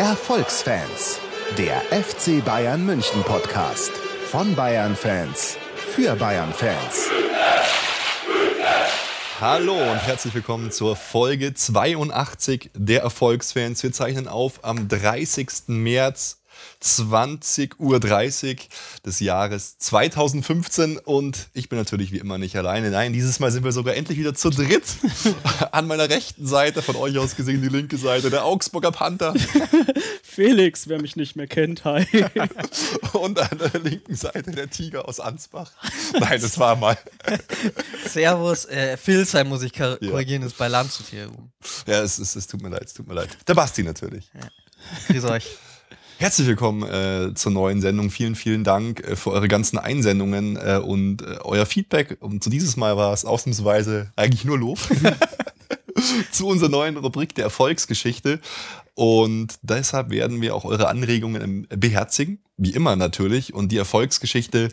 Erfolgsfans, der FC Bayern München Podcast von Bayern Fans für Bayern Fans. Hallo und herzlich willkommen zur Folge 82 der Erfolgsfans. Wir zeichnen auf am 30. März 20.30 Uhr des Jahres 2015 und ich bin natürlich wie immer nicht alleine. Nein, dieses Mal sind wir sogar endlich wieder zu dritt. An meiner rechten Seite, von euch aus gesehen die linke Seite, der Augsburger Panther. Felix, wer mich nicht mehr kennt, hi. und an der linken Seite der Tiger aus Ansbach. Nein, das war mal. Servus, äh, Filsheim muss ich korrigieren, ja. ist bei Landshut hier rum. Ja, es, es, es tut mir leid, es tut mir leid. Der Basti natürlich. Ja. Grüß euch. Herzlich willkommen äh, zur neuen Sendung. Vielen, vielen Dank äh, für eure ganzen Einsendungen äh, und äh, euer Feedback. Und zu dieses Mal war es ausnahmsweise eigentlich nur Lob. zu unserer neuen Rubrik der Erfolgsgeschichte. Und deshalb werden wir auch eure Anregungen beherzigen, wie immer natürlich, und die Erfolgsgeschichte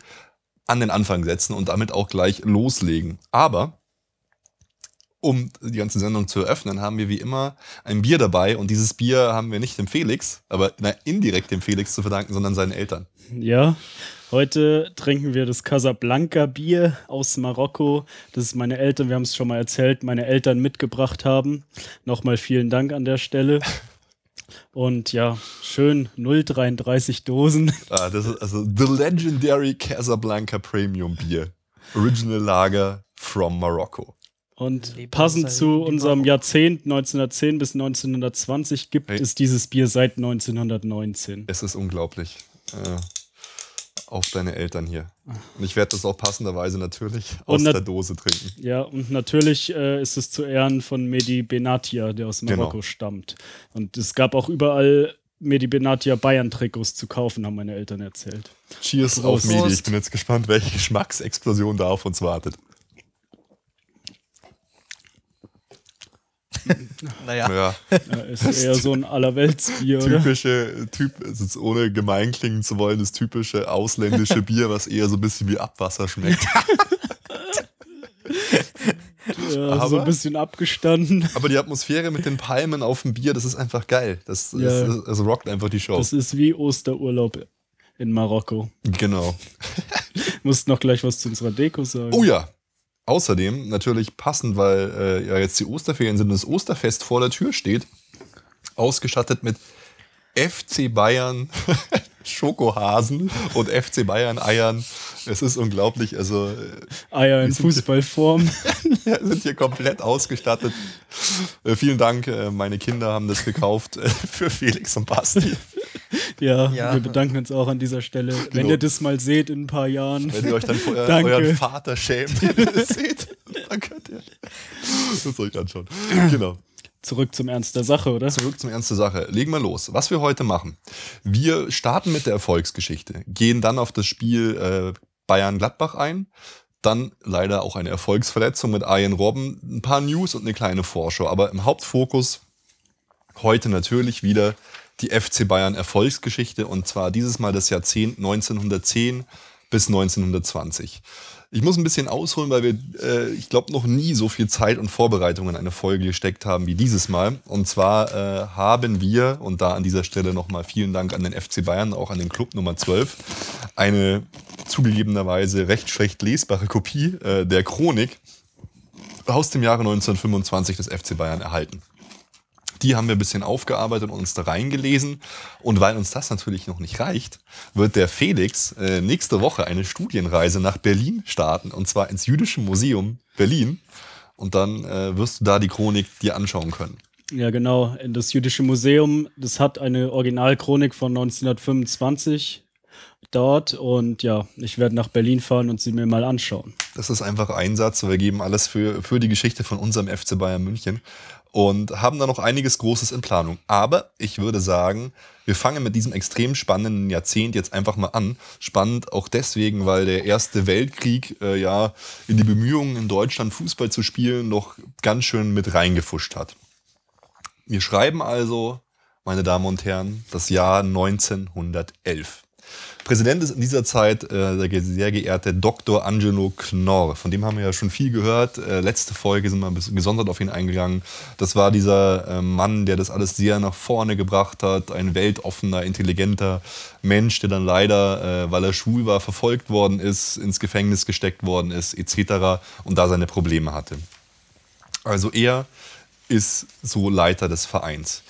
an den Anfang setzen und damit auch gleich loslegen. Aber um die ganze Sendung zu eröffnen, haben wir wie immer ein Bier dabei. Und dieses Bier haben wir nicht dem Felix, aber na, indirekt dem Felix zu verdanken, sondern seinen Eltern. Ja, heute trinken wir das Casablanca Bier aus Marokko. Das ist meine Eltern, wir haben es schon mal erzählt, meine Eltern mitgebracht haben. Nochmal vielen Dank an der Stelle. Und ja, schön 0,33 Dosen. Ah, das ist also The Legendary Casablanca Premium Bier. Original Lager from Morocco. Und passend zu unserem Jahrzehnt 1910 bis 1920 gibt hey. es dieses Bier seit 1919. Es ist unglaublich. Äh, auf deine Eltern hier. Und ich werde das auch passenderweise natürlich aus der Dose trinken. Ja, und natürlich äh, ist es zu Ehren von Medi Benatia, der aus Marokko genau. stammt. Und es gab auch überall Medi Benatia Bayern-Trikots zu kaufen, haben meine Eltern erzählt. Cheers auf Medi. Ich bin jetzt gespannt, welche Geschmacksexplosion da auf uns wartet. naja. Ja. ja. ist eher so ein Allerweltsbier, oder? Typische, typ, also ohne gemein klingen zu wollen, das typische ausländische Bier, was eher so ein bisschen wie Abwasser schmeckt. Ja, aber, so ein bisschen abgestanden. Aber die Atmosphäre mit den Palmen auf dem Bier, das ist einfach geil. Das, ja. das, das rockt einfach die Show. Das ist wie Osterurlaub in Marokko. Genau. Musst noch gleich was zu unserer Deko sagen. Oh ja, Außerdem, natürlich passend, weil äh, ja jetzt die Osterferien sind und das Osterfest vor der Tür steht, ausgestattet mit FC Bayern Schokohasen und FC Bayern Eiern. Es ist unglaublich. Also äh, Eier in Fußballform. sind hier komplett ausgestattet. Äh, vielen Dank, äh, meine Kinder haben das gekauft äh, für Felix und Basti. Ja, ja, wir bedanken uns auch an dieser Stelle. Genau. Wenn ihr das mal seht in ein paar Jahren. Wenn ihr euch dann vor euren Vater schämt, wenn ihr das seht, dann könnt ihr das euch anschauen. Genau. Zurück zum Ernst der Sache, oder? Zurück zum Ernst der Sache. Legen wir los. Was wir heute machen. Wir starten mit der Erfolgsgeschichte, gehen dann auf das Spiel äh, Bayern-Gladbach ein, dann leider auch eine Erfolgsverletzung mit Ian Robben, ein paar News und eine kleine Vorschau. Aber im Hauptfokus heute natürlich wieder die FC Bayern Erfolgsgeschichte und zwar dieses Mal das Jahrzehnt 1910 bis 1920. Ich muss ein bisschen ausholen, weil wir, äh, ich glaube, noch nie so viel Zeit und Vorbereitung in eine Folge gesteckt haben wie dieses Mal. Und zwar äh, haben wir, und da an dieser Stelle nochmal vielen Dank an den FC Bayern, auch an den Club Nummer 12, eine zugegebenerweise recht schlecht lesbare Kopie äh, der Chronik aus dem Jahre 1925 des FC Bayern erhalten. Die haben wir ein bisschen aufgearbeitet und uns da reingelesen. Und weil uns das natürlich noch nicht reicht, wird der Felix äh, nächste Woche eine Studienreise nach Berlin starten. Und zwar ins Jüdische Museum Berlin. Und dann äh, wirst du da die Chronik dir anschauen können. Ja, genau. In das Jüdische Museum, das hat eine Originalchronik von 1925 dort und ja, ich werde nach Berlin fahren und sie mir mal anschauen. Das ist einfach Einsatz. Wir geben alles für, für die Geschichte von unserem FC Bayern München und haben da noch einiges Großes in Planung. Aber ich würde sagen, wir fangen mit diesem extrem spannenden Jahrzehnt jetzt einfach mal an. Spannend auch deswegen, weil der Erste Weltkrieg äh, ja in die Bemühungen in Deutschland Fußball zu spielen noch ganz schön mit reingefuscht hat. Wir schreiben also, meine Damen und Herren, das Jahr 1911. Präsident ist in dieser Zeit äh, der sehr geehrte Dr. Angelo Knorr. Von dem haben wir ja schon viel gehört. Äh, letzte Folge sind wir ein bisschen gesondert auf ihn eingegangen. Das war dieser äh, Mann, der das alles sehr nach vorne gebracht hat. Ein weltoffener, intelligenter Mensch, der dann leider, äh, weil er schwul war, verfolgt worden ist, ins Gefängnis gesteckt worden ist, etc. und da seine Probleme hatte. Also er ist so Leiter des Vereins.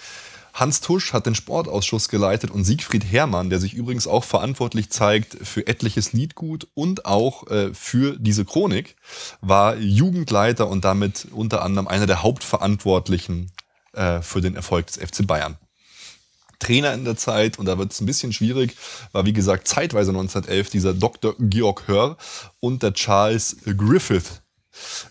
Hans Tusch hat den Sportausschuss geleitet und Siegfried Herrmann, der sich übrigens auch verantwortlich zeigt für etliches Liedgut und auch äh, für diese Chronik, war Jugendleiter und damit unter anderem einer der Hauptverantwortlichen äh, für den Erfolg des FC Bayern. Trainer in der Zeit, und da wird es ein bisschen schwierig, war wie gesagt zeitweise 1911 dieser Dr. Georg Hör und der Charles Griffith,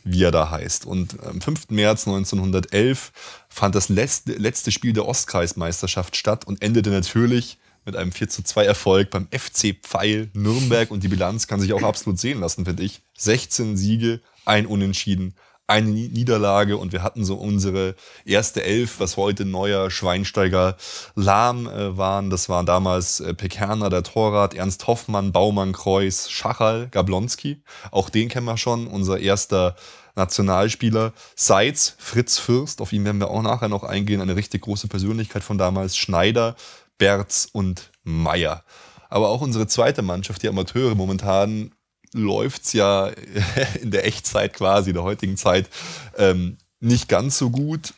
wie er da heißt. Und am 5. März 1911 fand das letzte, letzte Spiel der Ostkreismeisterschaft statt und endete natürlich mit einem 4 zu 2 Erfolg beim FC Pfeil Nürnberg. Und die Bilanz kann sich auch absolut sehen lassen, finde ich. 16 Siege, ein Unentschieden, eine Niederlage und wir hatten so unsere erste Elf, was heute neuer Schweinsteiger Lahm äh, waren. Das waren damals äh, Pekerner, der Torrat, Ernst Hoffmann, Baumann, Kreuz, Schachal, Gablonski. Auch den kennen wir schon, unser erster Nationalspieler. Seitz, Fritz Fürst, auf ihn werden wir auch nachher noch eingehen, eine richtig große Persönlichkeit von damals. Schneider, Berz und Meier. Aber auch unsere zweite Mannschaft, die Amateure, momentan läuft es ja in der Echtzeit quasi, der heutigen Zeit, ähm, nicht ganz so gut.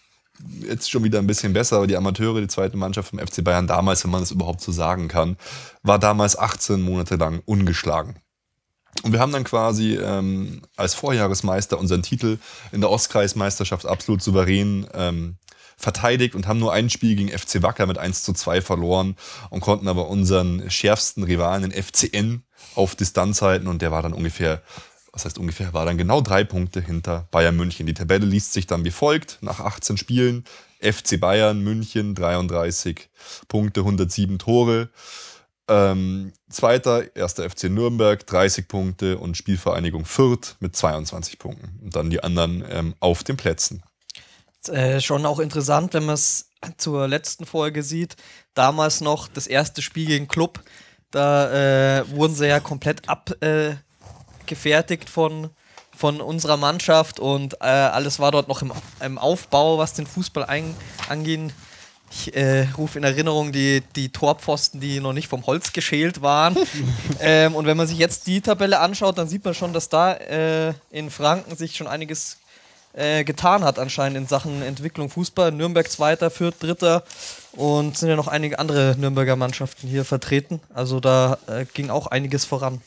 Jetzt schon wieder ein bisschen besser, aber die Amateure, die zweite Mannschaft vom FC Bayern damals, wenn man das überhaupt so sagen kann, war damals 18 Monate lang ungeschlagen. Und wir haben dann quasi ähm, als Vorjahresmeister unseren Titel in der Ostkreismeisterschaft absolut souverän ähm, verteidigt und haben nur ein Spiel gegen FC Wacker mit 1 zu 2 verloren und konnten aber unseren schärfsten Rivalen, den FCN, auf Distanz halten und der war dann ungefähr, was heißt ungefähr, war dann genau drei Punkte hinter Bayern München. Die Tabelle liest sich dann wie folgt, nach 18 Spielen, FC Bayern München 33 Punkte, 107 Tore. Ähm, zweiter, erster FC Nürnberg, 30 Punkte und Spielvereinigung Fürth mit 22 Punkten. Und dann die anderen ähm, auf den Plätzen. Äh, schon auch interessant, wenn man es zur letzten Folge sieht. Damals noch das erste Spiel gegen Club. Da äh, wurden sie ja komplett abgefertigt äh, von, von unserer Mannschaft und äh, alles war dort noch im, im Aufbau, was den Fußball ein, anging. Ich äh, rufe in Erinnerung die, die Torpfosten, die noch nicht vom Holz geschält waren. ähm, und wenn man sich jetzt die Tabelle anschaut, dann sieht man schon, dass da äh, in Franken sich schon einiges äh, getan hat, anscheinend in Sachen Entwicklung Fußball. Nürnberg Zweiter, Fürth Dritter und sind ja noch einige andere Nürnberger Mannschaften hier vertreten. Also da äh, ging auch einiges voran.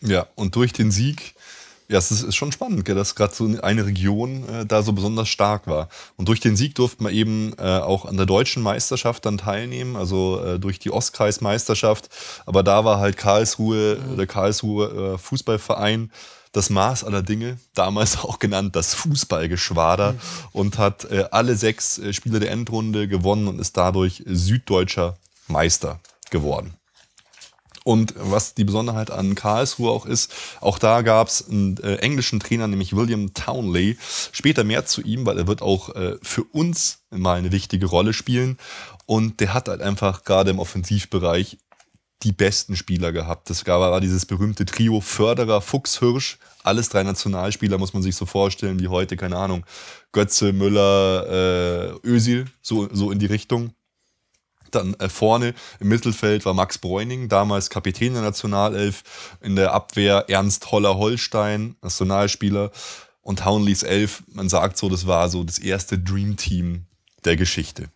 Ja, und durch den Sieg ja, es ist, schon spannend, gell, dass gerade so eine Region äh, da so besonders stark war. Und durch den Sieg durfte man eben äh, auch an der deutschen Meisterschaft dann teilnehmen, also äh, durch die Ostkreismeisterschaft. Aber da war halt Karlsruhe, mhm. der Karlsruhe Fußballverein das Maß aller Dinge, damals auch genannt das Fußballgeschwader, mhm. und hat alle sechs Spiele der Endrunde gewonnen und ist dadurch süddeutscher Meister geworden. Und was die Besonderheit an Karlsruhe auch ist, auch da gab es einen äh, englischen Trainer, nämlich William Townley. Später mehr zu ihm, weil er wird auch äh, für uns mal eine wichtige Rolle spielen. Und der hat halt einfach gerade im Offensivbereich die besten Spieler gehabt. Das war dieses berühmte Trio Förderer, Fuchs, Hirsch. Alles drei Nationalspieler, muss man sich so vorstellen, wie heute, keine Ahnung, Götze, Müller, äh, Özil, so, so in die Richtung. Dann äh, vorne im Mittelfeld war Max Bräuning, damals Kapitän der Nationalelf. In der Abwehr Ernst Holler-Holstein, Nationalspieler. Und Townleys Elf, man sagt so, das war so das erste Dream Team der Geschichte.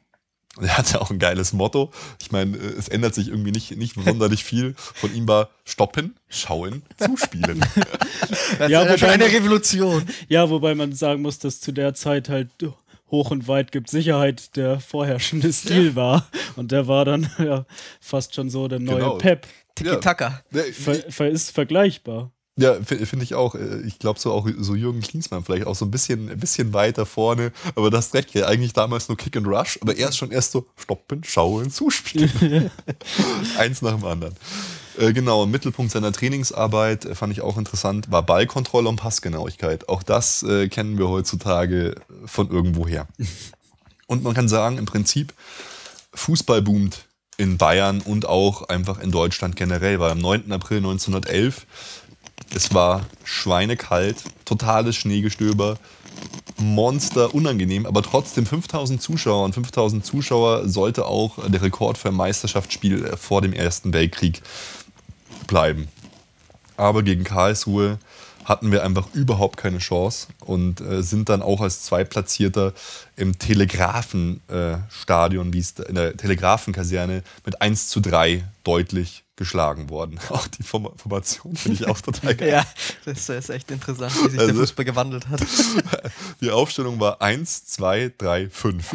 Er hatte auch ein geiles Motto. Ich meine, äh, es ändert sich irgendwie nicht, nicht sonderlich viel. Von ihm war stoppen, schauen, zuspielen. das ja, ist eine Revolution. Ja, wobei man sagen muss, dass zu der Zeit halt hoch und weit gibt Sicherheit der vorherrschende Stil ja. war. Und der war dann ja fast schon so der neue genau. Pep. Tiki-Taka. Ja. Ver, ver ist vergleichbar. Ja, finde ich auch. Äh, ich glaube so auch so Jürgen Klinsmann vielleicht auch so ein bisschen, ein bisschen weiter vorne. Aber das recht ja eigentlich damals nur Kick and Rush. Aber erst schon erst so stoppen, schauen, zuspielen. Eins nach dem anderen. Äh, genau, im Mittelpunkt seiner Trainingsarbeit äh, fand ich auch interessant, war Ballkontrolle und Passgenauigkeit. Auch das äh, kennen wir heutzutage von irgendwoher. Und man kann sagen, im Prinzip, Fußball boomt in Bayern und auch einfach in Deutschland generell, weil am 9. April 1911, es war schweinekalt, totales Schneegestöber, Monster unangenehm, aber trotzdem 5000 Zuschauer und 5000 Zuschauer sollte auch der Rekord für ein Meisterschaftsspiel vor dem Ersten Weltkrieg bleiben. Aber gegen Karlsruhe hatten wir einfach überhaupt keine Chance und äh, sind dann auch als Zweitplatzierter im Telegrafenstadion, äh, wie es in der Telegrafenkaserne, mit 1 zu 3 deutlich geschlagen worden. Auch die Formation finde ich auch total geil. ja, das ist echt interessant, wie sich also, der Fußball gewandelt hat. Die Aufstellung war 1, 2, 3, 5.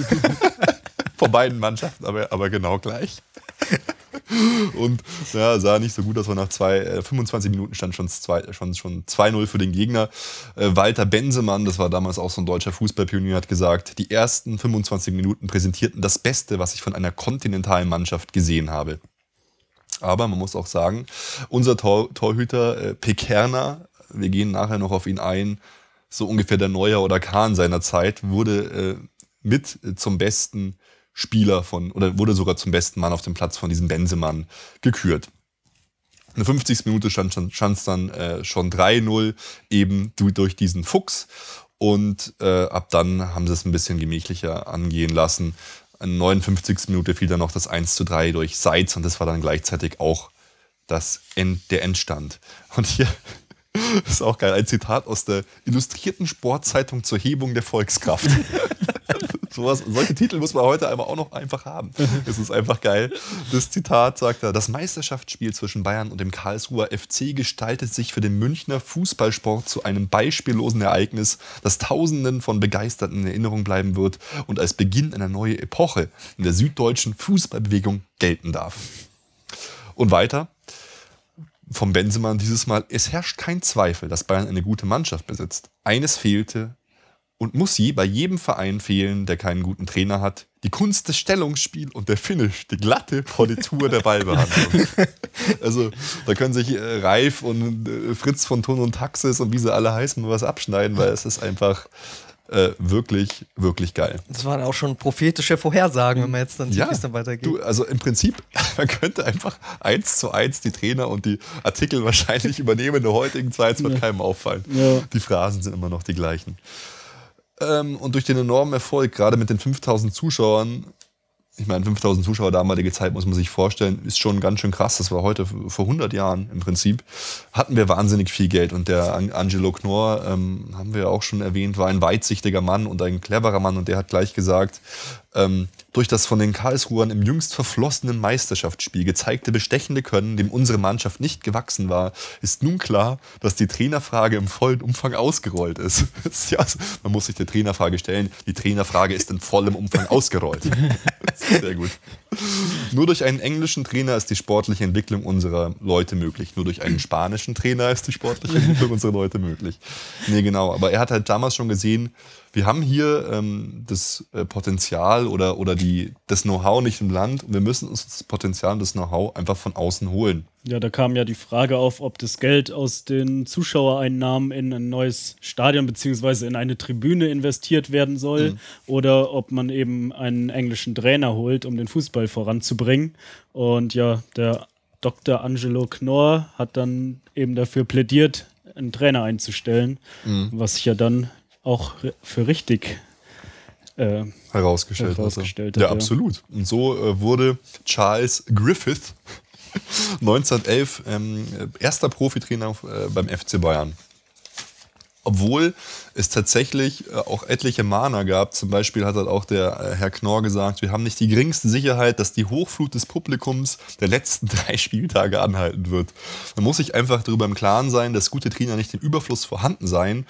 Von beiden Mannschaften, aber, aber genau gleich. Und ja, sah nicht so gut aus, weil nach zwei, äh, 25 Minuten stand schon 2-0 schon, schon für den Gegner. Äh, Walter Bensemann, das war damals auch so ein deutscher Fußballpionier, hat gesagt, die ersten 25 Minuten präsentierten das Beste, was ich von einer kontinentalen Mannschaft gesehen habe. Aber man muss auch sagen, unser Tor, Torhüter äh, Pekerner, wir gehen nachher noch auf ihn ein, so ungefähr der Neuer oder Kahn seiner Zeit, wurde äh, mit zum besten Spieler von, oder wurde sogar zum besten Mann auf dem Platz von diesem Benzemann gekürt. In der 50. Minute stand es dann äh, schon 3-0 eben durch diesen Fuchs. Und äh, ab dann haben sie es ein bisschen gemächlicher angehen lassen. In der 59. Minute fiel dann noch das 1 zu 3 durch Seitz und das war dann gleichzeitig auch das End, der Endstand. Und hier ist auch geil, ein Zitat aus der Illustrierten Sportzeitung zur Hebung der Volkskraft. Sowas, solche Titel muss man heute einmal auch noch einfach haben. Es ist einfach geil. Das Zitat sagt er: Das Meisterschaftsspiel zwischen Bayern und dem Karlsruher FC gestaltet sich für den Münchner Fußballsport zu einem beispiellosen Ereignis, das Tausenden von Begeisterten in Erinnerung bleiben wird und als Beginn einer neuen Epoche in der süddeutschen Fußballbewegung gelten darf. Und weiter vom Benzemann dieses Mal, es herrscht kein Zweifel, dass Bayern eine gute Mannschaft besitzt. Eines fehlte, und muss sie bei jedem Verein fehlen, der keinen guten Trainer hat. Die Kunst des Stellungsspiels und der Finish, die glatte Politur der Ballbehandlung. also da können sich äh, Reif und äh, Fritz von Ton und Taxis und wie sie alle heißen, was abschneiden, weil es ist einfach äh, wirklich, wirklich geil. Das waren auch schon prophetische Vorhersagen, wenn man jetzt dann ja, dann weitergeht. Du, also im Prinzip, man könnte einfach eins zu eins die Trainer und die Artikel wahrscheinlich übernehmen in der heutigen Zeit, es wird ja. keinem auffallen. Ja. Die Phrasen sind immer noch die gleichen. Ähm, und durch den enormen Erfolg, gerade mit den 5000 Zuschauern, ich meine, 5000 Zuschauer damalige Zeit, muss man sich vorstellen, ist schon ganz schön krass. Das war heute vor 100 Jahren im Prinzip. Hatten wir wahnsinnig viel Geld. Und der Angelo Knorr, ähm, haben wir auch schon erwähnt, war ein weitsichtiger Mann und ein cleverer Mann. Und der hat gleich gesagt, ähm, durch das von den Karlsruhern im jüngst verflossenen Meisterschaftsspiel gezeigte bestechende Können, dem unsere Mannschaft nicht gewachsen war, ist nun klar, dass die Trainerfrage im vollen Umfang ausgerollt ist. ja, man muss sich der Trainerfrage stellen. Die Trainerfrage ist in vollem Umfang ausgerollt. Sehr gut. Nur durch einen englischen Trainer ist die sportliche Entwicklung unserer Leute möglich. Nur durch einen spanischen Trainer ist die sportliche Entwicklung unserer Leute möglich. Nee, genau. Aber er hat halt damals schon gesehen, wir haben hier ähm, das äh, Potenzial oder, oder die, das Know-how nicht im Land und wir müssen uns das Potenzial und das Know-how einfach von außen holen. Ja, da kam ja die Frage auf, ob das Geld aus den Zuschauereinnahmen in ein neues Stadion bzw. in eine Tribüne investiert werden soll mhm. oder ob man eben einen englischen Trainer holt, um den Fußball voranzubringen. Und ja, der Dr. Angelo Knorr hat dann eben dafür plädiert, einen Trainer einzustellen, mhm. was sich ja dann auch für richtig äh, herausgestellt, herausgestellt hat. Ja, ja, absolut. Und so äh, wurde Charles Griffith 1911 ähm, erster Profitrainer äh, beim FC Bayern. Obwohl es tatsächlich äh, auch etliche Mahner gab. Zum Beispiel hat halt auch der äh, Herr Knorr gesagt, wir haben nicht die geringste Sicherheit, dass die Hochflut des Publikums der letzten drei Spieltage anhalten wird. Man muss sich einfach darüber im Klaren sein, dass gute Trainer nicht im Überfluss vorhanden seien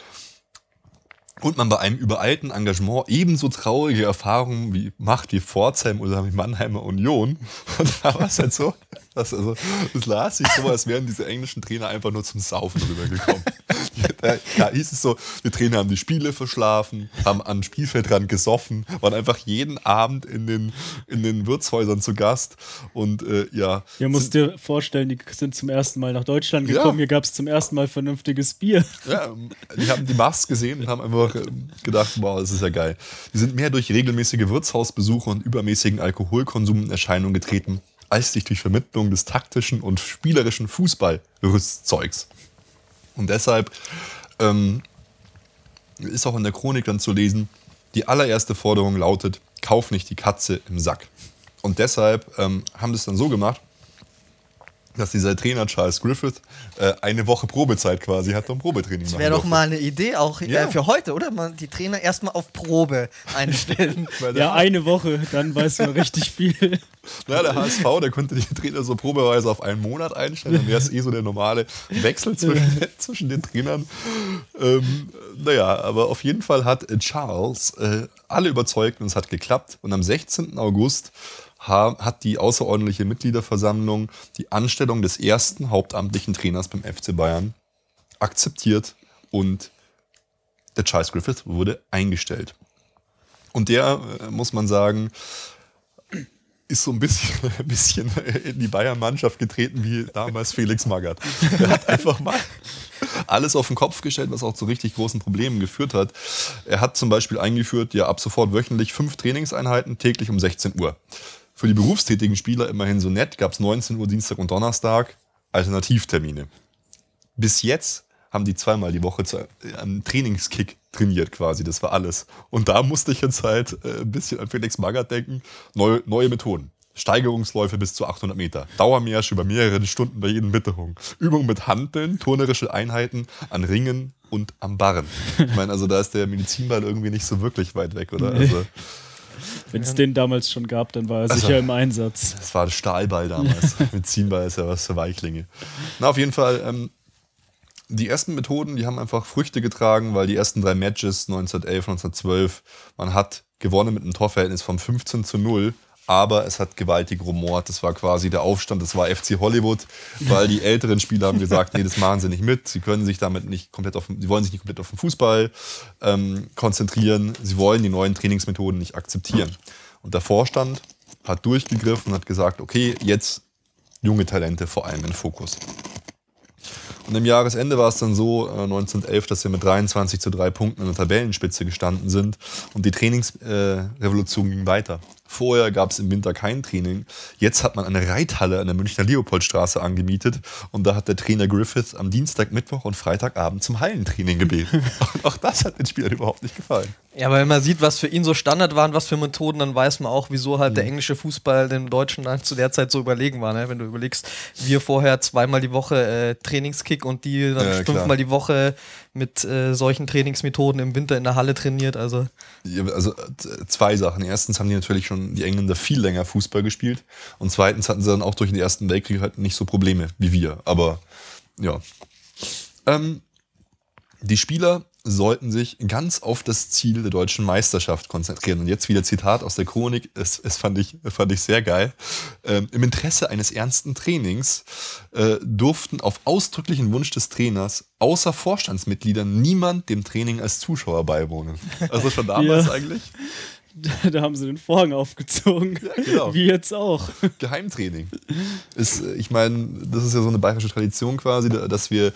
und man bei einem übereilten Engagement ebenso traurige Erfahrungen wie macht wie Pforzheim oder wie Mannheimer Union. Und da war es halt so, dass also, das las sich so, als wären diese englischen Trainer einfach nur zum Saufen rübergekommen. da, da hieß es so, die Trainer haben die Spiele verschlafen, haben an Spielfeldrand gesoffen, waren einfach jeden Abend in den, in den Wirtshäusern zu Gast und äh, ja. Ihr müsst dir vorstellen, die sind zum ersten Mal nach Deutschland gekommen, ja. hier gab es zum ersten Mal vernünftiges Bier. Ja, die haben die Masks gesehen und haben einfach äh, gedacht, wow, das ist ja geil. Die sind mehr durch regelmäßige Wirtshausbesuche und übermäßigen Alkoholkonsum in Erscheinung getreten als sich durch Vermittlung des taktischen und spielerischen Fußballrüstzeugs. Und deshalb ähm, ist auch in der Chronik dann zu lesen, die allererste Forderung lautet, kauf nicht die Katze im Sack. Und deshalb ähm, haben es dann so gemacht, dass dieser Trainer Charles Griffith äh, eine Woche Probezeit quasi hat, um Probetraining Das machen wäre doch mal eine Idee auch Ja. äh, für heute, oder? Man, die Trainer erstmal auf Probe einstellen. Ja, eine Woche, dann weiß man richtig viel. ja, der HSV, der konnte die Trainer so probeweise auf einen Monat einstellen, dann wäre es eh so der normale Wechsel zwischen, zwischen den Trainern. Ähm, naja, aber auf jeden Fall hat Charles äh, alle überzeugt und es hat geklappt. Und am 16. August hat die außerordentliche Mitgliederversammlung die Anstellung des ersten hauptamtlichen Trainers beim FC Bayern akzeptiert und der Charles Griffith wurde eingestellt. Und der, äh, muss man sagen, ist so ein bisschen, ein bisschen in die Bayern-Mannschaft getreten wie damals Felix Magath. Er hat einfach mal alles auf den Kopf gestellt, was auch zu richtig großen Problemen geführt hat. Er hat zum Beispiel eingeführt, ja, ab sofort wöchentlich fünf Trainingseinheiten täglich um 16 Uhr. Für die berufstätigen Spieler immerhin so nett, gab es 19 Uhr Dienstag und Donnerstag Alternativtermine. Bis jetzt haben die zweimal die Woche zu einem Trainingskick trainiert quasi. Das war alles. Und da musste ich jetzt halt äh, ein bisschen an Felix Magath denken. Neue, neue Methoden. Steigerungsläufe bis zu 800 Meter. Dauermärsch über mehrere Stunden bei jeden Witterung. Übung mit Hanteln, turnerische Einheiten an Ringen und am Barren. Ich meine, also da ist der Medizinball irgendwie nicht so wirklich weit weg, oder? Also, Wenn es den damals schon gab, dann war er Also- sicher im Einsatz. das war Stahlball damals. Medizinball ist ja was für Weichlinge. Na, auf jeden Fall, ähm, die ersten Methoden, die haben einfach Früchte getragen, weil die ersten drei Matches 1911, 1912, man hat gewonnen mit einem Torverhältnis von 15 zu 0, aber es hat gewaltig rumort. Das war quasi der Aufstand, das war FC Hollywood, weil die älteren Spieler haben gesagt, nee, das machen sie nicht mit, sie können sich damit nicht komplett auf, sie wollen sich nicht komplett auf den Fußball ähm, konzentrieren, sie wollen die neuen Trainingsmethoden nicht akzeptieren. Und der Vorstand hat durchgegriffen und hat gesagt, okay, jetzt junge Talente vor allem in Fokus. Und im Jahresende war es dann so, äh, 1911, dass wir mit 23 zu 3 Punkten in der Tabellenspitze gestanden sind und die Trainingsrevolution äh, ging weiter. Vorher gab es im Winter kein Training. Jetzt hat man eine Reithalle an der Münchner Leopoldstraße angemietet und da hat der Trainer Griffith am Dienstag, Mittwoch und Freitagabend zum Hallentraining gebeten. und auch das hat den Spielern überhaupt nicht gefallen. Ja, aber wenn man sieht, was für ihn so Standard waren, was für Methoden, dann weiß man auch, wieso halt Mhm. der englische Fußball dem Deutschen dann zu der Zeit so überlegen war. Ne? Wenn du überlegst, wir vorher zweimal die Woche äh, Trainingskick und die dann Ja, klar. fünfmal die Woche mit äh, solchen Trainingsmethoden im Winter in der Halle trainiert. Also Ja, Also äh, zwei Sachen. Erstens haben die natürlich schon die Engländer viel länger Fußball gespielt und zweitens hatten sie dann auch durch den Ersten Weltkrieg halt nicht so Probleme wie wir. Aber ja. Ähm, die Spieler sollten sich ganz auf das Ziel der deutschen Meisterschaft konzentrieren. Und jetzt wieder Zitat aus der Chronik, es, es fand, ich, fand ich sehr geil. Ähm, Im Interesse eines ernsten Trainings äh, durften auf ausdrücklichen Wunsch des Trainers außer Vorstandsmitgliedern niemand dem Training als Zuschauer beiwohnen. Also schon damals Ja. eigentlich Da haben sie den Vorhang aufgezogen. genau. Wie jetzt auch. Geheimtraining. Ist, äh, ich meine, das ist ja so eine bayerische Tradition quasi, da- dass wir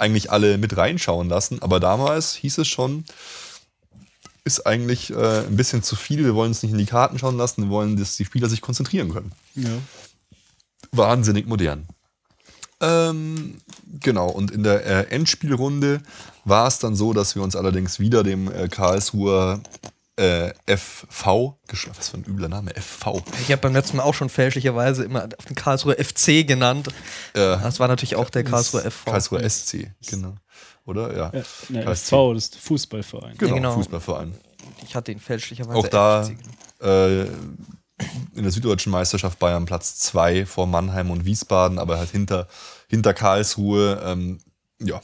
eigentlich alle mit reinschauen lassen. Aber damals hieß es schon, ist eigentlich äh, ein bisschen zu viel. Wir wollen uns nicht in die Karten schauen lassen. Wir wollen, dass die Spieler sich konzentrieren können. Ja. Wahnsinnig modern. Ähm, genau, und in der äh, Endspielrunde war es dann so, dass wir uns allerdings wieder dem äh, Karlsruher äh, FV, gesch- was für ein übler Name, FV, ich habe beim letzten Mal auch schon fälschlicherweise immer auf den Karlsruher FC genannt. äh, Das war natürlich auch der Karlsruher FV. Karlsruher SC, genau. Oder? Ja. Ja, ne. FV, das ist Fußballverein. Genau, genau. Fußballverein. Ich hatte ihn fälschlicherweise Auch da äh, in der süddeutschen Meisterschaft Bayern Platz 2 vor Mannheim und Wiesbaden, aber halt hinter, hinter Karlsruhe. Ähm, ja.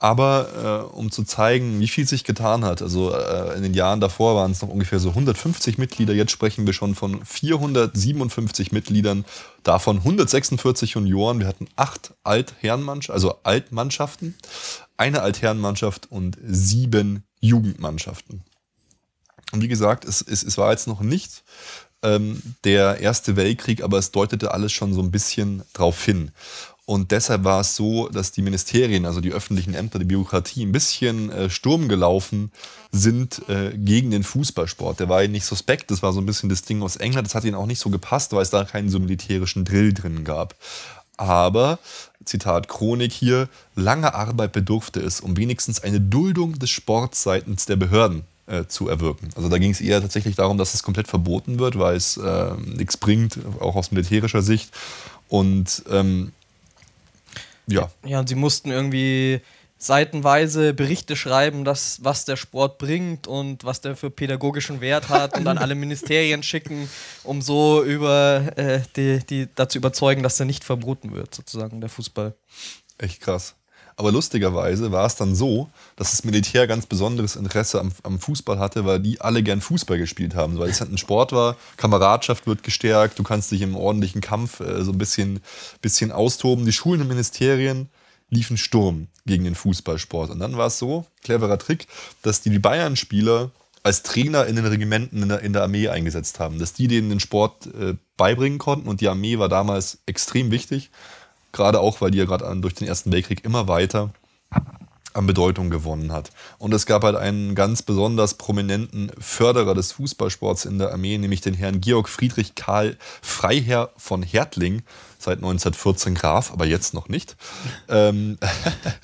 Aber äh, um zu zeigen, wie viel sich getan hat, also äh, in den Jahren davor waren es noch ungefähr so 150 Mitglieder, jetzt sprechen wir schon von 457 Mitgliedern, davon 146 Junioren. Wir hatten acht Altherrenmannschaften, also Altmannschaften, eine Altherrenmannschaft und sieben Jugendmannschaften. Und wie gesagt, es, es, es war jetzt noch nicht ähm, der Erste Weltkrieg, aber es deutete alles schon so ein bisschen drauf hin. Und deshalb war es so, dass die Ministerien, also die öffentlichen Ämter, die Bürokratie, ein bisschen äh, Sturm gelaufen sind äh, gegen den Fußballsport. Der war ihnen nicht suspekt, das war so ein bisschen das Ding aus England, das hat ihnen auch nicht so gepasst, weil es da keinen so militärischen Drill drin gab. Aber, Zitat Chronik hier, lange Arbeit bedurfte es, um wenigstens eine Duldung des Sports seitens der Behörden äh, zu erwirken. Also da ging es eher tatsächlich darum, dass es komplett verboten wird, weil es äh, nichts bringt, auch aus militärischer Sicht. Und ähm, ja. Ja, und sie mussten irgendwie seitenweise Berichte schreiben, dass, was der Sport bringt und was der für pädagogischen Wert hat und dann alle Ministerien schicken, um so über äh, die, die dazu überzeugen, dass er nicht verboten wird, sozusagen, der Fußball. Echt krass. Aber lustigerweise war es dann so, dass das Militär ganz besonderes Interesse am, am, Fußball hatte, weil die alle gern Fußball gespielt haben, weil es halt ein Sport war, Kameradschaft wird gestärkt, du kannst dich im ordentlichen Kampf äh, so ein bisschen, bisschen austoben. Die Schulen und Ministerien liefen Sturm gegen den Fußballsport. Und dann war es so, cleverer Trick, dass die, die Bayern-Spieler als Trainer in den Regimenten in der, in der, Armee eingesetzt haben, dass die denen den Sport äh, beibringen konnten und die Armee war damals extrem wichtig Gerade auch, weil die ja gerade durch den Ersten Weltkrieg immer weiter an Bedeutung gewonnen hat. Und es gab halt einen ganz besonders prominenten Förderer des Fußballsports in der Armee, nämlich den Herrn Georg Friedrich Karl Freiherr von Hertling, seit 1914 Graf, aber jetzt noch nicht. ähm,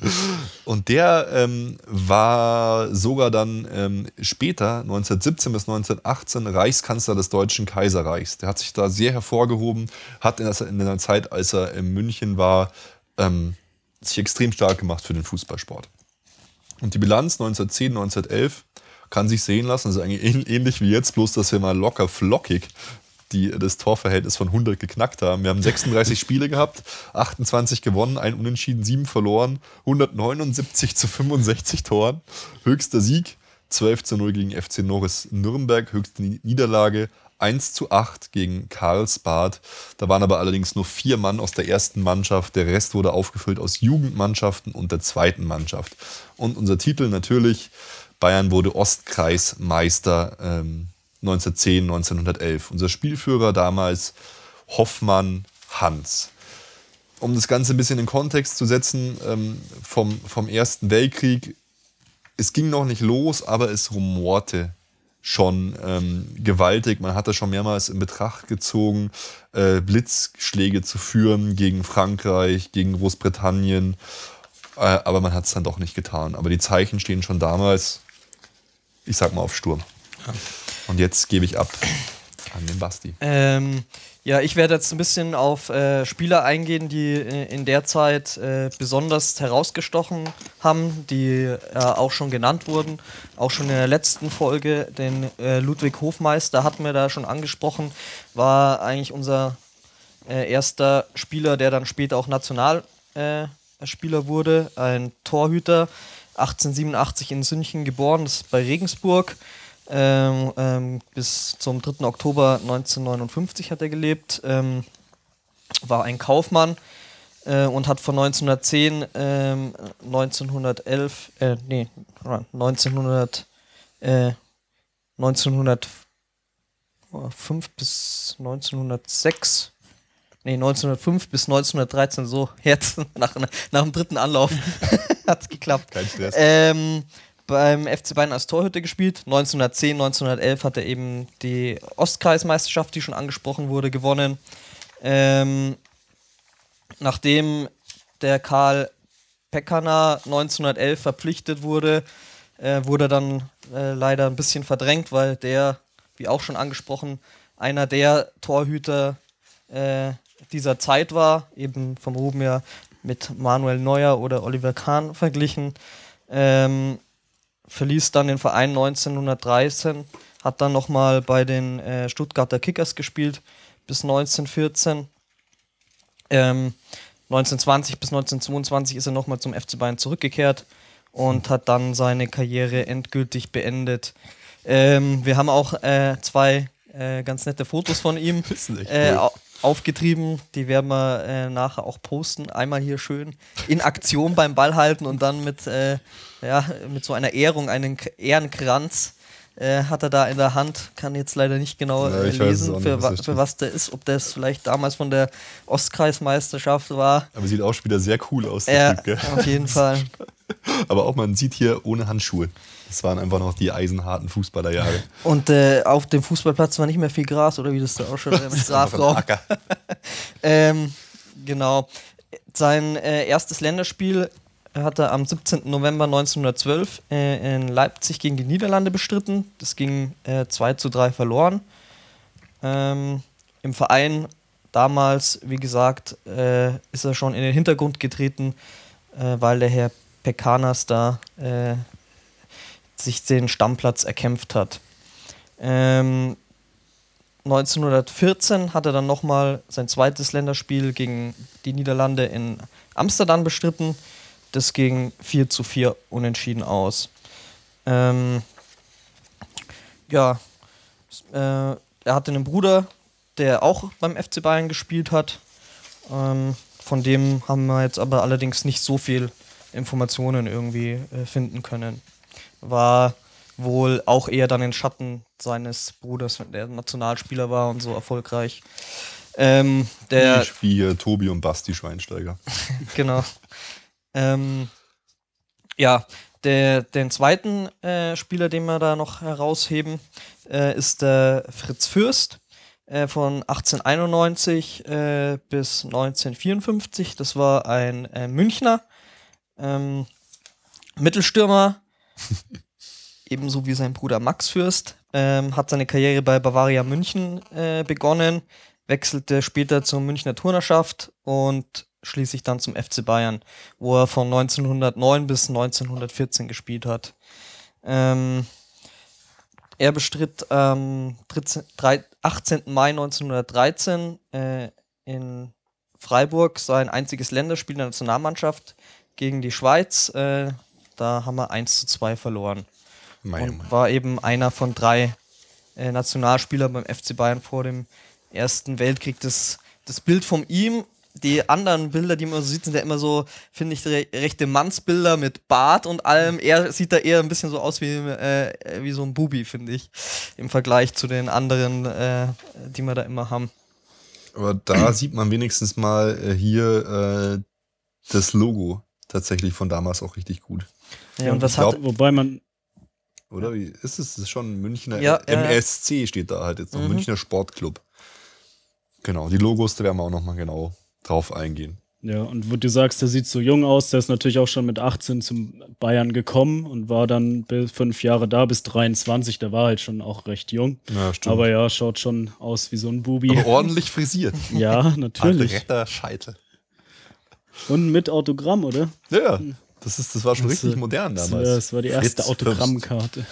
und der ähm, war sogar dann ähm, später, 1917 bis 1918, Reichskanzler des Deutschen Kaiserreichs. Der hat sich da sehr hervorgehoben, hat in, der, in der Zeit, als er in München war, ähm, sich extrem stark gemacht für den Fußballsport. Und die Bilanz 1910, 1911 kann sich sehen lassen. Das ist eigentlich ähnlich wie jetzt, bloß dass wir mal locker flockig die das Torverhältnis von 100 geknackt haben. Wir haben 36 Spiele gehabt, 28 gewonnen, ein Unentschieden, 7 verloren, 179 zu 65 Toren. Höchster Sieg 12 zu 0 gegen FC Norris Nürnberg, höchste Niederlage 1 zu 8 gegen Karlsbad. Da waren aber allerdings nur vier Mann aus der ersten Mannschaft. Der Rest wurde aufgefüllt aus Jugendmannschaften und der zweiten Mannschaft. Und unser Titel natürlich, Bayern wurde Ostkreismeister. Ähm, 1910, 1911. Unser Spielführer damals Hoffmann Hans. Um das Ganze ein bisschen in Kontext zu setzen, ähm, vom, vom Ersten Weltkrieg, es ging noch nicht los, aber es rumorte schon ähm, gewaltig. Man hatte schon mehrmals in Betracht gezogen, äh, Blitzschläge zu führen gegen Frankreich, gegen Großbritannien. Äh, aber man hat es dann doch nicht getan. Aber die Zeichen stehen schon damals, ich sag mal, auf Sturm. Ja. Und jetzt gebe ich ab an den Basti. Ähm, ja, ich werde jetzt ein bisschen auf äh, Spieler eingehen, die äh, in der Zeit äh, besonders herausgestochen haben, die auch schon genannt wurden. Auch schon in der letzten Folge, den äh, Ludwig Hofmeister hatten wir da schon angesprochen, war eigentlich unser äh, erster Spieler, der dann später auch Nationalspieler äh, wurde. Ein Torhüter, 1887 in Sünchen geboren, das ist bei Regensburg. Ähm, ähm, bis zum 3. Oktober 1959 hat er gelebt, ähm, war ein Kaufmann äh, und hat von 1910, ähm, 1911, äh, nee, 1900, äh, 1905 bis 1906 Nee, 1905 bis 1913, so jetzt, nach, nach dem dritten Anlauf hat es geklappt. Kein Stress. Ähm, beim FC Bayern als Torhüter gespielt. 1910, 1911 hat er eben die Ostkreismeisterschaft, die schon angesprochen wurde, gewonnen. Ähm, nachdem der Karl Pekana 1911 verpflichtet wurde, äh, wurde er dann äh, leider ein bisschen verdrängt, weil der, wie auch schon angesprochen, einer der Torhüter äh, dieser Zeit war, eben vom Ruben ja mit Manuel Neuer oder Oliver Kahn verglichen. Ähm, verließ dann den Verein 1913, hat dann nochmal bei den äh, Stuttgarter Kickers gespielt bis 1914. Ähm, 1920 bis 1922 ist er nochmal zum FC Bayern zurückgekehrt und hat dann seine Karriere endgültig beendet. Ähm, wir haben auch äh, zwei äh, ganz nette Fotos von ihm äh, aufgetrieben. Die werden wir äh, nachher auch posten. Einmal hier schön in Aktion beim Ball halten und dann mit, äh, ja, mit so einer Ehrung, einen Ehrenkranz äh, hat er da in der Hand. Kann jetzt leider nicht genau äh, lesen, auch nicht, für, was wa für was der ist. Ob das vielleicht damals von der Ostkreismeisterschaft war. Aber sieht auch schon wieder sehr cool aus, der Ja, Typ, gell? auf jeden Fall. Aber auch man sieht hier ohne Handschuhe. Das waren einfach noch die eisenharten Fußballerjahre. Und äh, auf dem Fußballplatz war nicht mehr viel Gras, oder wie das da ausschaut, im Strafraum. Ähm, genau. Sein äh, erstes Länderspiel hat er am 17. November 1912 äh, in Leipzig gegen die Niederlande bestritten. Das ging äh, 2 zu 3 verloren. Ähm, Im Verein damals, wie gesagt, äh, ist er schon in den Hintergrund getreten, äh, weil der Herr Pekanas da äh, sich den Stammplatz erkämpft hat. Ähm, 1914 hat er dann nochmal sein zweites Länderspiel gegen die Niederlande in Amsterdam bestritten. Das ging 4 zu 4 unentschieden aus. Ähm, ja, äh, er hatte einen Bruder, der auch beim FC Bayern gespielt hat. Ähm, von dem haben wir jetzt aber allerdings nicht so viel Informationen irgendwie äh, finden können. War wohl auch eher dann in Schatten seines Bruders, der Nationalspieler war und so erfolgreich. Ähm, der, Ich wie hier Tobi und Basti Schweinsteiger. genau. Ähm, ja, der, den zweiten äh, Spieler, den wir da noch herausheben, äh, ist der Fritz Fürst äh, von 1891 äh, bis 1954. Das war ein äh, Münchner ähm, Mittelstürmer, ebenso wie sein Bruder Max Fürst. Ähm, hat seine Karriere bei Bavaria München äh, begonnen, wechselte später zur Münchner Turnerschaft und schließlich dann zum FC Bayern, wo er von 1909 bis 1914 gespielt hat. Ähm, er bestritt am 13, drei- 18. Mai 1913 äh, in Freiburg sein einziges Länderspiel der Nationalmannschaft gegen die Schweiz. Äh, da haben wir 1 zu 2 verloren Mein und Mann. war eben einer von drei äh, Nationalspielern beim FC Bayern vor dem Ersten Weltkrieg. Das, das Bild von ihm, die anderen Bilder, die man so sieht, sind ja immer so, finde ich, re rechte Mannsbilder mit Bart und allem. Er sieht da eher ein bisschen so aus wie, äh, wie so ein Bubi, finde ich, im Vergleich zu den anderen, äh, die wir da immer haben. Aber da sieht man wenigstens mal äh, hier äh, das Logo tatsächlich von damals auch richtig gut. Ja, und was glaub- hat, Wobei man, Oder wie ist es? Das ist schon Münchner ja. MSC steht da halt jetzt noch. Mhm. Münchner Sportclub. Genau, die Logos, da werden wir auch nochmal genau drauf eingehen. ja, und wo du sagst, der sieht so jung aus, der ist natürlich auch schon mit 18 zum Bayern gekommen und war dann bis fünf Jahre da, bis 23, der war halt schon auch recht jung. Ja, stimmt. Aber ja, schaut schon aus wie so ein Bubi. Aber ordentlich frisiert. Ja, natürlich. Adretter Scheitel. Und mit Autogramm, oder? Ja, das, ist, das war schon Das, richtig äh, modern Das, damals. war- das war die erste Fritz Autogrammkarte.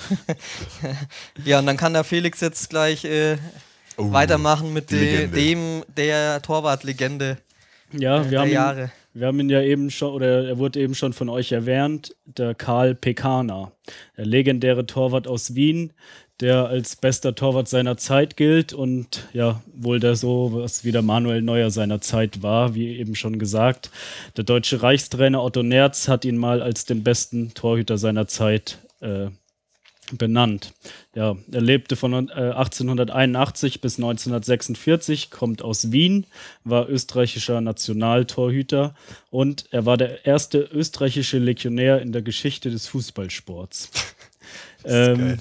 ja, und dann kann der Felix jetzt gleich äh, Oh, weitermachen mit de, Legende. dem der Torwartlegende Ja, wir der haben, ihn, Jahre. wir haben ihn ja eben schon, oder er wurde eben schon von euch erwähnt, der Karl Pekana, der legendäre Torwart aus Wien, der als bester Torwart seiner Zeit gilt und ja, wohl der so, was wie der Manuel Neuer seiner Zeit war, wie eben schon gesagt. Der deutsche Reichstrainer Otto Nerz hat ihn mal als den besten Torhüter seiner Zeit äh, benannt. Ja, er lebte von äh, 1881 bis 1946, kommt aus Wien, war österreichischer Nationaltorhüter und er war der erste österreichische Legionär in der Geschichte des Fußballsports. ähm,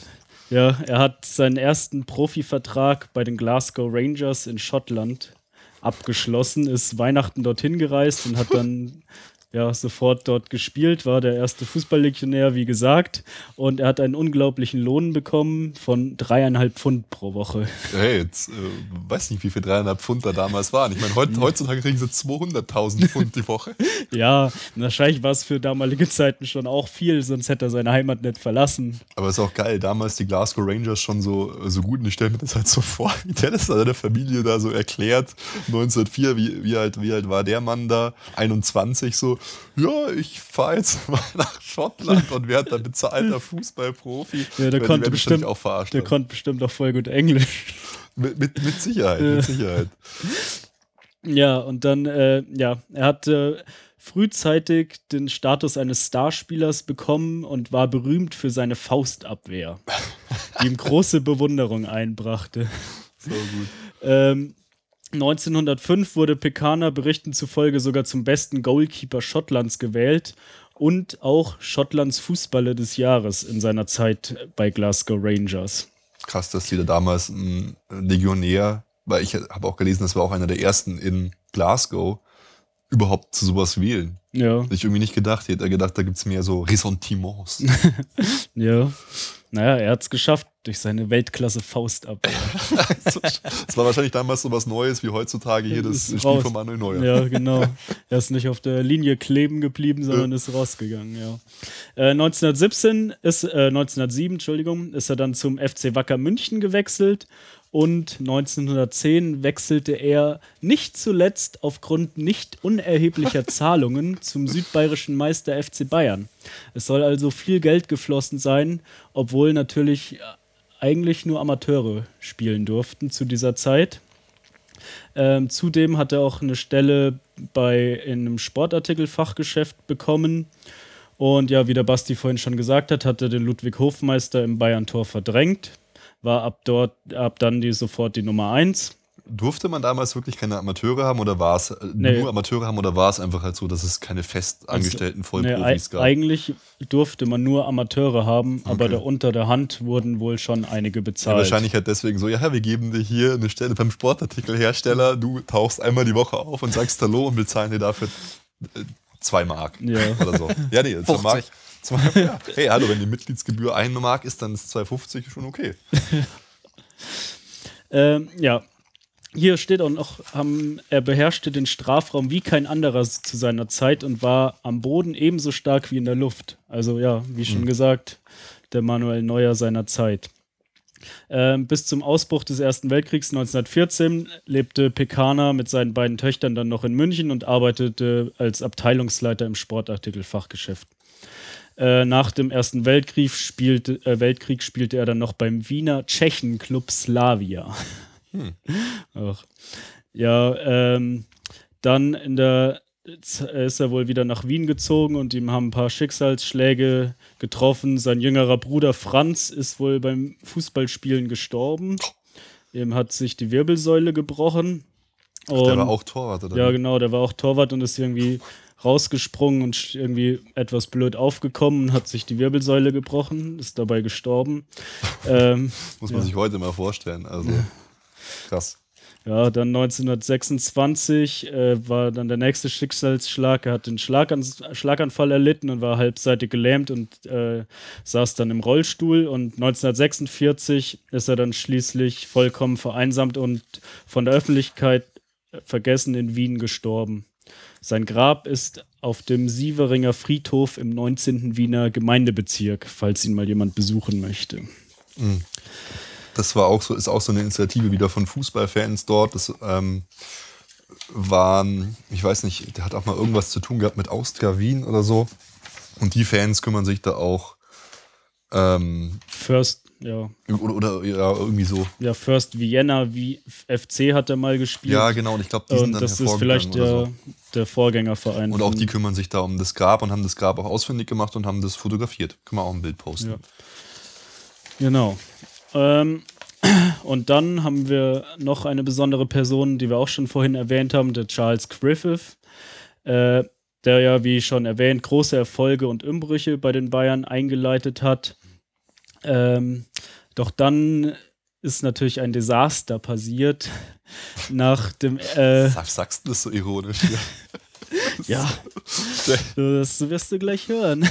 ja, er hat seinen ersten Profivertrag bei den Glasgow Rangers in Schottland abgeschlossen, ist Weihnachten dorthin gereist und hat dann ja, sofort dort gespielt, war der erste Fußballlegionär, wie gesagt. Und er hat einen unglaublichen Lohn bekommen von dreieinhalb Pfund pro Woche. Hey, jetzt äh, weiß nicht, wie viel 300 Pfund da damals waren. Ich meine, heut, heutzutage kriegen sie 200.000 Pfund die Woche. Ja, wahrscheinlich war es für damalige Zeiten schon auch viel, sonst hätte er seine Heimat nicht verlassen. Aber ist auch geil, damals die Glasgow Rangers schon so, so gut und ich stelle mir das halt so vor, wie der das seiner Familie da so erklärt. 1904, wie, wie, alt, wie alt war der Mann da? 21 so, ja, ich fahre jetzt mal nach Schottland und werde da bezahlter Fußballprofi. Ja, der konnte bestimmt, auch verarscht. der konnte bestimmt auch voll gut Englisch. mit, mit, mit Sicherheit, mit Sicherheit. Ja, und dann, äh, ja, er hatte frühzeitig den Status eines Starspielers bekommen und war berühmt für seine Faustabwehr, die ihm große Bewunderung einbrachte. So gut. Ähm, 1905 wurde Pekana Berichten zufolge sogar zum besten Goalkeeper Schottlands gewählt und auch Schottlands Fußballer des Jahres in seiner Zeit bei Glasgow Rangers. Krass, dass die da damals ein Legionär, weil ich habe auch gelesen, das war auch einer der ersten in Glasgow, überhaupt zu sowas wählen. Ja, Hätte ich irgendwie nicht gedacht. Ich hätte gedacht, da gibt es mehr so Ressentiments. ja. Naja, er hat es geschafft durch seine Weltklasse-Faustabwehr. das war wahrscheinlich damals so was Neues wie heutzutage hier das Ist Spiel raus. von Manuel Neuer. Ja, genau. Er ist nicht auf der Linie kleben geblieben, sondern ist rausgegangen, ja. Äh, 1917 ist, äh, 1907, Entschuldigung, ist er dann zum FC Wacker München gewechselt und 1910 wechselte er nicht zuletzt aufgrund nicht unerheblicher Zahlungen zum südbayerischen Meister FC Bayern. Es soll also viel Geld geflossen sein, obwohl natürlich eigentlich nur Amateure spielen durften zu dieser Zeit. Ähm, zudem hat er auch eine Stelle bei in einem Sportartikelfachgeschäft bekommen. Und ja, wie der Basti vorhin schon gesagt hat, hat er den Ludwig Hofmeister im Bayern-Tor verdrängt. War ab dort, ab dann die sofort die Nummer 1. Durfte man damals wirklich keine Amateure haben oder war es äh, Nee. nur Amateure haben oder war es einfach halt so, dass es keine festangestellten Nee, Vollprofis ei- gab? eigentlich durfte man nur Amateure haben, aber Okay. da unter der Hand wurden wohl schon einige Ja, bezahlt. wahrscheinlich halt deswegen so, ja, wir geben dir hier eine Stelle beim Sportartikelhersteller, du tauchst einmal die Woche auf und sagst Hallo und bezahlen dir dafür äh, zwei Mark Ja. oder so. Ja, nee, zwei 50. Mark. Zwei, ja. Hey, hallo, wenn die Mitgliedsgebühr eine Mark ist, dann ist 2,50 schon okay. Ähm, ja. Hier steht auch noch, haben, er beherrschte den Strafraum wie kein anderer zu seiner Zeit und war am Boden ebenso stark wie in der Luft. Also ja, wie schon gesagt, der Manuel Neuer seiner Zeit. Ähm, bis zum Ausbruch des Ersten Weltkriegs 1914 lebte Pekana mit seinen beiden Töchtern dann noch in München und arbeitete als Abteilungsleiter im Sportartikelfachgeschäft. Äh, nach dem Ersten Weltkrieg spielte, äh, Weltkrieg spielte er dann noch beim Wiener Tschechenclub Slavia. Ach. Ja, ähm, dann in der ist er wohl wieder nach Wien gezogen und ihm haben ein paar Schicksalsschläge getroffen. Sein jüngerer Bruder Franz ist wohl beim Fußballspielen gestorben. Ihm hat sich die Wirbelsäule gebrochen. Der war auch Torwart, oder? ja, genau, der war auch Torwart und ist irgendwie rausgesprungen und irgendwie etwas blöd aufgekommen und hat sich die Wirbelsäule gebrochen, ist dabei gestorben. ähm, Muss man ja. sich heute mal vorstellen. Also krass. ja, dann 1926 äh, war dann der nächste Schicksalsschlag. Er hat den Schlagans Schlaganfall erlitten und war halbseitig gelähmt und äh, saß dann im Rollstuhl. Und 1946 ist er dann schließlich vollkommen vereinsamt und von der Öffentlichkeit vergessen in Wien gestorben. Sein Grab ist auf dem Sieveringer Friedhof im 19. Wiener Gemeindebezirk, falls ihn mal jemand besuchen möchte. Das war auch so, ist auch so eine Initiative wieder von Fußballfans dort. Das ähm, waren, ich weiß nicht, der hat auch mal irgendwas zu tun gehabt mit Austria Wien oder so. Und die Fans kümmern sich da auch ähm, First, ja, oder, oder ja, irgendwie so. ja, First Vienna wie FC hat er mal gespielt. Ja, genau. Und ich glaube, die sind Und dann das ist vielleicht der, so. der Vorgängerverein. Und auch die kümmern sich da um das Grab und haben das Grab auch ausfindig gemacht und haben das fotografiert. Können wir auch ein Bild posten. Ja. Genau. Ähm, und dann haben wir noch eine besondere Person, die wir auch schon vorhin erwähnt haben, der Charles Griffith, äh, der ja, wie schon erwähnt, große Erfolge und Umbrüche bei den Bayern eingeleitet hat. Ähm, doch dann ist natürlich ein Desaster passiert. Nach dem äh, Sag, sagst du das so ironisch? Ja. Ja, das wirst du gleich hören.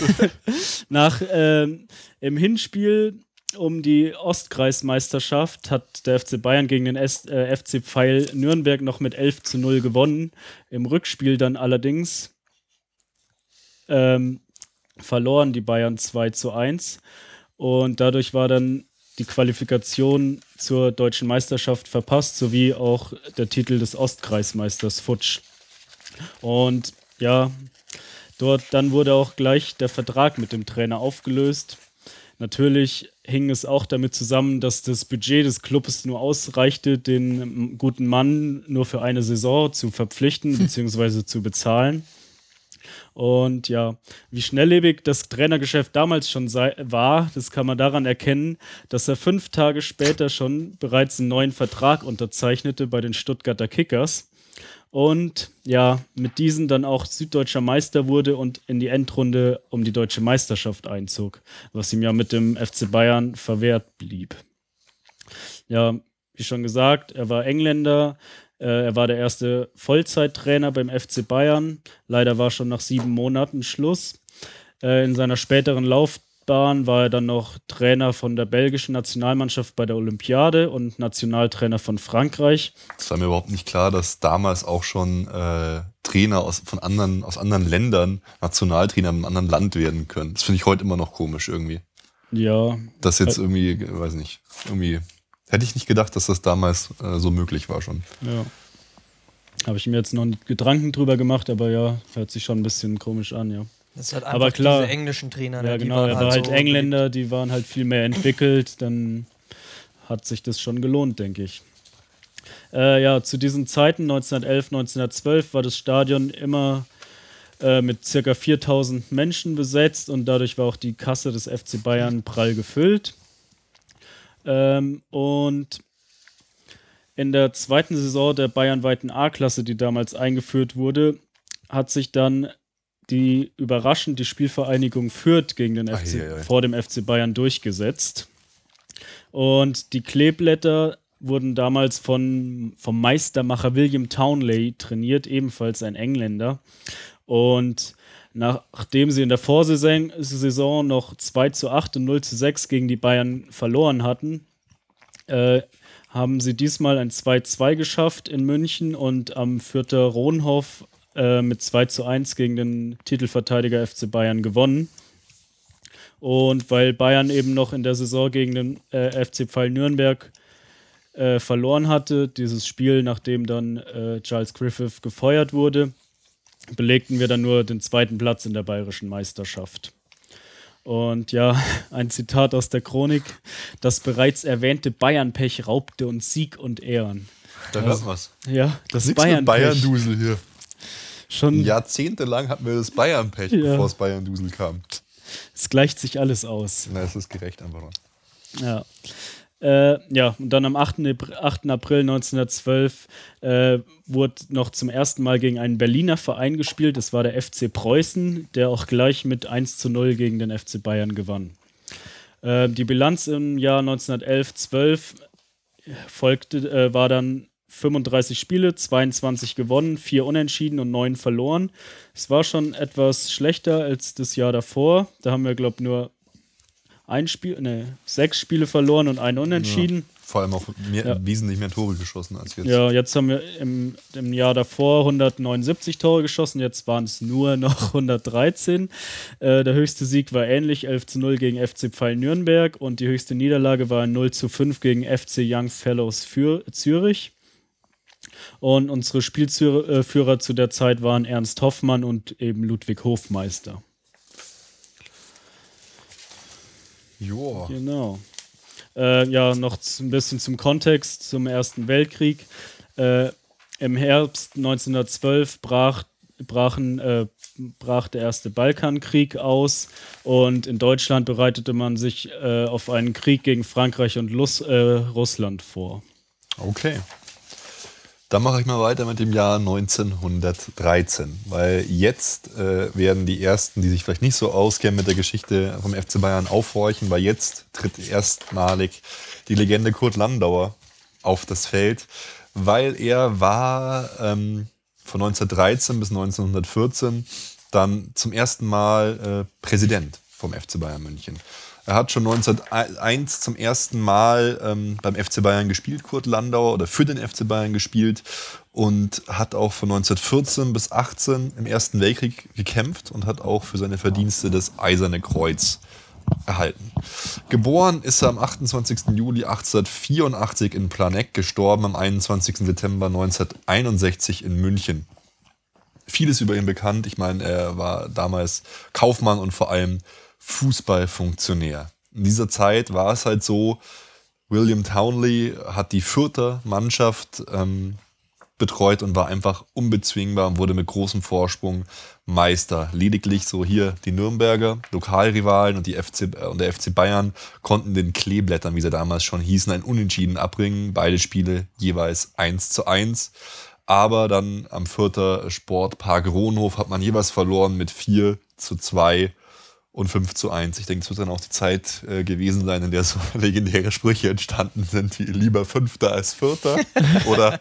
Nach ähm, im Hinspiel um die Ostkreismeisterschaft hat der FC Bayern gegen den S äh, FC Pfeil Nürnberg noch mit 11 zu 0 gewonnen. Im Rückspiel dann allerdings ähm, verloren die Bayern 2 zu 1. Und dadurch war dann die Qualifikation zur deutschen Meisterschaft verpasst, sowie auch der Titel des Ostkreismeisters futsch. Und ja, dort dann wurde auch gleich der Vertrag mit dem Trainer aufgelöst. Natürlich hing es auch damit zusammen, dass das Budget des Clubes nur ausreichte, den guten Mann nur für eine Saison zu verpflichten bzw. zu bezahlen. Und ja, wie schnelllebig das Trainergeschäft damals schon war, das kann man daran erkennen, dass er fünf Tage später schon bereits einen neuen Vertrag unterzeichnete bei den Stuttgarter Kickers. Und ja, mit diesen dann auch süddeutscher Meister wurde und in die Endrunde um die deutsche Meisterschaft einzog, was ihm ja mit dem FC Bayern verwehrt blieb. Ja, wie schon gesagt, er war Engländer, er war der erste Vollzeittrainer beim FC Bayern. Leider war schon nach sieben Monaten Schluss. Äh, in seiner späteren Laufbahn war er dann noch Trainer von der belgischen Nationalmannschaft bei der Olympiade und Nationaltrainer von Frankreich. Es war mir überhaupt nicht klar, dass damals auch schon äh, Trainer aus, von anderen, aus anderen Ländern Nationaltrainer in einem anderen Land werden können. Das finde ich heute immer noch komisch irgendwie. Ja. Das jetzt irgendwie, weiß nicht, irgendwie Hätte ich nicht gedacht, dass das damals äh, so möglich war schon. Ja. Habe ich mir jetzt noch nicht Gedanken drüber gemacht, aber ja, hört sich schon ein bisschen komisch an, ja. Das halt einfach aber klar, diese englischen Trainer. Ja, ne, genau, er war halt halt so Engländer, die waren halt viel mehr entwickelt, dann hat sich das schon gelohnt, denke ich. Äh, ja, zu diesen Zeiten, 1911, 1912, war das Stadion immer äh, mit circa 4000 Menschen besetzt und dadurch war auch die Kasse des FC Bayern prall gefüllt. Ähm, und in der zweiten Saison der bayernweiten A-Klasse, die damals eingeführt wurde, hat sich dann die überraschend die Spielvereinigung Fürth gegen den FC, Ei, ei, ei. vor dem FC Bayern durchgesetzt. Und die Kleeblätter wurden damals von, vom Meistermacher William Townley trainiert, ebenfalls ein Engländer. Und nachdem sie in der Vorsaison Saison noch 2 zu 8 und 0 zu 6 gegen die Bayern verloren hatten, äh, haben sie diesmal ein 2-2 geschafft in München und am Fürther Rohnhof äh, mit 2 zu 1 gegen den Titelverteidiger FC Bayern gewonnen. Und weil Bayern eben noch in der Saison gegen den äh, FC Pfeil Nürnberg äh, verloren hatte, dieses Spiel, nachdem dann äh, Charles Griffith gefeuert wurde, belegten wir dann nur den zweiten Platz in der bayerischen Meisterschaft. Und ja, ein Zitat aus der Chronik: Das bereits erwähnte Bayernpech raubte uns Sieg und Ehren. Da hört man's. Ja, das Nix mit Bayernpech. Bayern-Dusel hier. Schon, Jahrzehntelang hatten wir das Bayern-Pech, Ja. bevor es Bayern-Dusel kam. es gleicht sich alles aus. Na, es ist gerecht einfach. Ja. Äh, ja, und dann am 8. April, 8. April 1912 äh, wurde noch zum ersten Mal gegen einen Berliner Verein gespielt. Das war der FC Preußen, der auch gleich mit 1 zu 0 gegen den FC Bayern gewann. Äh, die Bilanz im Jahr 1911-12 folgte, äh, war dann 35 Spiele, 22 gewonnen, 4 unentschieden und 9 verloren. Es war schon etwas schlechter als das Jahr davor. Da haben wir, glaube ich, nur ein Spiel, ne, sechs Spiele verloren und ein Unentschieden. Vor allem auch mehr, Ja. wesentlich mehr Tore geschossen als jetzt. Ja, jetzt haben wir im, im Jahr davor 179 Tore geschossen, jetzt waren es nur noch 113. Äh, der höchste Sieg war ähnlich, 11 zu 0 gegen FC Pfeil Nürnberg und die höchste Niederlage war 0 zu 5 gegen FC Young Fellows für Zürich. Und unsere Spielführer zu der Zeit waren Ernst Hoffmann und eben Ludwig Hofmeister. Joa. Genau. Äh, ja, noch ein bisschen zum Kontext zum Ersten Weltkrieg. Äh, Im Herbst 1912 brach, brachen, äh, brach der Erste Balkankrieg aus und in Deutschland bereitete man sich äh, auf einen Krieg gegen Frankreich und Lus äh, Russland vor. Okay. Dann mache ich mal weiter mit dem Jahr 1913, weil jetzt äh, werden die Ersten, die sich vielleicht nicht so auskennen mit der Geschichte vom FC Bayern, aufhorchen, weil jetzt tritt erstmalig die Legende Kurt Landauer auf das Feld, weil er war ähm, von 1913 bis 1914 dann zum ersten Mal äh, Präsident vom FC Bayern München. Er hat schon 1901 zum ersten Mal ähm, beim FC Bayern gespielt, Kurt Landauer, oder für den FC Bayern gespielt und hat auch von 1914 bis 18 im Ersten Weltkrieg gekämpft und hat auch für seine Verdienste das Eiserne Kreuz erhalten. Geboren ist er am 28. Juli 1884 in Planegg, gestorben am 21. September 1961 in München vieles über ihn bekannt. Ich meine, er war damals Kaufmann und vor allem Fußballfunktionär. In dieser Zeit war es halt so, William Townley hat die vierte Mannschaft ähm, betreut und war einfach unbezwingbar und wurde mit großem Vorsprung Meister. Lediglich so hier die Nürnberger, Lokalrivalen und, die FC, äh, und der FC Bayern konnten den Kleeblättern, wie sie damals schon hießen, ein Unentschieden abbringen. Beide Spiele jeweils 1 zu 1. Aber dann am vierter Sportpark Rohnhof hat man jeweils verloren mit 4 zu 2 und 5 zu 1. Ich denke, es wird dann auch die Zeit äh, gewesen sein, in der so legendäre Sprüche entstanden sind, wie lieber Fünfter als Vierter oder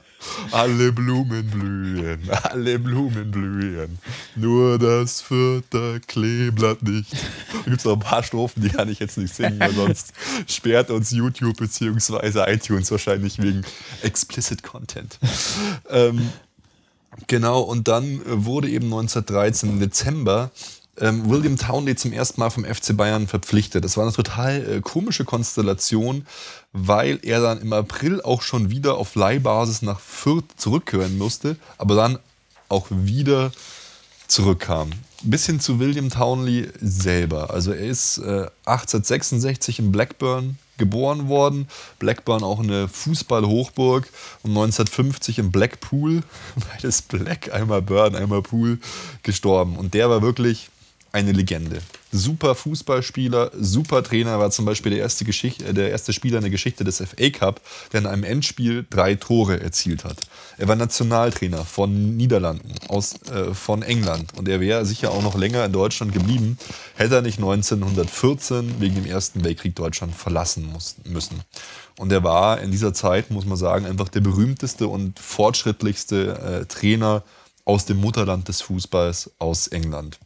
alle Blumen blühen, alle Blumen blühen, nur das vierte Kleeblatt nicht. Da gibt es noch ein paar Strophen, die kann ich jetzt nicht singen, weil sonst sperrt uns YouTube bzw. iTunes wahrscheinlich wegen explicit Content. Ähm, genau, und dann wurde eben 1913 im Dezember ähm, William Townley zum ersten Mal vom FC Bayern verpflichtet. Das war eine total äh, komische Konstellation, weil er dann im April auch schon wieder auf Leihbasis nach Fürth zurückkehren musste, aber dann auch wieder zurückkam. Bis hin zu William Townley selber. Also er ist äh, 1866 in Blackburn geboren worden. Blackburn auch eine Fußballhochburg und 1950 in Blackpool, beides Black, einmal Burn, einmal Pool, gestorben. Und der war wirklich eine Legende. Super Fußballspieler, super Trainer, war zum Beispiel der erste, Geschicht äh, der erste Spieler in der Geschichte des FA Cup, der in einem Endspiel drei Tore erzielt hat. Er war Nationaltrainer von Niederlanden, aus, äh, von England und er wäre sicher auch noch länger in Deutschland geblieben, hätte er nicht 1914 wegen dem Ersten Weltkrieg Deutschland verlassen muss, müssen. Und er war in dieser Zeit, muss man sagen, einfach der berühmteste und fortschrittlichste äh, Trainer aus dem Mutterland des Fußballs aus England.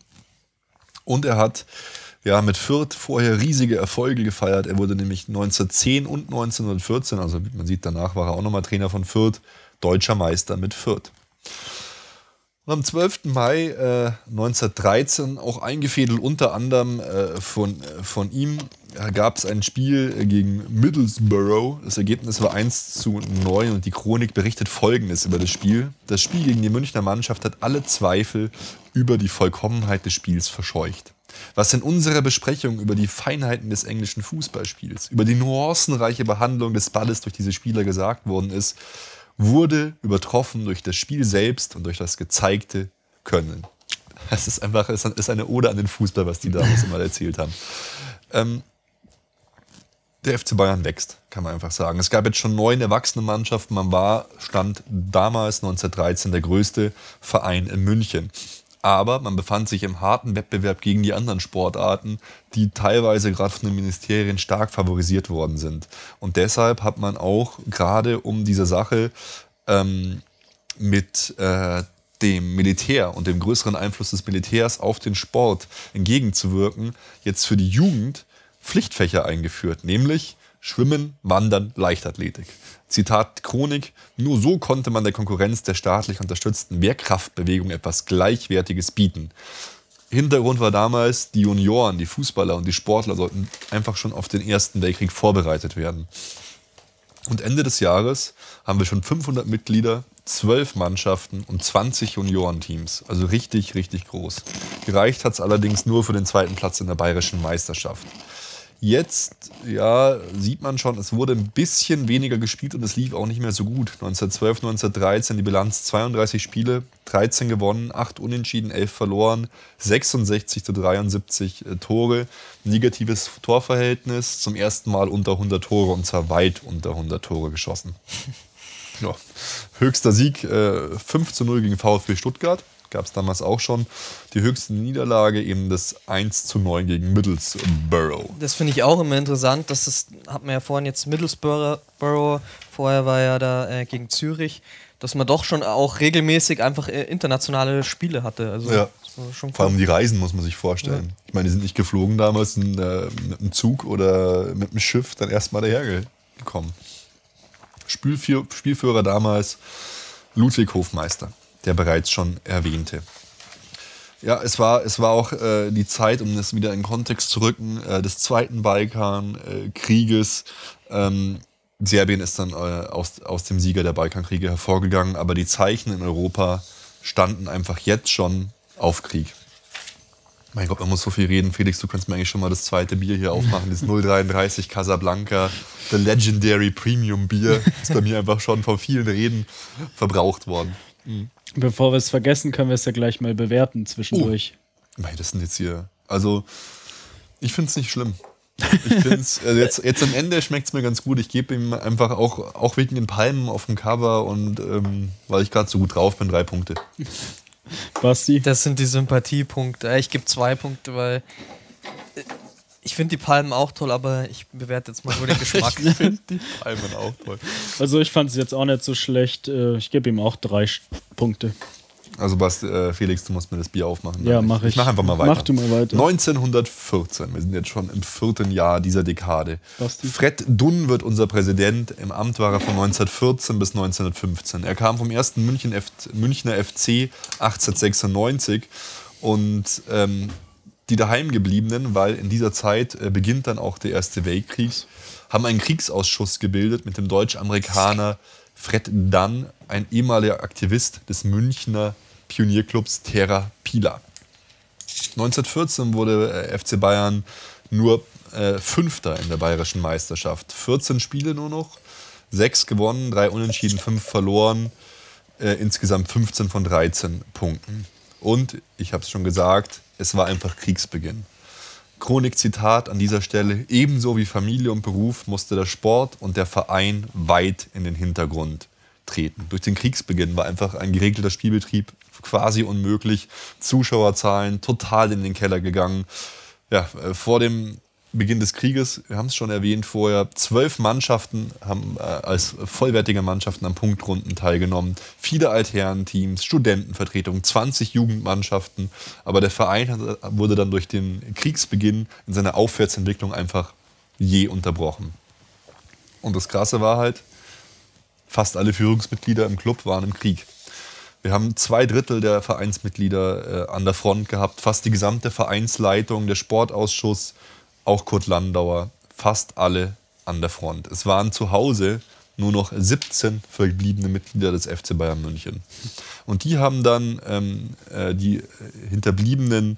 Und er hat ja, mit Fürth vorher riesige Erfolge gefeiert. Er wurde nämlich 1910 und 1914, also wie man sieht, danach war er auch nochmal Trainer von Fürth, deutscher Meister mit Fürth. Und am 12. Mai äh, 1913, auch eingefädelt unter anderem äh, von, äh, von ihm, gab es ein Spiel gegen Middlesbrough. Das Ergebnis war 1 zu 9 und die Chronik berichtet folgendes über das Spiel. Das Spiel gegen die Münchner Mannschaft hat alle Zweifel über die Vollkommenheit des Spiels verscheucht. Was in unserer Besprechung über die Feinheiten des englischen Fußballspiels, über die nuancenreiche Behandlung des Balles durch diese Spieler gesagt worden ist, wurde übertroffen durch das Spiel selbst und durch das gezeigte Können. Es ist einfach ist eine Ode an den Fußball, was die damals immer erzählt haben. Ähm, der FC Bayern wächst, kann man einfach sagen. Es gab jetzt schon neun erwachsene Mannschaften. Man war, stand damals 1913 der größte Verein in München. Aber man befand sich im harten Wettbewerb gegen die anderen Sportarten, die teilweise gerade von den Ministerien stark favorisiert worden sind. Und deshalb hat man auch gerade um diese Sache ähm, mit äh, dem Militär und dem größeren Einfluss des Militärs auf den Sport entgegenzuwirken, jetzt für die Jugend Pflichtfächer eingeführt, nämlich Schwimmen, Wandern, Leichtathletik. Zitat Chronik, nur so konnte man der Konkurrenz der staatlich unterstützten Wehrkraftbewegung etwas Gleichwertiges bieten. Hintergrund war damals, die Junioren, die Fußballer und die Sportler sollten einfach schon auf den Ersten Weltkrieg vorbereitet werden. Und Ende des Jahres haben wir schon 500 Mitglieder, 12 Mannschaften und 20 Juniorenteams. Also richtig, richtig groß. Gereicht hat es allerdings nur für den zweiten Platz in der bayerischen Meisterschaft. Jetzt, ja, sieht man schon, es wurde ein bisschen weniger gespielt und es lief auch nicht mehr so gut. 1912, 1913 die Bilanz 32 Spiele, 13 gewonnen, 8 unentschieden, 11 verloren, 66 zu 73 äh, Tore, negatives Torverhältnis, zum ersten Mal unter 100 Tore und zwar weit unter 100 Tore geschossen. ja. Höchster Sieg äh, 5 zu 0 gegen VfB Stuttgart gab es damals auch schon. Die höchste Niederlage eben das 1 zu 9 gegen Middlesbrough. Das finde ich auch immer interessant. Das ist, hat man ja vorhin jetzt Middlesbrough, vorher war ja da äh, gegen Zürich, dass man doch schon auch regelmäßig einfach äh, internationale Spiele hatte. Also, ja. Cool. Vor allem die Reisen muss man sich vorstellen. Ja. Ich meine, die sind nicht geflogen damals in, äh, mit einem Zug oder mit einem Schiff dann erstmal dahergekommen. Spielführer damals Ludwig Hofmeister der bereits schon erwähnte. Ja, es war, es war auch äh, die Zeit, um das wieder in Kontext zu rücken, äh, des Zweiten Balkankrieges. Äh, ähm, Serbien ist dann äh, aus, aus dem Sieger der Balkankriege hervorgegangen, aber die Zeichen in Europa standen einfach jetzt schon auf Krieg. Mein Gott, man muss so viel reden. Felix, du kannst mir eigentlich schon mal das zweite Bier hier aufmachen. Das 033 Casablanca, the Legendary Premium Bier. Ist bei mir einfach schon von vielen Reden verbraucht worden. Bevor wir es vergessen, können wir es ja gleich mal bewerten zwischendurch. Mei, das sind jetzt hier. Also, ich finde es nicht schlimm. Ich finde es, also jetzt, jetzt am Ende schmeckt es mir ganz gut. Ich gebe ihm einfach auch, auch wegen den Palmen auf dem Cover und ähm, weil ich gerade so gut drauf bin, drei Punkte. Basti? Das sind die Sympathiepunkte. Äh, Ich gebe zwei Punkte, weil äh, ich finde die Palmen auch toll, aber ich bewerte jetzt mal nur den Geschmack. Ich finde die Palmen auch toll. Also ich fand es jetzt auch nicht so schlecht. Äh, Ich gebe ihm auch drei Punkte. Also Basti, äh, Felix, du musst mir das Bier aufmachen. Ja, mach ich. Ich mach einfach mal weiter. Mach du mal weiter. 1914, wir sind jetzt schon im vierten Jahr dieser Dekade. Basti. Fred Dunn wird unser Präsident. Im Amt war er von 1914 bis 1915. Er kam vom ersten München F Münchner FC 1896 und ähm, die daheimgebliebenen, weil in dieser Zeit äh, beginnt dann auch der Erste Weltkrieg, haben einen Kriegsausschuss gebildet mit dem Deutsch-Amerikaner Fred Dunn, ein ehemaliger Aktivist des Münchner Pionierclubs Terra Pila. 1914 wurde äh, FC Bayern nur äh, Fünfter in der bayerischen Meisterschaft. 14 Spiele nur noch, sechs gewonnen, drei unentschieden, fünf verloren, äh, insgesamt 15 von 13 Punkten. Und, ich habe es schon gesagt, es war einfach Kriegsbeginn. Chronik-Zitat an dieser Stelle: Ebenso wie Familie und Beruf musste der Sport und der Verein weit in den Hintergrund treten. Durch den Kriegsbeginn war einfach ein geregelter Spielbetrieb quasi unmöglich. Zuschauerzahlen total in den Keller gegangen. Ja, äh, vor dem Beginn des Krieges, wir haben es schon erwähnt vorher, zwölf Mannschaften haben äh, als vollwertige Mannschaften an Punktrunden teilgenommen. Viele Altherrenteams, Studentenvertretungen, 20 Jugendmannschaften. Aber der Verein wurde dann durch den Kriegsbeginn in seiner Aufwärtsentwicklung einfach je unterbrochen. Und das Krasse war halt, fast alle Führungsmitglieder im Club waren im Krieg. Wir haben zwei Drittel der Vereinsmitglieder äh, an der Front gehabt, fast die gesamte Vereinsleitung, der Sportausschuss, auch Kurt Landauer, fast alle an der Front. Es waren zu Hause nur noch 17 verbliebene Mitglieder des FC Bayern München. Und die haben dann ähm, äh, die Hinterbliebenen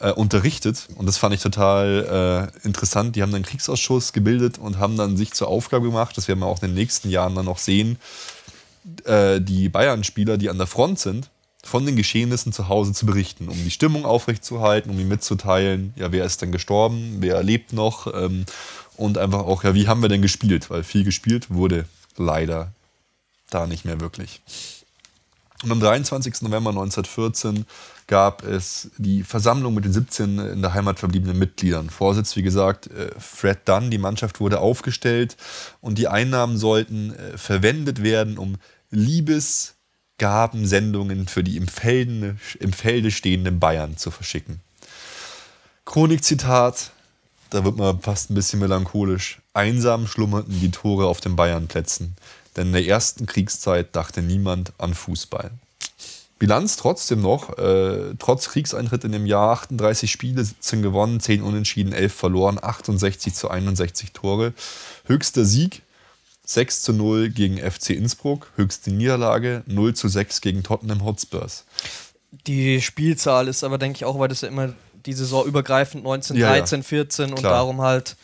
äh, unterrichtet und das fand ich total äh, interessant. Die haben dann einen Kriegsausschuss gebildet und haben dann sich zur Aufgabe gemacht, das werden wir auch in den nächsten Jahren dann noch sehen, äh, die Bayern-Spieler, die an der Front sind, von den Geschehnissen zu Hause zu berichten, um die Stimmung aufrechtzuerhalten, um ihnen mitzuteilen, ja, wer ist denn gestorben, wer lebt noch ähm, und einfach auch, ja, wie haben wir denn gespielt, weil viel gespielt wurde leider da nicht mehr wirklich. Und am 23. November 1914 gab es die Versammlung mit den 17 in der Heimat verbliebenen Mitgliedern. Vorsitz, wie gesagt, äh, Fred Dunn. Die Mannschaft wurde aufgestellt und die Einnahmen sollten äh, verwendet werden, um Liebesgabensendungen für die im, Felden, im Felde stehenden Bayern zu verschicken. Chronikzitat, da wird man fast ein bisschen melancholisch. Einsam schlummerten die Tore auf den Bayernplätzen, denn in der ersten Kriegszeit dachte niemand an Fußball. Bilanz trotzdem noch, äh, trotz Kriegseintritt in dem Jahr 38 Spiele, 17 gewonnen, 10 unentschieden, 11 verloren, 68 zu 61 Tore. Höchster Sieg 6 zu 0 gegen FC Innsbruck, höchste Niederlage 0 zu 6 gegen Tottenham Hotspurs. Die Spielzahl ist aber, denke ich, auch, weil das ja immer die Saison übergreifend 1913, Ja, ja. 14 und Klar. darum halt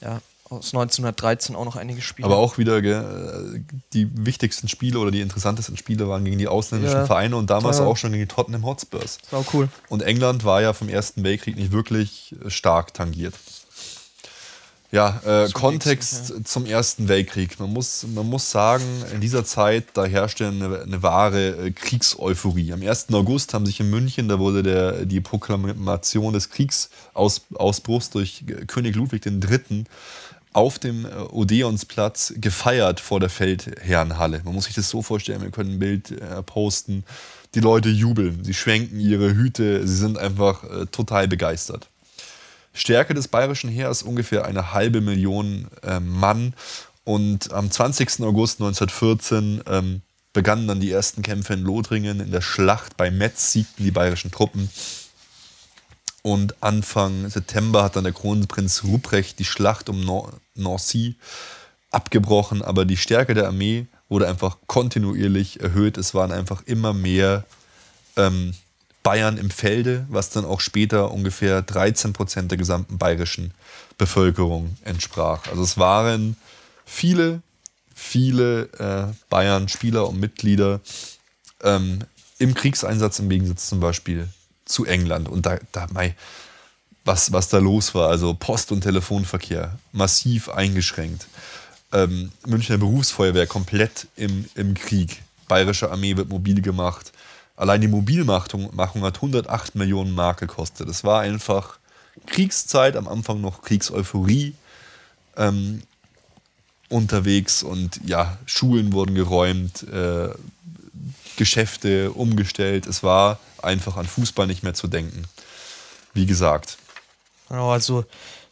ja, aus 1913 auch noch einige Spiele. Aber auch wieder gell, die wichtigsten Spiele oder die interessantesten Spiele waren gegen die ausländischen Ja, Vereine und damals total. auch schon gegen die Tottenham Hotspurs. Sau cool. Und England war ja vom Ersten Weltkrieg nicht wirklich stark tangiert. Ja, äh, Zum Kontext zum Ersten Weltkrieg. Man muss, man muss sagen, in dieser Zeit, da herrschte eine, eine wahre äh, Kriegseuphorie. Am 1. August haben sich in München, da wurde der, die Proklamation des Kriegsausbruchs durch König Ludwig III. auf dem äh, Odeonsplatz gefeiert vor der Feldherrenhalle. Man muss sich das so vorstellen, wir können ein Bild äh, posten. Die Leute jubeln, sie schwenken ihre Hüte, sie sind einfach äh, total begeistert. Stärke des bayerischen Heers ungefähr eine halbe Million äh, Mann. Und am 20. August 1914 ähm, begannen dann die ersten Kämpfe in Lothringen. In der Schlacht bei Metz siegten die bayerischen Truppen. Und Anfang September hat dann der Kronprinz Ruprecht die Schlacht um Nancy abgebrochen. Aber die Stärke der Armee wurde einfach kontinuierlich erhöht. Es waren einfach immer mehr ähm, Bayern im Felde, was dann auch später ungefähr 13 Prozent der gesamten bayerischen Bevölkerung entsprach. Also es waren viele, viele äh, Bayern-Spieler und Mitglieder ähm, im Kriegseinsatz im Gegensatz zum Beispiel zu England. Und da, da mei, was, was da los war, also Post- und Telefonverkehr massiv eingeschränkt. Ähm, Münchner Berufsfeuerwehr komplett im, im Krieg. Bayerische Armee wird mobil gemacht. Allein die Mobilmachung Machung hat 108 Millionen Mark gekostet. Es war einfach Kriegszeit, am Anfang noch Kriegseuphorie ähm, unterwegs und ja, Schulen wurden geräumt, äh, Geschäfte umgestellt. Es war einfach an Fußball nicht mehr zu denken. Wie gesagt. Genau, also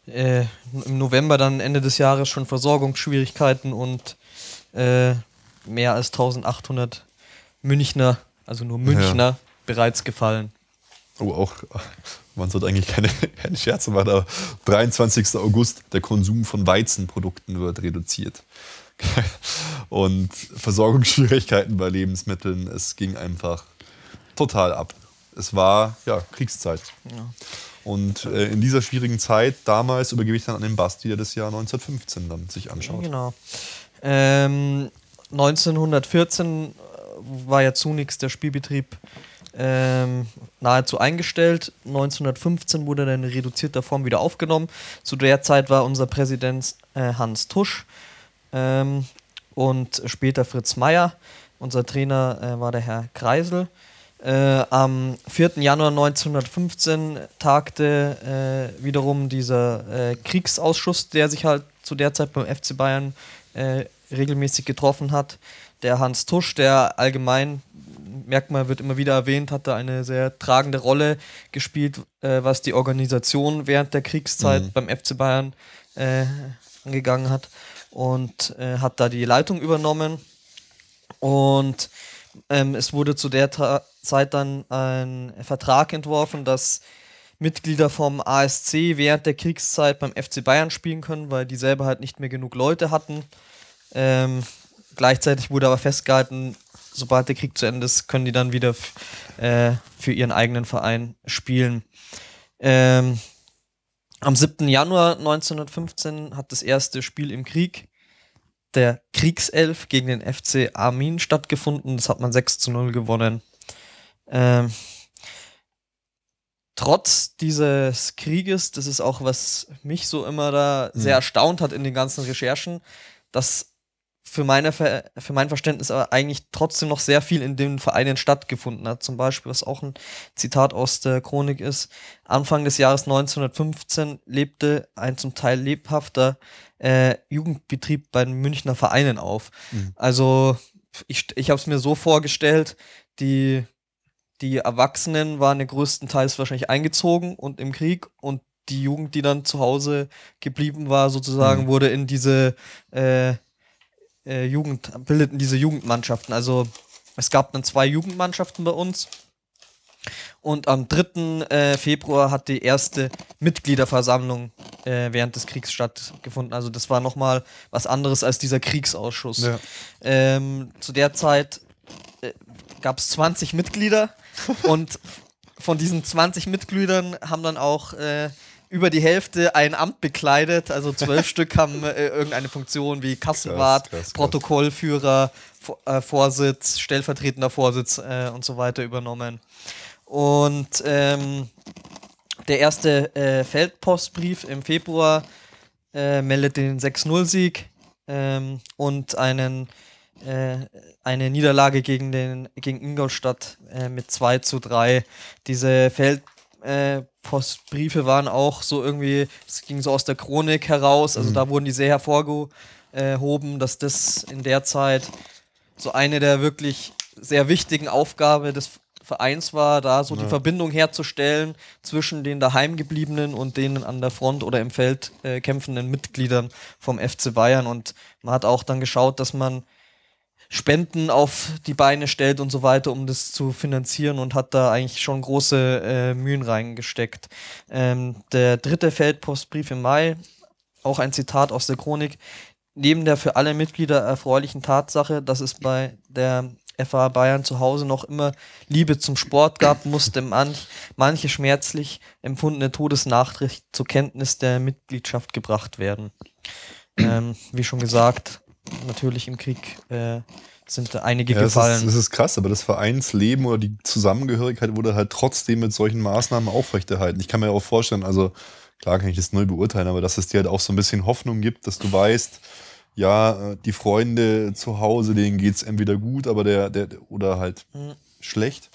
äh, im November dann Ende des Jahres schon Versorgungsschwierigkeiten und äh, mehr als 1800 Münchner, also nur Münchner, ja. bereits gefallen. Oh, auch, man sollte eigentlich keine, keine Scherze machen, aber 23. August, der Konsum von Weizenprodukten wird reduziert. Und Versorgungsschwierigkeiten bei Lebensmitteln, es ging einfach total ab. Es war ja Kriegszeit. Ja. Und äh, in dieser schwierigen Zeit damals übergebe ich dann an den Basti, der das Jahr 1915 dann sich anschaut. Genau. Ähm, 1914 äh, war ja zunächst der Spielbetrieb ähm, nahezu eingestellt. 1915 wurde er in reduzierter Form wieder aufgenommen. Zu der Zeit war unser Präsident äh, Hans Tusch ähm, und später Fritz Meyer. Unser Trainer äh, war der Herr Kreisel. Äh, am 4. Januar 1915 tagte äh, wiederum dieser äh, Kriegsausschuss, der sich halt zu der Zeit beim FC Bayern äh, regelmäßig getroffen hat. Der Hans Tusch, der allgemein, merkt man, wird immer wieder erwähnt, hatte eine sehr tragende Rolle gespielt, äh, was die Organisation während der Kriegszeit mhm. beim FC Bayern äh, angegangen hat und hat da die Leitung übernommen. Und ähm, es wurde zu der Tra Zeit dann ein Vertrag entworfen, dass Mitglieder vom ASC während der Kriegszeit beim FC Bayern spielen können, weil die selber halt nicht mehr genug Leute hatten. Ähm, gleichzeitig wurde aber festgehalten, sobald der Krieg zu Ende ist, können die dann wieder äh, für ihren eigenen Verein spielen. Ähm, am 7. Januar 1915 hat das erste Spiel im Krieg der Kriegself gegen den FC Armin stattgefunden. Das hat man 6 zu 0 gewonnen. Ähm, trotz dieses Krieges, das ist auch, was mich so immer da sehr mhm. erstaunt hat in den ganzen Recherchen, dass für, meine, für mein Verständnis aber eigentlich trotzdem noch sehr viel in den Vereinen stattgefunden hat. Zum Beispiel, was auch ein Zitat aus der Chronik ist, Anfang des Jahres 1915 lebte ein zum Teil lebhafter äh, Jugendbetrieb bei den Münchner Vereinen auf. Mhm. Also ich, ich habe es mir so vorgestellt, die die Erwachsenen waren ja größtenteils wahrscheinlich eingezogen und im Krieg und die Jugend, die dann zu Hause geblieben war, sozusagen, mhm. wurde in diese äh, äh, Jugend, bildeten diese Jugendmannschaften. Also es gab dann zwei Jugendmannschaften bei uns. Und am 3. Äh, Februar hat die erste Mitgliederversammlung äh, während des Kriegs stattgefunden. Also das war nochmal was anderes als dieser Kriegsausschuss. Ja. Ähm, zu der Zeit gab es 20 Mitglieder und von diesen 20 Mitgliedern haben dann auch äh, über die Hälfte ein Amt bekleidet. Also zwölf Stück haben äh, irgendeine Funktion wie Kassenwart, krass, krass, Protokollführer, äh, Vorsitz, stellvertretender Vorsitz äh, und so weiter übernommen. Und ähm, der erste äh, Feldpostbrief im Februar äh, meldet den 6-0-Sieg ähm, und einen äh, eine Niederlage gegen, den, gegen Ingolstadt mit 2 zu 3. Diese Feldpostbriefe äh, waren auch so irgendwie, es ging so aus der Chronik heraus, also mhm. da wurden die sehr hervorgehoben, dass das in der Zeit so eine der wirklich sehr wichtigen Aufgaben des Vereins war, da so ja. die Verbindung herzustellen zwischen den daheimgebliebenen und den an der Front oder im Feld äh, kämpfenden Mitgliedern vom FC Bayern. Und man hat auch dann geschaut, dass man Spenden auf die Beine stellt und so weiter, um das zu finanzieren und hat da eigentlich schon große äh, Mühen reingesteckt. Ähm, der dritte Feldpostbrief im Mai, auch ein Zitat aus der Chronik. Neben der für alle Mitglieder erfreulichen Tatsache, dass es bei der FA Bayern zu Hause noch immer Liebe zum Sport gab, musste manch, manche schmerzlich empfundene Todesnachricht zur Kenntnis der Mitgliedschaft gebracht werden. Ähm, wie schon gesagt, natürlich im Krieg äh, sind da einige Ja, das, gefallen. ist, das ist krass, aber das Vereinsleben oder die Zusammengehörigkeit wurde halt trotzdem mit solchen Maßnahmen aufrechterhalten. Ich kann mir auch vorstellen, also klar kann ich das neu beurteilen, aber dass es dir halt auch so ein bisschen Hoffnung gibt, dass du weißt, ja, äh, die Freunde zu Hause, denen geht's entweder gut, aber der, der oder halt Mhm. schlecht.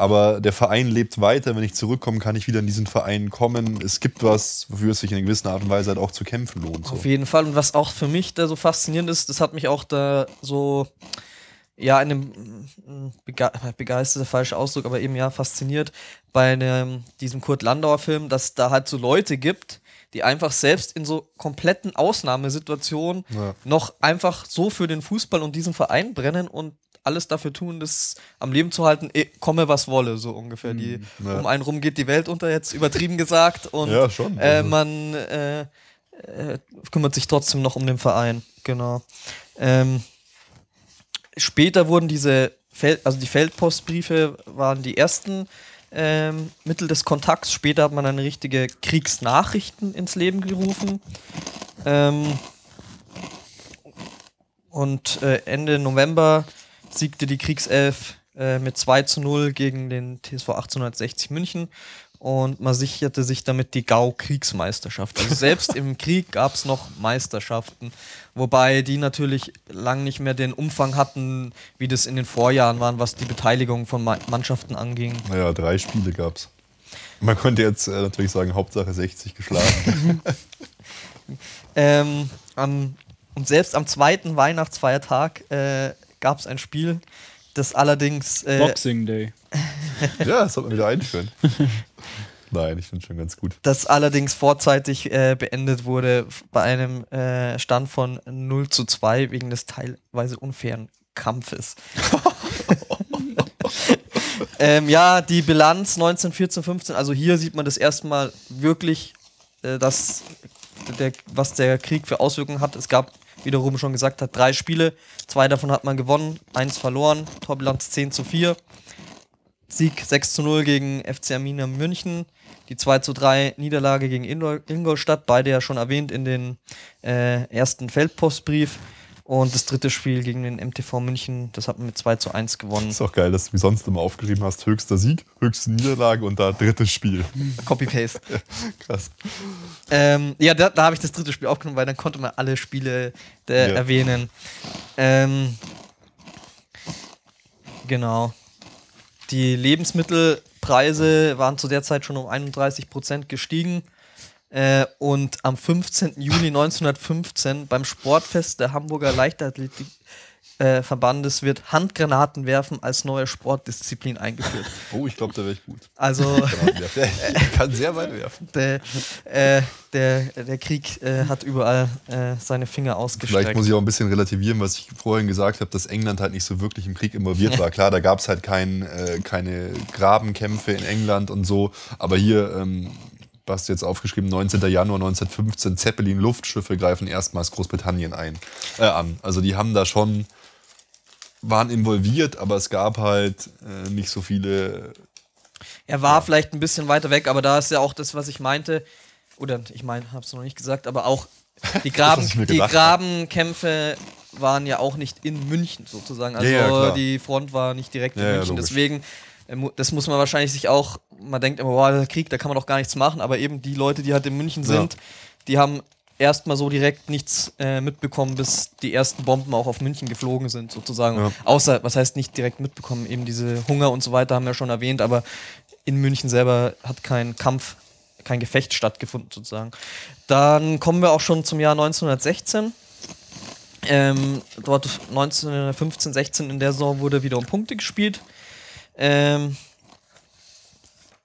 Aber der Verein lebt weiter. Wenn ich zurückkomme, kann ich wieder in diesen Verein kommen. Es gibt was, wofür es sich in einer gewissen Art und Weise halt auch zu kämpfen lohnt. So. Auf jeden Fall. Und was auch für mich da so faszinierend ist, das hat mich auch da so, ja, in einem mm, bege begeistert, falscher Ausdruck, aber eben ja fasziniert bei einem, diesem Kurt Landauer Film, dass da halt so Leute gibt, die einfach selbst in so kompletten Ausnahmesituationen Ja. noch einfach so für den Fußball und diesen Verein brennen und alles dafür tun, das am Leben zu halten, eh, komme was wolle, so ungefähr. Die, ja. Um einen rum geht die Welt unter, jetzt übertrieben gesagt. Und Ja, schon. Äh, Also- man äh, äh, kümmert sich trotzdem noch um den Verein, genau. Ähm, später wurden diese Fel also die Feldpostbriefe waren die ersten ähm, Mittel des Kontakts. Später hat man eine richtige Kriegsnachrichten ins Leben gerufen. Ähm, und äh, Ende November siegte die Kriegself äh, mit 2 zu 0 gegen den TSV 1860 München und man sicherte sich damit die Gau-Kriegsmeisterschaft. Also selbst im Krieg gab es noch Meisterschaften, wobei die natürlich lang nicht mehr den Umfang hatten, wie das in den Vorjahren waren, was die Beteiligung von Ma Mannschaften anging. Naja, drei Spiele gab's. Man könnte jetzt äh, natürlich sagen, Hauptsache 60 geschlagen. Ähm, am, und selbst am zweiten Weihnachtsfeiertag äh, gab es ein Spiel, das allerdings äh, Boxing Day. ja, das sollte man wieder einführen. Nein, ich finde schon ganz gut. das allerdings vorzeitig äh, beendet wurde bei einem äh, Stand von 0 zu 2 wegen des teilweise unfairen Kampfes. ähm, ja, die Bilanz 1914, 15, also hier sieht man das erstmal wirklich, äh, dass der, was der Krieg für Auswirkungen hat. Es gab, wie der Ruben schon gesagt hat, drei Spiele. Zwei davon hat man gewonnen, eins verloren, Torbilanz 10 zu 4. Sieg 6 zu 0 gegen FC Arminia München. Die 2 zu 3 Niederlage gegen Ingol- Ingolstadt, beide ja schon erwähnt in den äh, ersten Feldpostbrief. Und das dritte Spiel gegen den MTV München, das hat man mit 2 zu 1 gewonnen. Ist auch geil, dass du wie sonst immer aufgeschrieben hast, höchster Sieg, höchste Niederlage und da drittes Spiel. Copy-Paste. Krass. ähm, ja, da, da habe ich das dritte Spiel aufgenommen, weil dann konnte man alle Spiele äh, Ja. erwähnen. Ähm, genau. Die Lebensmittelpreise waren zu der Zeit schon um 31 Prozent gestiegen. Äh, und am 15. Juni 1915 beim Sportfest der Hamburger Leichtathletik äh, wird Handgranatenwerfen als neue Sportdisziplin eingeführt. Oh, ich glaube, da wäre ich gut. Also. Ich kann sehr weit werfen. der, äh, der, der Krieg äh, hat überall äh, seine Finger ausgestreckt. Vielleicht muss ich auch ein bisschen relativieren, was ich vorhin gesagt habe, dass England halt nicht so wirklich im Krieg involviert war. Klar, da gab es halt kein, äh, keine Grabenkämpfe in England und so, aber hier, ähm, was jetzt aufgeschrieben, 19. Januar 1915, Zeppelin-Luftschiffe greifen erstmals Großbritannien ein, äh, an. Also die haben da schon, waren involviert, aber es gab halt äh, nicht so viele Er war vielleicht ein bisschen weiter weg, aber da ist ja auch das, was ich meinte, oder ich meine, habe es noch nicht gesagt, aber auch die, Graben, die. Grabenkämpfe waren ja auch nicht in München sozusagen. Also Ja, ja, klar. die Front war nicht direkt in Ja, ja, München. Deswegen, das muss man wahrscheinlich sich auch, man denkt immer, boah, der Krieg, da kann man doch gar nichts machen, aber eben die Leute, die halt in München Ja. sind, die haben erstmal so direkt nichts äh, mitbekommen, bis die ersten Bomben auch auf München geflogen sind, sozusagen. Ja. Außer, was heißt nicht direkt mitbekommen, eben diese Hunger und so weiter haben wir schon erwähnt, aber in München selber hat kein Kampf, kein Gefecht stattgefunden, sozusagen. Dann kommen wir auch schon zum Jahr 1916. Ähm, dort 1915, 16 in der Saison wurde wieder um Punkte gespielt. Ähm,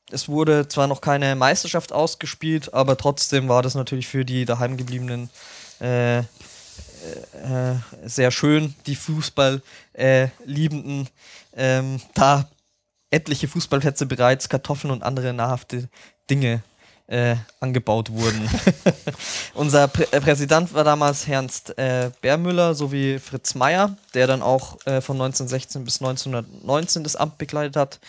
es wurde zwar noch keine Meisterschaft ausgespielt, aber trotzdem war das natürlich für die daheimgebliebenen äh, äh, äh, sehr schön, die Fußball äh, ähm, da etliche Fußballplätze bereits Kartoffeln und andere nahrhafte Dinge äh, angebaut wurden. Unser Prä äh, Präsident war damals Ernst äh, Bärmüller sowie Fritz Meyer, der dann auch äh, von 1916 bis 1919 das Amt begleitet hat.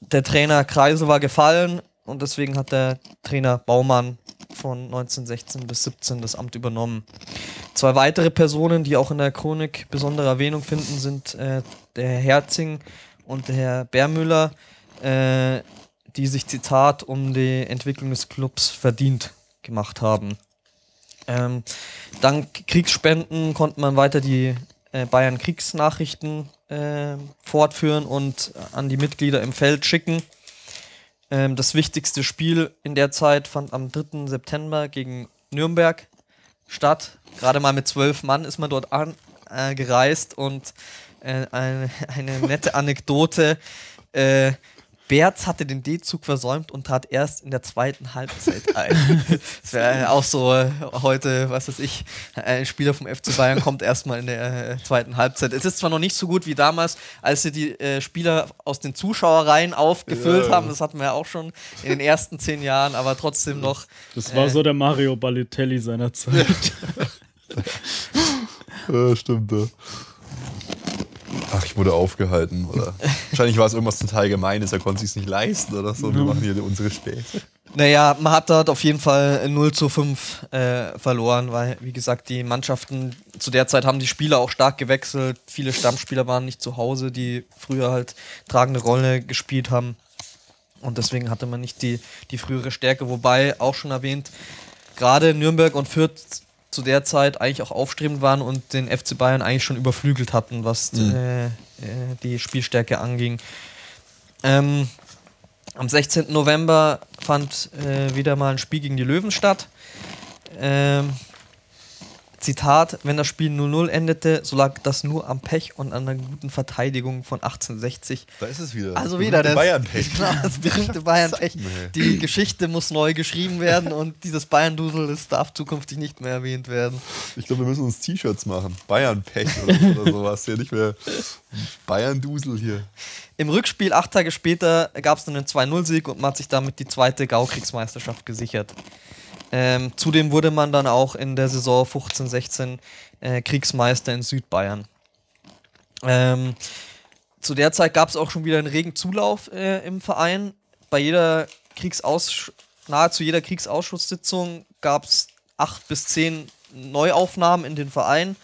Der Trainer Kreise war gefallen und deswegen hat der Trainer Baumann von 1916 bis 17 das Amt übernommen. Zwei weitere Personen, die auch in der Chronik besondere Erwähnung finden, sind äh, der Herr Herzing und der Herr Bärmüller, äh, die sich, Zitat, um die Entwicklung des Clubs verdient gemacht haben. Ähm, dank Kriegsspenden konnte man weiter die äh, Bayern Kriegsnachrichten äh, fortführen und an die Mitglieder im Feld schicken. Ähm, das wichtigste Spiel in der Zeit fand am 3. September gegen Nürnberg statt. Gerade mal mit zwölf Mann ist man dort angereist äh, und äh, eine, eine, nette Anekdote. Berz hatte den D-Zug versäumt und trat erst in der zweiten Halbzeit ein. das wäre auch so äh, heute, was weiß ich, ein Spieler vom FC Bayern kommt erstmal in der äh, zweiten Halbzeit. Es ist zwar noch nicht so gut wie damals, als sie die äh, Spieler aus den Zuschauerreihen aufgefüllt ja. haben, das hatten wir ja auch schon in den ersten zehn Jahren, aber trotzdem noch. Das war äh, so der Mario Balotelli seiner Zeit. ja, stimmt, ja. Ach, ich wurde aufgehalten. Oder wahrscheinlich war es irgendwas total Gemeines, er konnte es sich nicht leisten oder so. Wir machen hier unsere Späße. Naja, man hat dort auf jeden Fall 0 zu 5 äh, verloren, weil, wie gesagt, die Mannschaften zu der Zeit haben die Spieler auch stark gewechselt. Viele Stammspieler waren nicht zu Hause, die früher halt tragende Rolle gespielt haben. Und deswegen hatte man nicht die, die frühere Stärke. Wobei, auch schon erwähnt, gerade Nürnberg und Fürth zu der Zeit eigentlich auch aufstrebend waren und den FC Bayern eigentlich schon überflügelt hatten, was mhm. äh, äh, die Spielstärke anging. Ähm, am 16. November fand äh, wieder mal ein Spiel gegen die Löwen statt. Ähm, Zitat, wenn das Spiel 0-0 endete, so lag das nur am Pech und an der guten Verteidigung von 1860. Da ist es wieder. Also wieder das Bayern-Pech. Genau, das berühmte Bayern-Pech. Die Geschichte muss neu geschrieben werden und dieses Bayern-Dusel, das darf zukünftig nicht mehr erwähnt werden. Ich glaube, wir müssen uns T-Shirts machen. Bayern-Pech oder, oder sowas. Hier nicht mehr Bayern-Dusel hier. Im Rückspiel, acht Tage später, gab es dann einen 2-0-Sieg und man hat sich damit die zweite Gaukriegsmeisterschaft gesichert. Ähm, zudem wurde man dann auch in der Saison 15-16 äh, Kriegsmeister in Südbayern. Ähm, zu der Zeit gab es auch schon wieder einen regen Zulauf äh, im Verein. Bei jeder Kriegsaus nahezu jeder Kriegsausschusssitzung gab es acht bis zehn Neuaufnahmen in den Verein.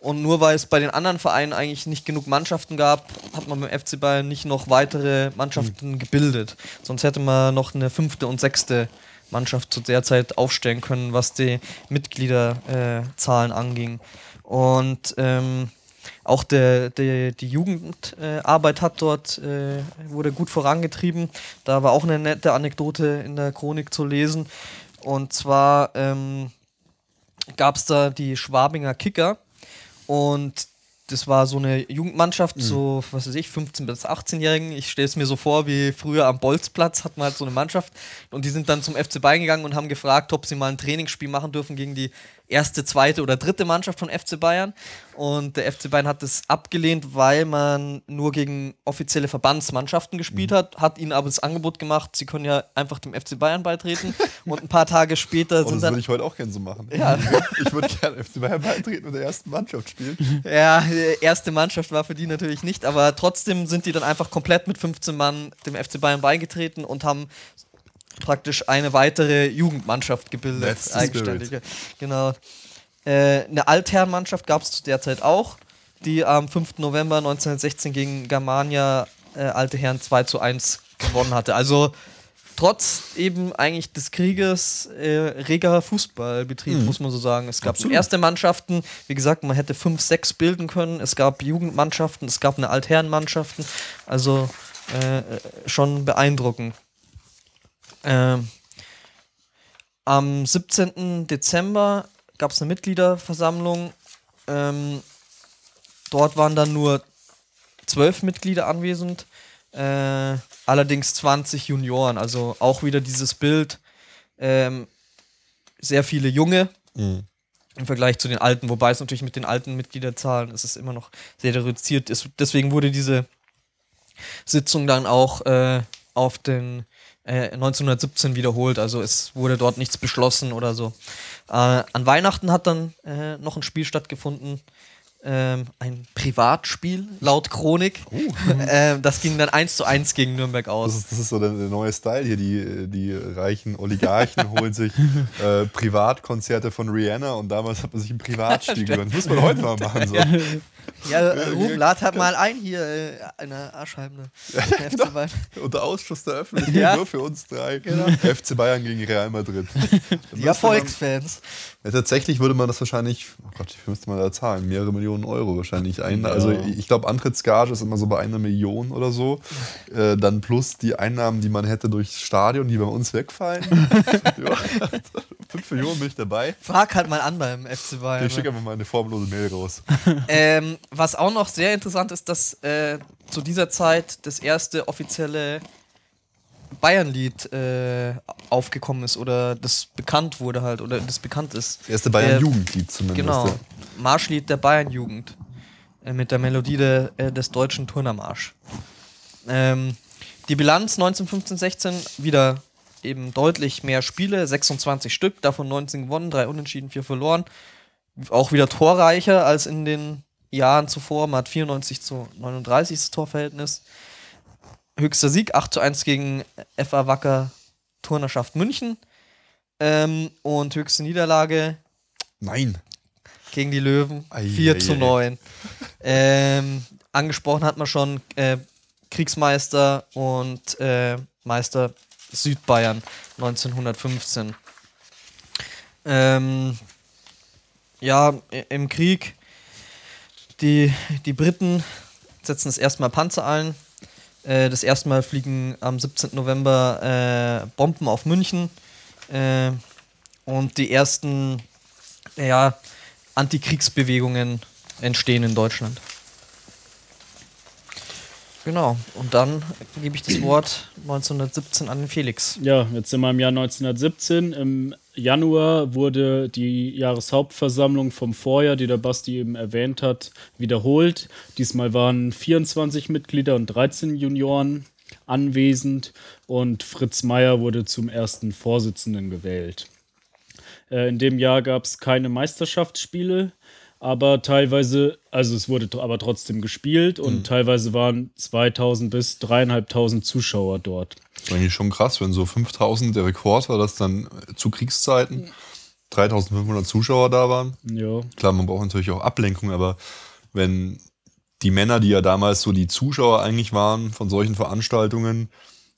Und nur weil es bei den anderen Vereinen eigentlich nicht genug Mannschaften gab, hat man beim FC Bayern nicht noch weitere Mannschaften mhm. gebildet. Sonst hätte man noch eine fünfte und sechste Mannschaft zu der Zeit aufstellen können, was die Mitgliederzahlen äh, anging. Und ähm, auch der, der, die Jugendarbeit äh, hat dort, äh, wurde gut vorangetrieben. Da war auch eine nette Anekdote in der Chronik zu lesen. Und zwar ähm, gab es da die Schwabinger Kicker und das war so eine Jugendmannschaft, mhm. so, was weiß ich, 15- bis 18-Jährigen. Ich stelle es mir so vor, wie früher am Bolzplatz hat man halt so eine Mannschaft und die sind dann zum FC Bayern gegangen und haben gefragt, ob sie mal ein Trainingsspiel machen dürfen gegen die erste, zweite oder dritte Mannschaft von FC Bayern. Und der FC Bayern hat das abgelehnt, weil man nur gegen offizielle Verbandsmannschaften gespielt mhm. hat, hat ihnen aber das Angebot gemacht, sie können ja einfach dem FC Bayern beitreten. und ein paar Tage später oh, sind das dann. würde ich heute auch gerne so machen. Ja. Ich würde gerne FC Bayern beitreten und der ersten Mannschaft spielen. Ja, die erste Mannschaft war für die natürlich nicht, aber trotzdem sind die dann einfach komplett mit 15 Mann dem FC Bayern beigetreten und haben praktisch eine weitere Jugendmannschaft gebildet. That's eigenständige. Genau. Äh, eine Altherrenmannschaft gab es zu der Zeit auch, die am 5. November 1916 gegen Germania äh, Alte Herren 2 zu 1 gewonnen hatte. Also trotz eben eigentlich des Krieges äh, reger Fußballbetrieb, mhm. muss man so sagen. Es gab Absolut. erste Mannschaften, wie gesagt, man hätte fünf, sechs bilden können. Es gab Jugendmannschaften, es gab eine Altherrenmannschaften. Also äh, schon beeindruckend. Ähm, am 17. Dezember gab es eine Mitgliederversammlung. Ähm, dort waren dann nur zwölf Mitglieder anwesend, äh, allerdings 20 Junioren. Also auch wieder dieses Bild, ähm, sehr viele Junge mhm. im Vergleich zu den alten, wobei es natürlich mit den alten Mitgliederzahlen ist es immer noch sehr reduziert ist. Deswegen wurde diese Sitzung dann auch äh, auf den äh, 1917 wiederholt. Also es wurde dort nichts beschlossen oder so. Äh, an Weihnachten hat dann äh, noch ein Spiel stattgefunden. Ähm, ein Privatspiel laut Chronik. Ähm, das ging dann 1 zu 1 gegen Nürnberg aus. Das ist, das ist so der, der neue Style hier. Die, die reichen Oligarchen holen sich äh, Privatkonzerte von Rihanna und damals hat man sich ein Privatspiel gegönnt. Muss man heute mal machen. So. Ja, äh, Ruben, lad halt mal ein hier, äh, eine arschheimende FC Bayern. Unter Ausschuss der Öffentlichkeit, Ja. nur für uns drei. Genau. FC Bayern gegen Real Madrid. Die Erfolgsfans. Ja, tatsächlich würde man das wahrscheinlich, oh Gott, wie müsste man da zahlen? Mehrere Millionen Euro wahrscheinlich ein. Ja. Also ich glaube, Antrittsgage ist immer so bei einer Million oder so. Äh, dann plus die Einnahmen, die man hätte durchs Stadion, die bei uns wegfallen. ja, fünf Millionen bin ich dabei. Frag halt mal an beim FC Bayern. Ich schicke einfach mal eine formlose Mail raus. Ähm, was auch noch sehr interessant ist, dass äh, zu dieser Zeit das erste offizielle Bayern-Lied äh, aufgekommen ist oder das bekannt wurde halt oder das bekannt ist. Das erste Bayern Äh, zumindest. Genau. ja. Marschlied der Bayern-Jugend. Äh, mit der Melodie de, äh, des deutschen Turnermarsch. Ähm, die Bilanz 1915-16 wieder eben deutlich mehr Spiele, 26 Stück, davon 19 gewonnen, 3 unentschieden, 4 verloren. Auch wieder torreicher als in den Jahren zuvor. Man hat 94 zu 39 das Torverhältnis. Höchster Sieg 8 zu 1 gegen FA Wacker Turnerschaft München. Ähm, und höchste Niederlage Nein. gegen die Löwen. Ei, 4 ei, zu ei. 9. Ähm, angesprochen hat man schon äh, Kriegsmeister und äh, Meister Südbayern 1915. Ähm, ja, im Krieg, die, die Briten setzen das erste Mal Panzer ein. Äh, das erste Mal fliegen am 17. November äh, Bomben auf München. Äh, und die ersten ja, Antikriegsbewegungen entstehen in Deutschland. Genau, und dann gebe ich das Wort 1917 an den Felix. Ja, jetzt sind wir im Jahr 1917. Im Januar wurde die Jahreshauptversammlung vom Vorjahr, die der Basti eben erwähnt hat, wiederholt. Diesmal waren 24 Mitglieder und 13 Junioren anwesend und Fritz Meyer wurde zum ersten Vorsitzenden gewählt. Äh, in dem Jahr gab es keine Meisterschaftsspiele, aber teilweise, also es wurde aber trotzdem gespielt und teilweise waren 2000 bis 3500 Zuschauer dort. Das ist eigentlich schon krass, wenn so 5000 der Rekord war, dass dann zu Kriegszeiten 3500 Zuschauer da waren. Ja, Klar, man braucht natürlich auch Ablenkung, aber wenn die Männer, die ja damals so die Zuschauer eigentlich waren von solchen Veranstaltungen,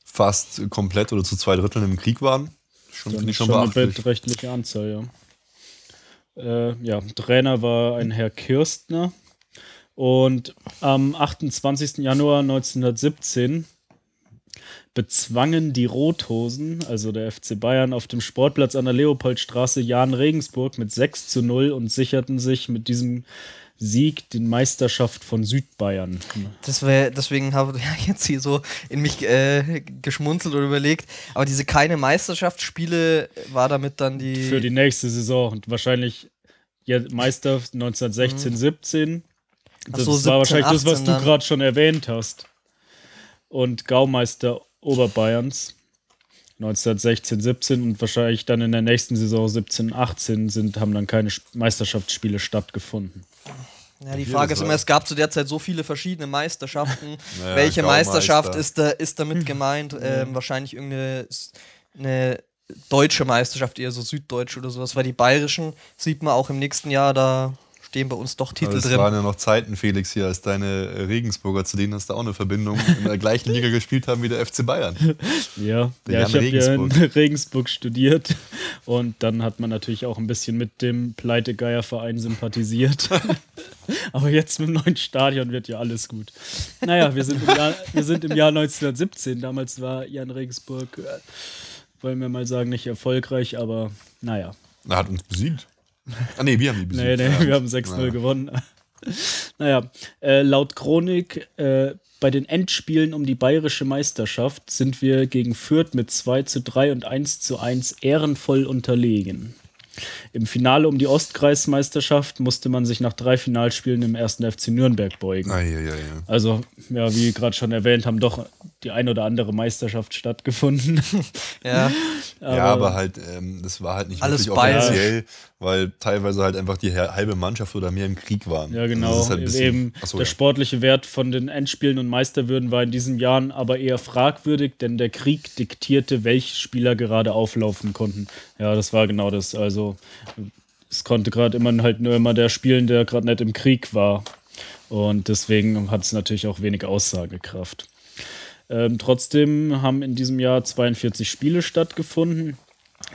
fast komplett oder zu zwei Dritteln im Krieg waren, schon, finde ich ist schon schon eine beträchtliche Anzahl, ja. Äh, ja, Trainer war ein Herr Kirstner. Und am 28. Januar 1917 bezwangen die Rothosen, also der FC Bayern, auf dem Sportplatz an der Leopoldstraße Jan Regensburg mit 6 zu 0 und sicherten sich mit diesem Sieg die Meisterschaft von Südbayern. Das wär, deswegen habe ich jetzt hier so in mich äh, geschmunzelt oder überlegt. Aber diese keine Meisterschaftsspiele war damit dann die. Für die nächste Saison und wahrscheinlich ja, Meister 1916, 17. Ach Das so, war 17, wahrscheinlich das, was 18 du gerade schon erwähnt hast. Und Gaumeister Oberbayerns 1916, 17 und wahrscheinlich dann in der nächsten Saison 17, 18 sind, haben dann keine Sp- Meisterschaftsspiele stattgefunden. Ja, die Hier, Frage ist immer, es gab zu der Zeit so viele verschiedene Meisterschaften. Naja, Welche. Meisterschaft ist, da, ist damit gemeint? Ähm, wahrscheinlich irgendeine deutsche Meisterschaft, eher so süddeutsch oder sowas. Weil die bayerischen sieht man auch im nächsten Jahr, da stehen bei uns doch Titel das drin. waren ja noch Zeiten, Felix, hier, als deine äh, Regensburger, zu denen hast du auch eine Verbindung, in der gleichen Liga gespielt haben wie der FC Bayern. Ja, Der ja ich habe ja in Regensburg. Regensburg studiert und dann hat man natürlich auch ein bisschen mit dem Pleitegeierverein sympathisiert. Aber jetzt mit dem neuen Stadion wird ja alles gut. Naja, wir sind im Jahr, wir sind im Jahr 1917. Damals war Jan Regensburg, äh, wollen wir mal sagen, nicht erfolgreich, aber naja. Er hat uns besiegt. Ah, nee, wir haben die besiegt. Nee, nee, Ja. wir haben 6-0 Ja. gewonnen. naja, äh, laut Chronik, äh, bei den Endspielen um die bayerische Meisterschaft sind wir gegen Fürth mit 2 zu 3 und 1 zu 1 ehrenvoll unterlegen. Im Finale um die Ostkreismeisterschaft musste man sich nach drei Finalspielen im ersten FC Nürnberg beugen. Ah, ja, ja, ja. Also, ja, wie gerade schon erwähnt, haben doch die ein oder andere Meisterschaft stattgefunden. Ja, ja, aber halt, ähm, das war halt nicht Alles wirklich offiziell, weil teilweise halt einfach die halbe Mannschaft oder mehr im Krieg waren. Ja, Also genau. das ist halt bisschen- Eben Achso, der ja. sportliche Wert von den Endspielen und Meisterwürden war in diesen Jahren aber eher fragwürdig, denn der Krieg diktierte, welche Spieler gerade auflaufen konnten. Ja, das war genau das. Also es konnte gerade immer halt nur immer der spielen, der gerade nicht im Krieg war. Und deswegen hat es natürlich auch wenig Aussagekraft. Ähm, trotzdem haben in diesem Jahr 42 Spiele stattgefunden,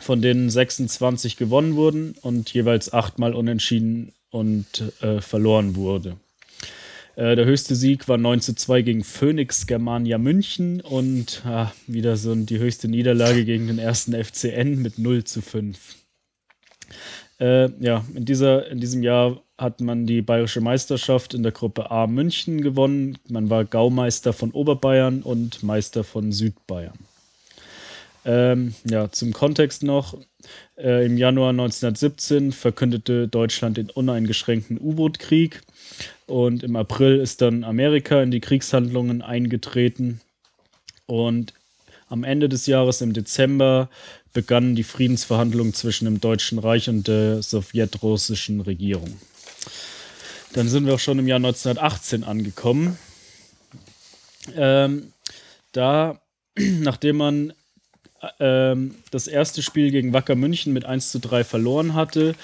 von denen 26 gewonnen wurden und jeweils achtmal unentschieden und äh, verloren wurde. Äh, der höchste Sieg war 9 zu 2 gegen Phoenix Germania München und ah, wieder so die höchste Niederlage gegen den ersten FCN mit 0 zu 5. Äh, ja, in, dieser, in diesem Jahr hat man die bayerische Meisterschaft in der Gruppe A München gewonnen. Man war Gaumeister von Oberbayern und Meister von Südbayern. Ähm, ja, zum Kontext noch. Äh, Im Januar 1917 verkündete Deutschland den uneingeschränkten U-Boot-Krieg und im April ist dann Amerika in die Kriegshandlungen eingetreten und am Ende des Jahres, im Dezember, begannen die Friedensverhandlungen zwischen dem Deutschen Reich und der sowjetrussischen Regierung. Dann sind wir auch schon im Jahr 1918 angekommen. Ähm, da, nachdem man ähm, das erste Spiel gegen Wacker München mit 1 zu 3 verloren hatte,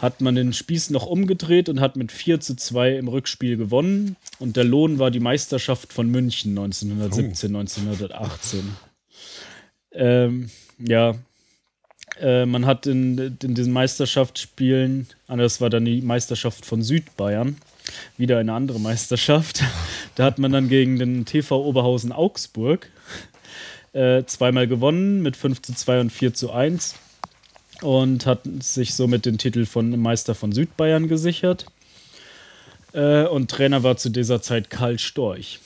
hat man den Spieß noch umgedreht und hat mit 4 zu 2 im Rückspiel gewonnen. Und der Lohn war die Meisterschaft von München 1917, 1918. Ähm, ja, äh, man hat in, in diesen Meisterschaftsspielen, das war dann die Meisterschaft von Südbayern, wieder eine andere Meisterschaft. Da hat man dann gegen den TV Oberhausen Augsburg äh, zweimal gewonnen mit 5 zu 2 und 4 zu 1 und hat sich somit den Titel von Meister von Südbayern gesichert. Äh, und Trainer war zu dieser Zeit Karl Storch.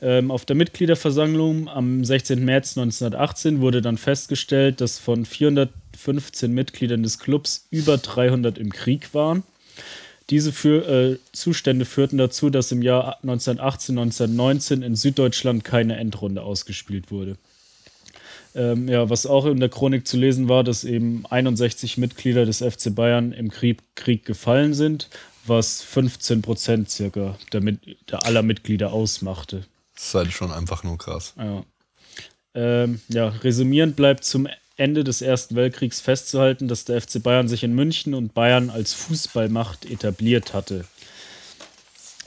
Ähm, auf der Mitgliederversammlung am 16. März 1918 wurde dann festgestellt, dass von 415 Mitgliedern des Clubs über 300 im Krieg waren. Diese für, äh, Zustände führten dazu, dass im Jahr 1918, 1919 in Süddeutschland keine Endrunde ausgespielt wurde. Ähm, ja, was auch in der Chronik zu lesen war, dass eben 61 Mitglieder des FC Bayern im Krieg, Krieg gefallen sind, was 15 Prozent circa der, der aller Mitglieder ausmachte. Das ist halt schon einfach nur krass. Ja. Ähm, ja, resümierend bleibt zum Ende des Ersten Weltkriegs festzuhalten, dass der FC Bayern sich in München und Bayern als Fußballmacht etabliert hatte.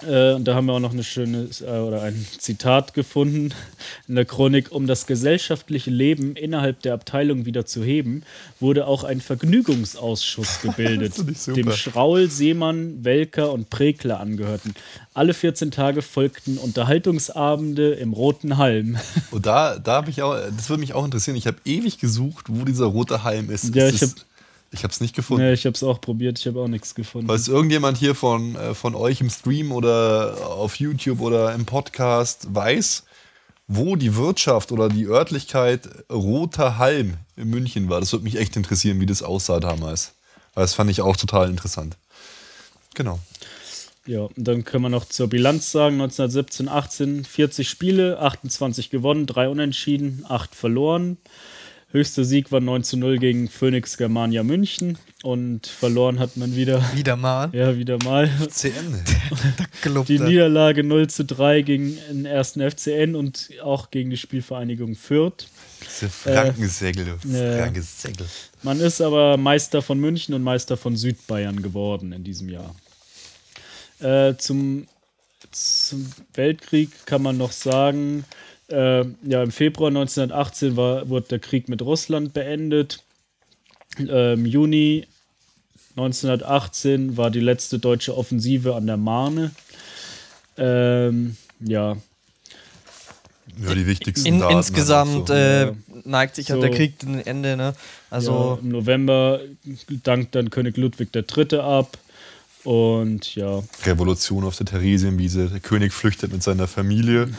Äh, und da haben wir auch noch eine schöne äh, oder ein Zitat gefunden in der Chronik. Um das gesellschaftliche Leben innerhalb der Abteilung wieder zu heben, wurde auch ein Vergnügungsausschuss gebildet, dem Schraul, Seemann, Welker und Prekler angehörten. Alle 14 Tage folgten Unterhaltungsabende im Roten Halm. Und da, da habe ich auch, das würde mich auch interessieren. Ich habe ewig gesucht, wo dieser rote Halm ist. Ja, ist ich es- hab- ich habe es nicht gefunden. Ja, ich habe es auch probiert, ich habe auch nichts gefunden. Falls irgendjemand hier von, äh, von euch im Stream oder auf YouTube oder im Podcast weiß, wo die Wirtschaft oder die Örtlichkeit Roter Halm in München war, das würde mich echt interessieren, wie das aussah damals. Weil das fand ich auch total interessant. Genau. Ja, und dann können wir noch zur Bilanz sagen: 1917, 18, 40 Spiele, 28 gewonnen, 3 unentschieden, 8 verloren. Höchster Sieg war 9 zu 0 gegen Phoenix Germania München und verloren hat man wieder, wieder mal. ja, wieder mal. CN. Gelobte. Die Niederlage 0 zu 3 gegen den ersten FCN und auch gegen die Spielvereinigung Fürth. Diese Frankensägel. ja. Frankensägel. Man ist aber Meister von München und Meister von Südbayern geworden in diesem Jahr. Äh, zum, zum Weltkrieg kann man noch sagen, äh, ja, im Februar 1918 war, wurde der Krieg mit Russland beendet. Äh, Im Juni 1918 war die letzte deutsche Offensive an der Marne. Ähm, ja, Ja, die wichtigsten In, Daten insgesamt so. äh, Ja. neigt sich So. der Krieg dem Ende, ne? ja, Also, im November dankt dann König Ludwig III. ab. Und ja, Revolution auf der Theresienwiese. Der König flüchtet mit seiner Familie.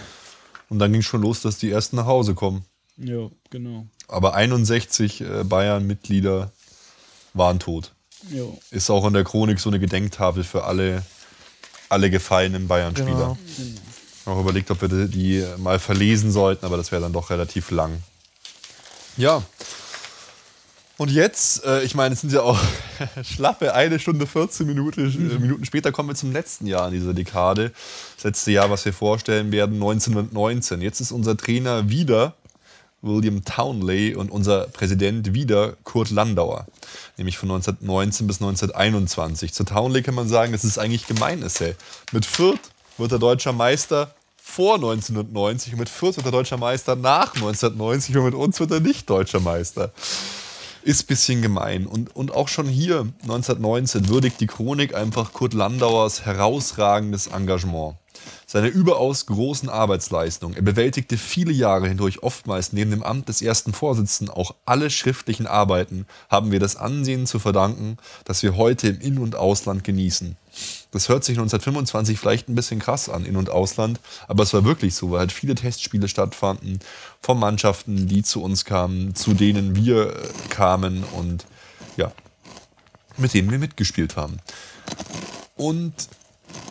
Und dann ging schon los, dass die ersten nach Hause kommen. ja, genau. Aber 61 äh, Bayern-Mitglieder waren tot. Jo. Ist auch in der Chronik so eine Gedenktafel für alle, alle gefallenen Bayern-Spieler. Genau. Auch überlegt, ob wir die mal verlesen sollten, aber das wäre dann doch relativ lang. Ja. Und jetzt, äh, ich meine, es sind ja auch schlappe eine Stunde 14 Minuten, äh, Minuten später kommen wir zum letzten Jahr in dieser Dekade. Das letzte Jahr, was wir vorstellen werden, 1919. Jetzt ist unser Trainer wieder William Townley und unser Präsident wieder Kurt Landauer. Nämlich von 1919 bis 1921. Zu Townley kann man sagen, das ist eigentlich gemein ist. Ey. Mit Fürth wird er deutscher Meister vor 1990 und mit Fürth wird er deutscher Meister nach 1990 und mit uns wird er nicht deutscher Meister. Ist ein bisschen gemein. Und, und auch schon hier, 1919, würdigt die Chronik einfach Kurt Landauers herausragendes Engagement. Seine überaus großen Arbeitsleistung. Er bewältigte viele Jahre hindurch oftmals neben dem Amt des ersten Vorsitzenden auch alle schriftlichen Arbeiten, haben wir das Ansehen zu verdanken, das wir heute im In- und Ausland genießen. Das hört sich 1925 vielleicht ein bisschen krass an, In- und Ausland, aber es war wirklich so, weil halt viele Testspiele stattfanden von Mannschaften, die zu uns kamen, zu denen wir äh, kamen und ja, mit denen wir mitgespielt haben. Und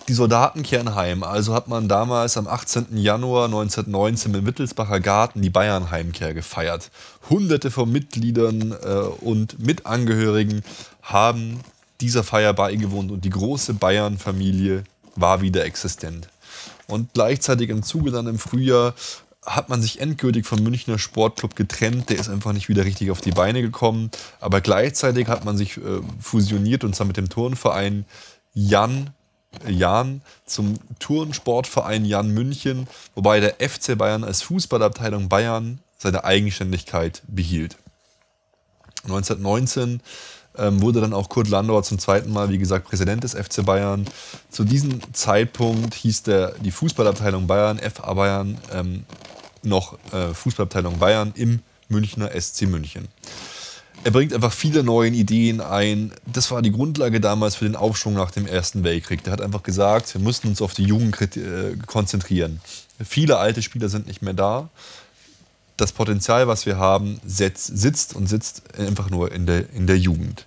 die Soldaten kehren heim. Also hat man damals am 18. Januar 1919 im Wittelsbacher Garten die Bayern-Heimkehr gefeiert. Hunderte von Mitgliedern äh, und Mitangehörigen haben dieser Feier beigewohnt und die große Bayern-Familie war wieder existent. Und gleichzeitig im Zuge dann im Frühjahr hat man sich endgültig vom Münchner Sportclub getrennt. Der ist einfach nicht wieder richtig auf die Beine gekommen. Aber gleichzeitig hat man sich äh, fusioniert und zwar mit dem Turnverein Jan Jan zum Turnsportverein Jan München, wobei der FC Bayern als Fußballabteilung Bayern seine Eigenständigkeit behielt. 1919 ähm, wurde dann auch Kurt Landauer zum zweiten Mal, wie gesagt, Präsident des FC Bayern. Zu diesem Zeitpunkt hieß der, die Fußballabteilung Bayern, FA Bayern, ähm, noch äh, Fußballabteilung Bayern im Münchner SC München. Er bringt einfach viele neue Ideen ein. Das war die Grundlage damals für den Aufschwung nach dem Ersten Weltkrieg. Der hat einfach gesagt, wir müssten uns auf die Jugend äh, konzentrieren. Viele alte Spieler sind nicht mehr da. Das Potenzial, was wir haben, setz, sitzt und sitzt einfach nur in der, in der Jugend.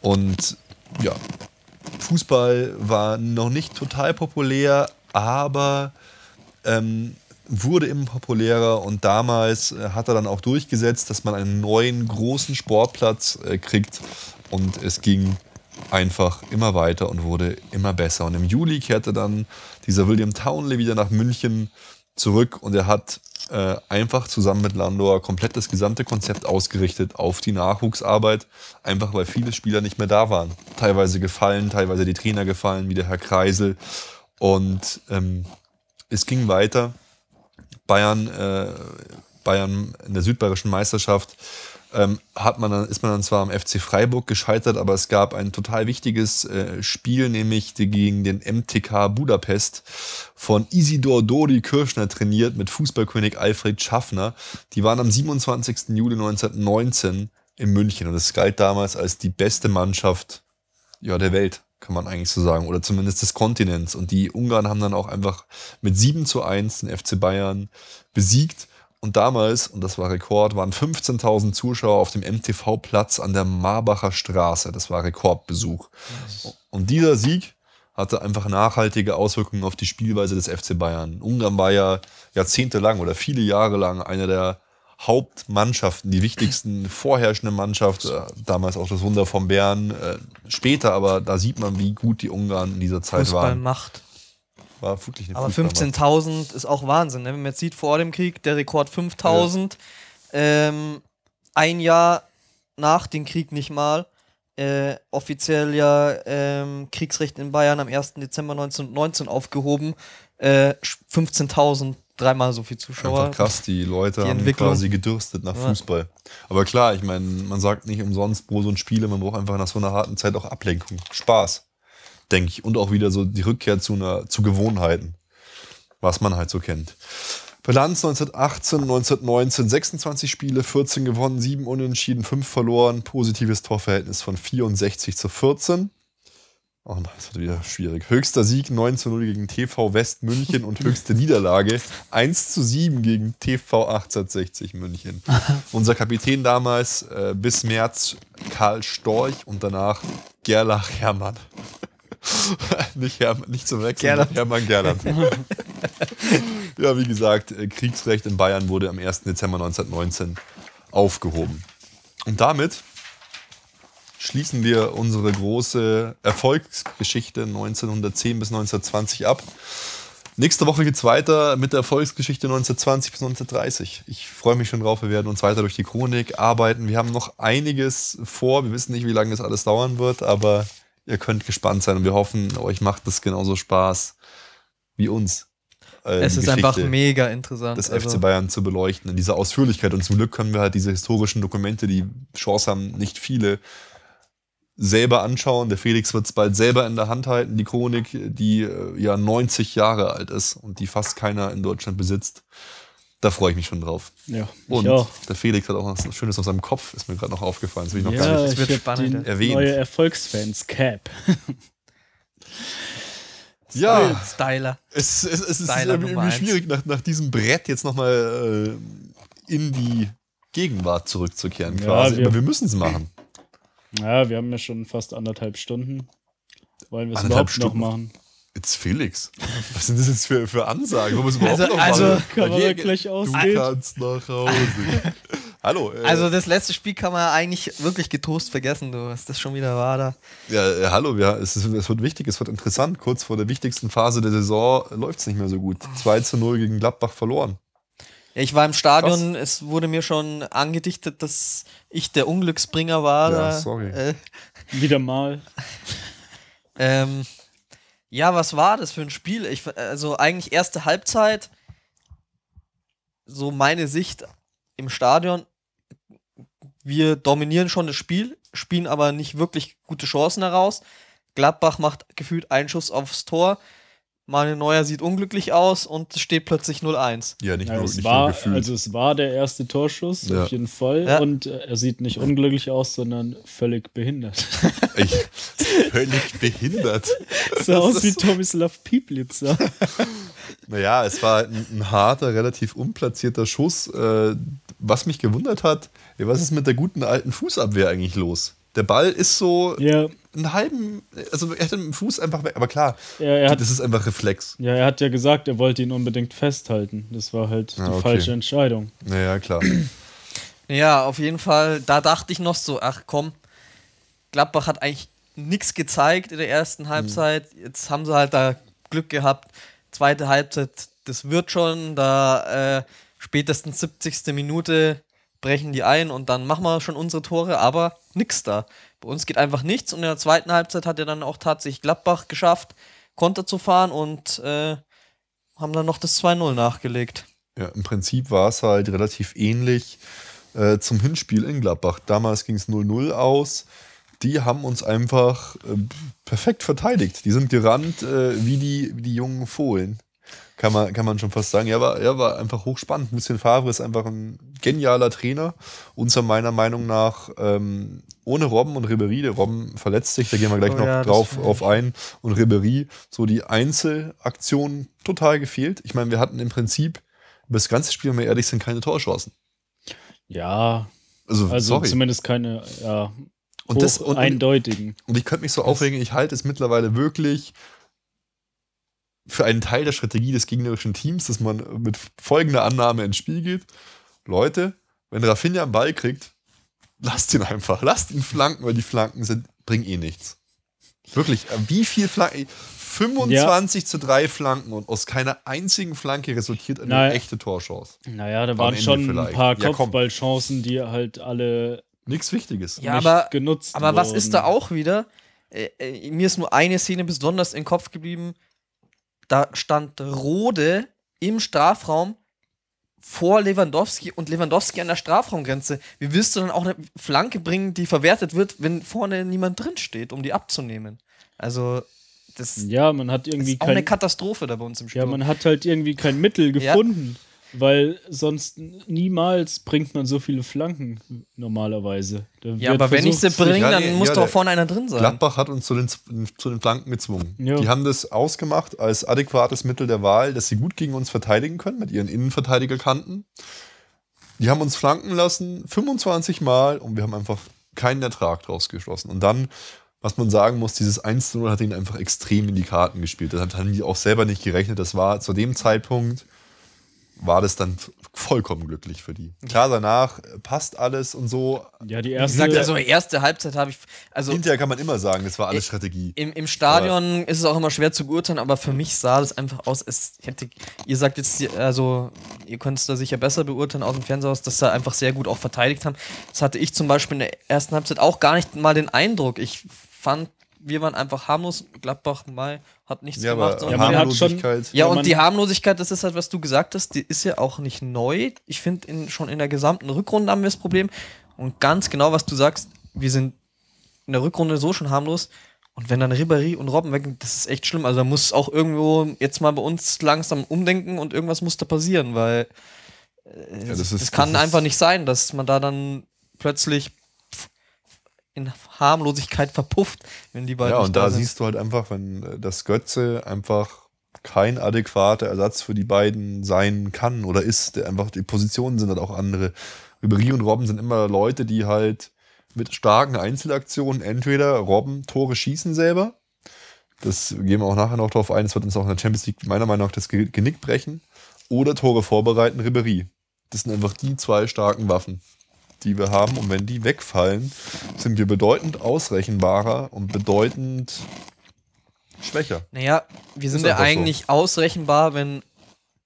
Und ja, Fußball war noch nicht total populär, aber ähm, wurde immer populärer und damals äh, hat er dann auch durchgesetzt, dass man einen neuen großen Sportplatz äh, kriegt und es ging einfach immer weiter und wurde immer besser. Und im Juli kehrte dann dieser William Townley wieder nach München zurück und er hat äh, einfach zusammen mit Landor komplett das gesamte Konzept ausgerichtet auf die Nachwuchsarbeit, einfach weil viele Spieler nicht mehr da waren. Teilweise gefallen, teilweise die Trainer gefallen, wie der Herr Kreisel. Und ähm, es ging weiter. Bayern, äh, Bayern in der südbayerischen Meisterschaft ähm, hat man dann, ist man dann zwar am FC Freiburg gescheitert, aber es gab ein total wichtiges äh, Spiel, nämlich gegen den MTK Budapest von Isidor Dori Kirschner trainiert mit Fußballkönig Alfred Schaffner. Die waren am 27. Juli 1919 in München und es galt damals als die beste Mannschaft ja, der Welt, kann man eigentlich so sagen, oder zumindest des Kontinents. Und die Ungarn haben dann auch einfach mit 7 zu 1 den FC Bayern besiegt. Und damals, und das war Rekord, waren 15.000 Zuschauer auf dem MTV-Platz an der Marbacher Straße. Das war Rekordbesuch. Und dieser Sieg hatte einfach nachhaltige Auswirkungen auf die Spielweise des FC Bayern. Ungarn war ja jahrzehntelang oder viele Jahre lang eine der Hauptmannschaften, die wichtigsten vorherrschende Mannschaft, äh, damals auch das Wunder von Bern, äh, später, aber da sieht man, wie gut die Ungarn in dieser Zeit Fußball waren. macht. War wirklich eine Aber Fußballmacht. 15.000 ist auch Wahnsinn. Ne? Wenn man jetzt sieht, vor dem Krieg der Rekord 5.000, ähm, ein Jahr nach dem Krieg nicht mal, äh, offiziell ja ähm, Kriegsrecht in Bayern am 1. Dezember 1919 aufgehoben, äh, 15.000, dreimal so viel Zuschauer. Einfach krass, die Leute Die haben quasi gedürstet nach Ja. Fußball. Aber klar, ich meine, man sagt nicht umsonst pro so ein Spiele, man braucht einfach nach so einer harten Zeit auch Ablenkung. Spaß, denke ich. Und auch wieder so die Rückkehr zu, einer, zu Gewohnheiten, was man halt so kennt. Bilanz 1918, 1919, 26 Spiele, 14 gewonnen, 7 unentschieden, 5 verloren, positives Torverhältnis von 64 zu 14. Oh nein, das wird wieder schwierig. Höchster Sieg 9 zu 0 gegen TV West München und höchste Niederlage 1 zu 7 gegen TV 1860 München. Unser Kapitän damals äh, bis März Karl Storch und danach Gerlach Hermann. nicht, Hermann, nicht zu wechseln, Gerland. Hermann Gerland. ja, wie gesagt, äh, Kriegsrecht in Bayern wurde am 1. Dezember 1919 aufgehoben. Und damit schließen wir unsere große Erfolgsgeschichte 1910 bis 1920 ab. Nächste Woche geht es weiter mit der Erfolgsgeschichte 1920 bis 1930. Ich freue mich schon drauf. Wir werden uns weiter durch die Chronik arbeiten. Wir haben noch einiges vor. Wir wissen nicht, wie lange das alles dauern wird, aber ihr könnt gespannt sein und wir hoffen, euch macht das genauso Spaß wie uns. äh, Es ist einfach Geschichte mega interessant. des also, FC Bayern zu beleuchten in dieser Ausführlichkeit. Und zum Glück können wir halt diese historischen Dokumente, die Chance haben, nicht viele, selber anschauen. Der Felix wird es bald selber in der Hand halten, die Chronik, die äh, ja 90 Jahre alt ist und die fast keiner in Deutschland besitzt. Da freue ich mich schon drauf. Ja, Und der Felix hat auch was Schönes auf seinem Kopf, ist mir gerade noch aufgefallen. Das habe ich noch gar Ja, nicht ich wird spannend, erwähnt. neue Erfolgsfans-Cap. Ja, Styler. es, es, es ist Styler irgendwie Nummer eins. schwierig, nach, nach diesem Brett jetzt nochmal äh, in die Gegenwart zurückzukehren Ja, quasi. wir- Aber wir müssen es machen. Ja, wir haben ja schon fast anderthalb Stunden. Wollen wir es überhaupt noch Stunden? machen? Jetzt Felix. Was sind das jetzt für, für Ansagen? Wir es überhaupt Also- noch also- machen? Kann man Hier- gleich Du ausgehen? kannst nach Hause. Hallo. Äh, Also das letzte Spiel kann man eigentlich wirklich getrost vergessen, du, was das schon wieder war da. ja, äh, hallo, ja, es, ist, es wird wichtig, es wird interessant. Kurz vor der wichtigsten Phase der Saison läuft es nicht mehr so gut. 2 zu 0 gegen Gladbach verloren. Ja, ich war im Stadion, es wurde mir schon angedichtet, dass ich der Unglücksbringer war. Ja, sorry. Äh, Wieder mal. ähm, ja, was war das für ein Spiel? Ich, also eigentlich erste Halbzeit, so meine Sicht im Stadion, wir dominieren schon das Spiel, spielen aber nicht wirklich gute Chancen heraus. Gladbach macht gefühlt einen Schuss aufs Tor. Manuel Neuer sieht unglücklich aus und es steht plötzlich 0-1. Ja, nicht Ja, nur, es, nicht war, nur gefühlt. also es war der erste Torschuss, Ja. auf jeden Fall. Ja. Und äh, er sieht nicht unglücklich aus, sondern völlig behindert. ich, völlig behindert. sah aus wie Tomislav Pieplitzer. Naja, es war ein, ein harter, relativ unplatzierter Schuss. Äh, was mich gewundert hat, ja, was ist mit der guten alten Fußabwehr eigentlich los? Der Ball ist so ja, einen halben, also er hätte mit dem Fuß einfach weg, aber klar, er hat, das ist einfach Reflex. ja, er hat ja gesagt, er wollte ihn unbedingt festhalten. Das war halt Ah, die okay. falsche Entscheidung. Naja, klar. Ja, auf jeden Fall, da dachte ich noch so, ach komm, Gladbach hat eigentlich nichts gezeigt in der ersten Halbzeit. Jetzt haben sie halt da Glück gehabt. Zweite Halbzeit, das wird schon, da äh, spätestens 70. Minute brechen die ein und dann machen wir schon unsere Tore, aber nix da. Bei uns geht einfach nichts und in der zweiten Halbzeit hat ja dann auch tatsächlich Gladbach geschafft, Konter zu fahren und äh, haben dann noch das 2-0 nachgelegt. Ja, im Prinzip war es halt relativ ähnlich äh, zum Hinspiel in Gladbach. Damals ging es 0-0 aus. Die haben uns einfach äh, perfekt verteidigt. Die sind gerannt äh, wie, die, wie die jungen Fohlen. Kann man, kann man schon fast sagen. Er war, er war einfach hochspannend. Lucien Favre ist einfach ein genialer Trainer. Unser meiner Meinung nach ähm, ohne Robben und Ribery. Der Robben verletzt sich, da gehen wir gleich Oh noch ja, drauf auf ein. Und Ribery, so die Einzelaktionen total gefehlt. Ich meine, wir hatten im Prinzip über das ganze Spiel, wenn wir ehrlich sind, keine Torchancen. Ja, Also, also sorry. zumindest keine ja, Und, das, und, eindeutigen. und ich könnte mich so aufregen, ich halte es mittlerweile wirklich für einen Teil der Strategie des gegnerischen Teams, dass man mit folgender Annahme ins Spiel geht. Leute, wenn Rafinha einen Ball kriegt, lasst ihn einfach. Lasst ihn flanken, weil die Flanken sind, bringen eh nichts. Wirklich, äh, wie viel Flanken? 25 zu 3 Flanken und aus keiner einzigen Flanke resultiert eine Nein. echte Torchance. Naja, da waren schon vielleicht. ein paar Ja. Kopfballchancen, die halt alle Nichts Wichtiges. Ja, nicht aber- genutzt Aber was wurden. ist da auch wieder? Äh, äh, mir ist nur eine Szene besonders im Kopf geblieben. Da stand Rode im Strafraum vor Lewandowski und Lewandowski an der Strafraumgrenze. Wie willst du dann auch eine Flanke bringen, die verwertet wird, wenn vorne niemand drin steht, um die abzunehmen? Also, das Ja, man hat ist irgendwie auch eine kein, Katastrophe da bei uns im Spiel. ja, man hat halt irgendwie kein Mittel Ja. Weil sonst niemals bringt man so viele Flanken normalerweise. Da Ja, aber wenn ich sie bringe, Ja, dann nee, muss ja, doch vorne einer drin sein. Gladbach hat uns zu den, zu den Flanken gezwungen. Ja. Die haben das ausgemacht als adäquates Mittel der Wahl, dass sie gut gegen uns verteidigen können mit ihren Innenverteidigerkanten. Die haben uns flanken lassen 25 Mal und wir haben einfach keinen Ertrag draus geschlossen. Und dann, was man sagen muss, dieses 1-0 hat ihnen einfach extrem in die Karten gespielt. Das haben die auch selber nicht gerechnet. Das war zu dem Zeitpunkt, war das dann vollkommen glücklich für die. Klar, danach passt alles und so. Ja, die Wie erste. gesagt, also erste Halbzeit habe ich. Also Hinterher kann man immer sagen, das war alles Strategie. im, im Stadion ist es auch immer schwer zu beurteilen, aber für mich sah das einfach aus, es hätte. Ihr sagt jetzt, also ihr könnt es da sicher besser beurteilen aus dem Fernseher aus, dass sie einfach sehr gut auch verteidigt haben. Das hatte ich zum Beispiel in der ersten Halbzeit auch gar nicht mal den Eindruck. Ich fand, wir waren einfach harmlos. Gladbach Mai hat nichts Ja, gemacht. aber man hat schon- Harmlosigkeit. Ja, und die Harmlosigkeit, das ist halt, was du gesagt hast, die ist ja auch nicht neu. Ich finde, in, schon in der gesamten Rückrunde haben wir das Problem. Und ganz genau, was du sagst, wir sind in der Rückrunde so schon harmlos. Und wenn dann Ribéry und Robben weg, das ist echt schlimm. Also da muss auch irgendwo jetzt mal bei uns langsam umdenken und irgendwas muss da passieren, weil äh, das das, ist- kann das ist- einfach nicht sein, dass man da dann plötzlich in Harmlosigkeit verpufft, wenn die beiden Ja, und da sind. siehst du halt einfach, wenn äh, das Götze einfach kein adäquater Ersatz für die beiden sein kann oder ist, der einfach, die Positionen sind halt auch andere. Ribéry und Robben sind immer Leute, die halt mit starken Einzelaktionen entweder Robben Tore schießen selber, das gehen wir auch nachher noch drauf ein, das wird uns auch in der Champions League meiner Meinung nach das Ge- Genick brechen, oder Tore vorbereiten, Ribéry. Das sind einfach die zwei starken Waffen, die wir haben. Und wenn die wegfallen, sind wir bedeutend ausrechenbarer und bedeutend schwächer. Naja, wir sind ja einfach so. eigentlich ausrechenbar, wenn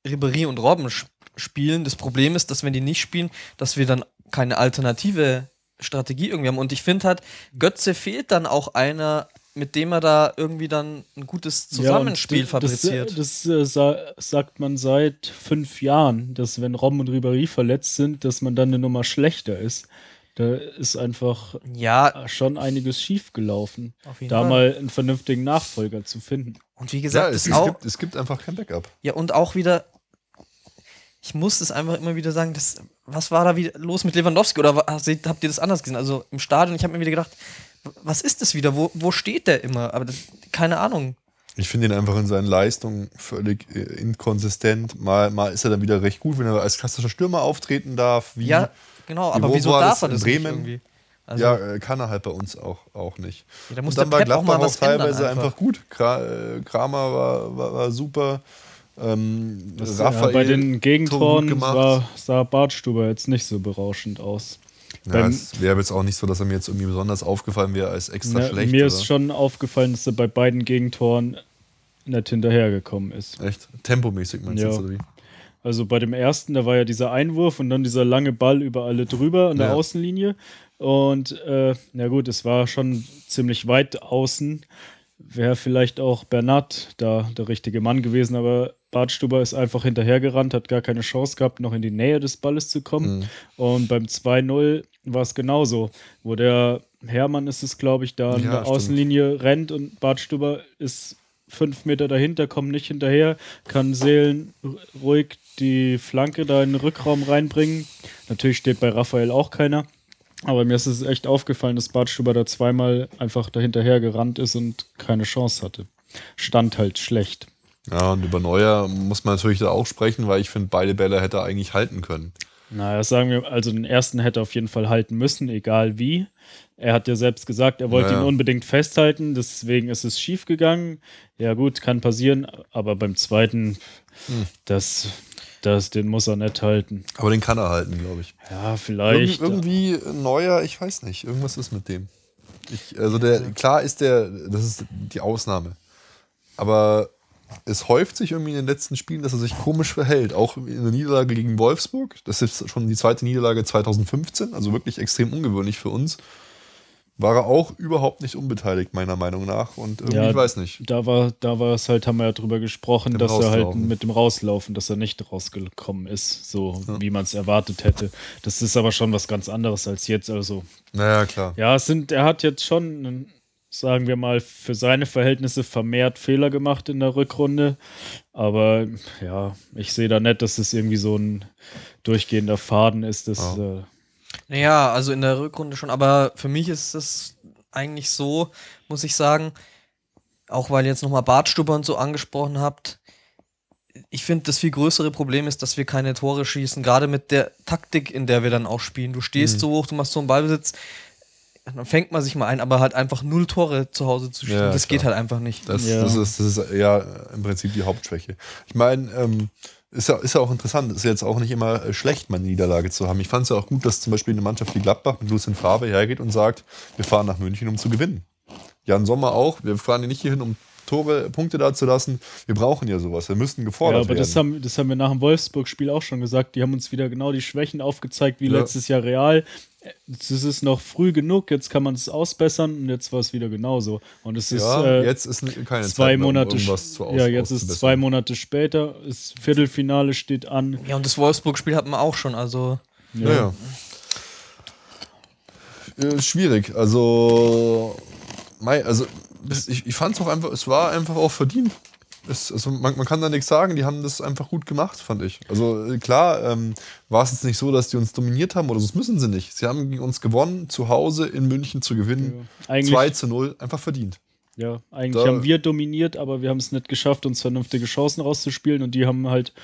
Ribéry und Robben sp- spielen. Das Problem ist, dass wenn die nicht spielen, dass wir dann keine alternative Strategie irgendwie haben. Und ich finde halt, Götze fehlt dann auch einer, mit dem er da irgendwie dann ein gutes Zusammenspiel Ja, fabriziert. Das, das äh, sa sagt man seit fünf Jahren, dass wenn Robben und Ribéry verletzt sind, dass man dann eine Nummer schlechter ist. Da ist einfach ja, schon einiges schief gelaufen, Auf jeden da Fall. mal einen vernünftigen Nachfolger zu finden. und wie Ja, gesagt, es, das es, auch, gibt, es gibt einfach kein Backup. ja, und auch wieder, ich muss es einfach immer wieder sagen, das, was war da wieder los mit Lewandowski? Oder habt ihr das anders gesehen? Also im Stadion, ich habe mir wieder gedacht, was ist das wieder? Wo, wo steht der immer? Aber das, keine Ahnung. Ich finde ihn einfach in seinen Leistungen völlig äh, inkonsistent. Mal, mal ist er dann wieder recht gut, wenn er als klassischer Stürmer auftreten darf. Wie, Ja, genau, aber wieso war darf das er in das nicht Bremen? irgendwie? Also, ja, äh, kann er halt bei uns auch, auch nicht. Ja, da muss Und dann der war auch Gladbach auch, was ändern teilweise einfach. einfach. gut. Äh, Kramer war, war, war super. Ähm, Das, Raphael ja, bei den Gegentoren war, sah Bartstuber jetzt nicht so berauschend aus. Ja, es wäre jetzt auch nicht so, dass er mir jetzt irgendwie besonders aufgefallen wäre als extra Ne, schlecht. mir oder? ist schon aufgefallen, dass er bei beiden Gegentoren nicht hinterhergekommen ist. Echt? Tempomäßig meinst du Ja. jetzt, oder wie? Also bei dem ersten, da war ja dieser Einwurf und dann dieser lange Ball über alle drüber an der Ja. Außenlinie. Und äh, na gut, es war schon ziemlich weit außen. Wäre vielleicht auch Bernat da der richtige Mann gewesen, aber Bartstuber ist einfach hinterhergerannt, hat gar keine Chance gehabt, noch in die Nähe des Balles zu kommen. Mhm. Und beim 2-0 war es genauso, wo der Hermann ist es, glaube ich, da an Ja, der stimmt. Außenlinie rennt und Bartstuber ist fünf Meter dahinter, kommt nicht hinterher, kann Seelen ruhig die Flanke da in den Rückraum reinbringen. Natürlich steht bei Raphael auch keiner. Aber mir ist es echt aufgefallen, dass Bartstuber da zweimal einfach dahinterher gerannt ist und keine Chance hatte. Stand halt schlecht. Ja, und über Neuer muss man natürlich da auch sprechen, weil ich finde, beide Bälle hätte er eigentlich halten können. Naja, sagen wir, also den ersten hätte er auf jeden Fall halten müssen, egal wie. Er hat ja selbst gesagt, er wollte Naja. ihn unbedingt festhalten, deswegen ist es schief gegangen. Ja, gut, kann passieren, aber beim zweiten, Hm. das, das, den muss er nicht halten. Aber den kann er halten, glaube ich. Ja, Irg vielleicht. irgendwie Neuer, ich weiß nicht, irgendwas ist mit dem. Ich, also der, klar ist der, das ist die Ausnahme. Aber es häuft sich irgendwie in den letzten Spielen, dass er sich komisch verhält. Auch in der Niederlage gegen Wolfsburg. Das ist schon die zweite Niederlage 2015, also wirklich extrem ungewöhnlich für uns. War er auch überhaupt nicht unbeteiligt, meiner Meinung nach. Und irgendwie, Ja, ich weiß nicht. Da war, da war es halt, haben wir ja drüber gesprochen, Dem dass er halt mit dem Rauslaufen, dass er nicht rausgekommen ist, so wie man es erwartet hätte. Das ist aber schon was ganz anderes als jetzt. Also, Naja, klar. ja, es sind, er hat jetzt schon einen sagen wir mal, für seine Verhältnisse vermehrt Fehler gemacht in der Rückrunde. Aber ja, ich sehe da nicht, dass es irgendwie so ein durchgehender Faden ist. Das, Ja. äh, Naja, also in der Rückrunde schon, aber für mich ist es eigentlich so, muss ich sagen, auch weil ihr jetzt nochmal Bartstubber und so angesprochen habt, ich finde, das viel größere Problem ist, dass wir keine Tore schießen, gerade mit der Taktik, in der wir dann auch spielen. Du stehst Mhm. so hoch, du machst so einen Ballbesitz, dann fängt man sich mal ein, aber halt einfach null Tore zu Hause zu schießen, Ja, das klar. geht halt einfach nicht. Das, Ja. das, ist, das ist ja im Prinzip die Hauptschwäche. Ich meine, ähm, ist ja, ist ja auch interessant, ist ja jetzt auch nicht immer äh, schlecht, mal eine Niederlage zu haben. Ich fand es ja auch gut, dass zum Beispiel eine Mannschaft wie Gladbach mit Lucien Fabe hergeht und sagt, wir fahren nach München, um zu gewinnen. Jan Sommer auch, wir fahren hier nicht hierhin, um Tore, Punkte da zu lassen. Wir brauchen ja sowas, wir müssten ja, gefordert aber werden. das haben, das haben wir nach dem Wolfsburg-Spiel auch schon gesagt. Die haben uns wieder genau die Schwächen aufgezeigt wie Ja. letztes Jahr Real. Es ist noch früh genug, jetzt kann man es ausbessern und jetzt war es wieder genauso. Und es ist ja, äh, jetzt ist keine zwei Zeit mehr, um Monate, irgendwas zu aus, ja, jetzt ist zwei Monate später, das Viertelfinale steht an. Ja, und das Wolfsburg-Spiel hat man auch schon, also Ja. ja. Äh, schwierig. Also, also ich, ich fand es auch einfach, es war einfach auch verdient. Es, also man, man kann da nichts sagen, die haben das einfach gut gemacht, fand ich. Also äh, klar, ähm, war es jetzt nicht so, dass die uns dominiert haben oder so, das müssen sie nicht. Sie haben gegen uns gewonnen, zu Hause in München zu gewinnen. Eigentlich, 2 zu 0, einfach verdient. ja, eigentlich Da- haben wir dominiert, aber wir haben es nicht geschafft, uns vernünftige Chancen rauszuspielen und die haben halt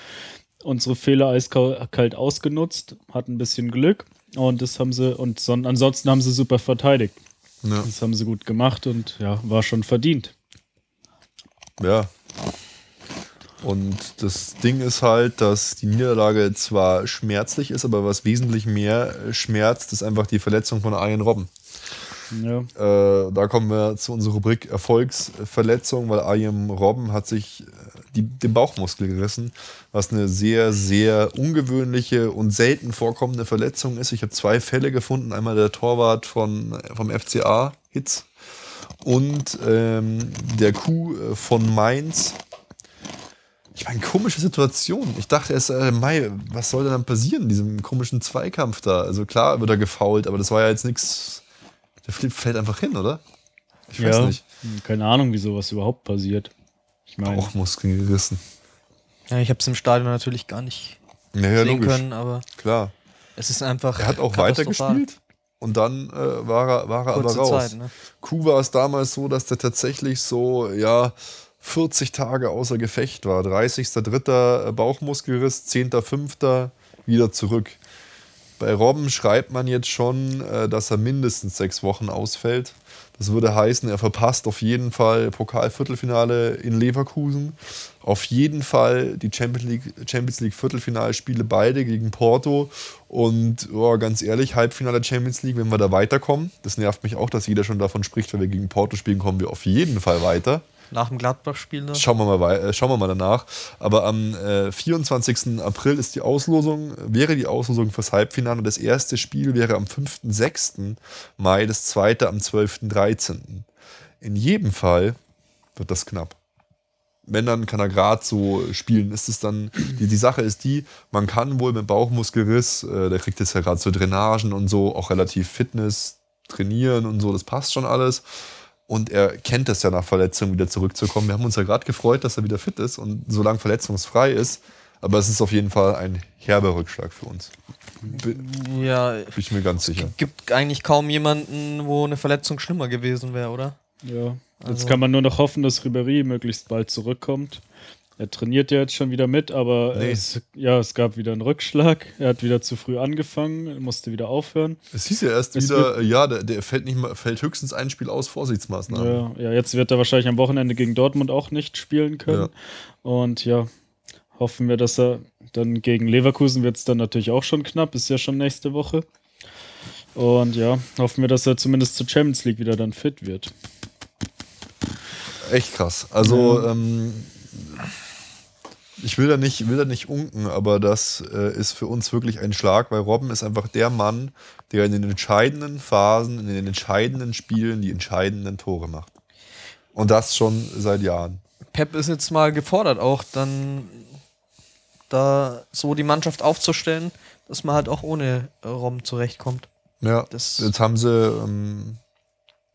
unsere Fehler eiskalt ausgenutzt, hatten ein bisschen Glück und das haben sie und son ansonsten haben sie super verteidigt. Ja. Das haben sie gut gemacht und ja, war schon verdient. Ja. Und das Ding ist halt, dass die Niederlage zwar schmerzlich ist, aber was wesentlich mehr schmerzt, ist einfach die Verletzung von Arjen Robben. Ja, Äh, da kommen wir zu unserer Rubrik Erfolgsverletzung, weil Arjen Robben hat sich äh, die, den Bauchmuskel gerissen, was eine sehr, sehr ungewöhnliche und selten vorkommende Verletzung ist. Ich habe zwei Fälle gefunden. Einmal der Torwart von, vom FCA, Hitz, und ähm, der Kuh äh, von Mainz. Ich meine, komische Situation. Ich dachte erst, äh, Mai, was soll denn dann passieren in diesem komischen Zweikampf da? Also klar wird er gefault, aber das war ja jetzt nichts. Der Flip fällt einfach hin, oder? Ich weiß ja. nicht. Keine Ahnung, wie sowas überhaupt passiert. Ich meine, Bauchmuskeln gerissen. ja, ich habe es im Stadion natürlich gar nicht Naja, sehen logisch. können, aber Klar. es ist einfach. Er hat auch weitergespielt und dann äh, war er, war er aber raus. Zeit, ne? Kuh war es damals so, dass der tatsächlich so, ja, 40 Tage außer Gefecht war. 30.03. Bauchmuskelriss, 10.05. wieder zurück. Bei Robben schreibt man jetzt schon, äh, dass er mindestens sechs Wochen ausfällt. Das würde heißen, er verpasst auf jeden Fall Pokal-Viertelfinale in Leverkusen. Auf jeden Fall die Champions League, Champions League Viertelfinalspiele beide gegen Porto. Und oh, ganz ehrlich, Halbfinale Champions League, wenn wir da weiterkommen. Das nervt mich auch, dass jeder schon davon spricht, wenn wir gegen Porto spielen, kommen wir auf jeden Fall weiter. Nach dem Gladbach-Spiel. Schauen wir mal, äh, schauen wir mal danach. Aber am äh, 24. April ist die Auslosung, wäre die Auslosung fürs Halbfinale. Das erste Spiel wäre am 5. 6. Mai, das zweite am 12. 13. In jedem Fall wird das knapp. Wenn, dann kann er gerade so spielen. Ist es dann, die, die Sache ist die, man kann wohl mit Bauchmuskelriss, äh, der kriegt jetzt ja gerade so Drainagen und so, auch relativ Fitness trainieren und so, das passt schon alles. Und er kennt es ja nach Verletzung wieder zurückzukommen. Wir haben uns ja gerade gefreut, dass er wieder fit ist und so lange verletzungsfrei ist. Aber es ist auf jeden Fall ein herber Rückschlag für uns. Bin Ja, bin ich mir ganz sicher. gibt eigentlich kaum jemanden, wo eine Verletzung schlimmer gewesen wäre, oder? ja. Jetzt Also- kann man nur noch hoffen, dass Ribéry möglichst bald zurückkommt. Er trainiert ja jetzt schon wieder mit, aber Nee. es, ja, es gab wieder einen Rückschlag. Er hat wieder zu früh angefangen, musste wieder aufhören. Es hieß ja erst Es wieder, äh, ja, der, der fällt, nicht mal, fällt höchstens ein Spiel aus, Vorsichtsmaßnahmen. Ja, ja, jetzt wird er wahrscheinlich am Wochenende gegen Dortmund auch nicht spielen können. Und ja, hoffen wir, dass er dann gegen Leverkusen wird es dann natürlich auch schon knapp, ist ja schon nächste Woche. Und ja, hoffen wir, dass er zumindest zur Champions League wieder dann fit wird. Echt krass. Also, Ja. ähm, ich will da nicht, will da nicht unken, aber das äh, ist für uns wirklich ein Schlag, weil Robben ist einfach der Mann, der in den entscheidenden Phasen, in den entscheidenden Spielen die entscheidenden Tore macht. Und das schon seit Jahren. Pep ist jetzt mal gefordert, auch dann da so die Mannschaft aufzustellen, dass man halt auch ohne äh, Rom zurechtkommt. Ja, Das- jetzt haben sie ähm,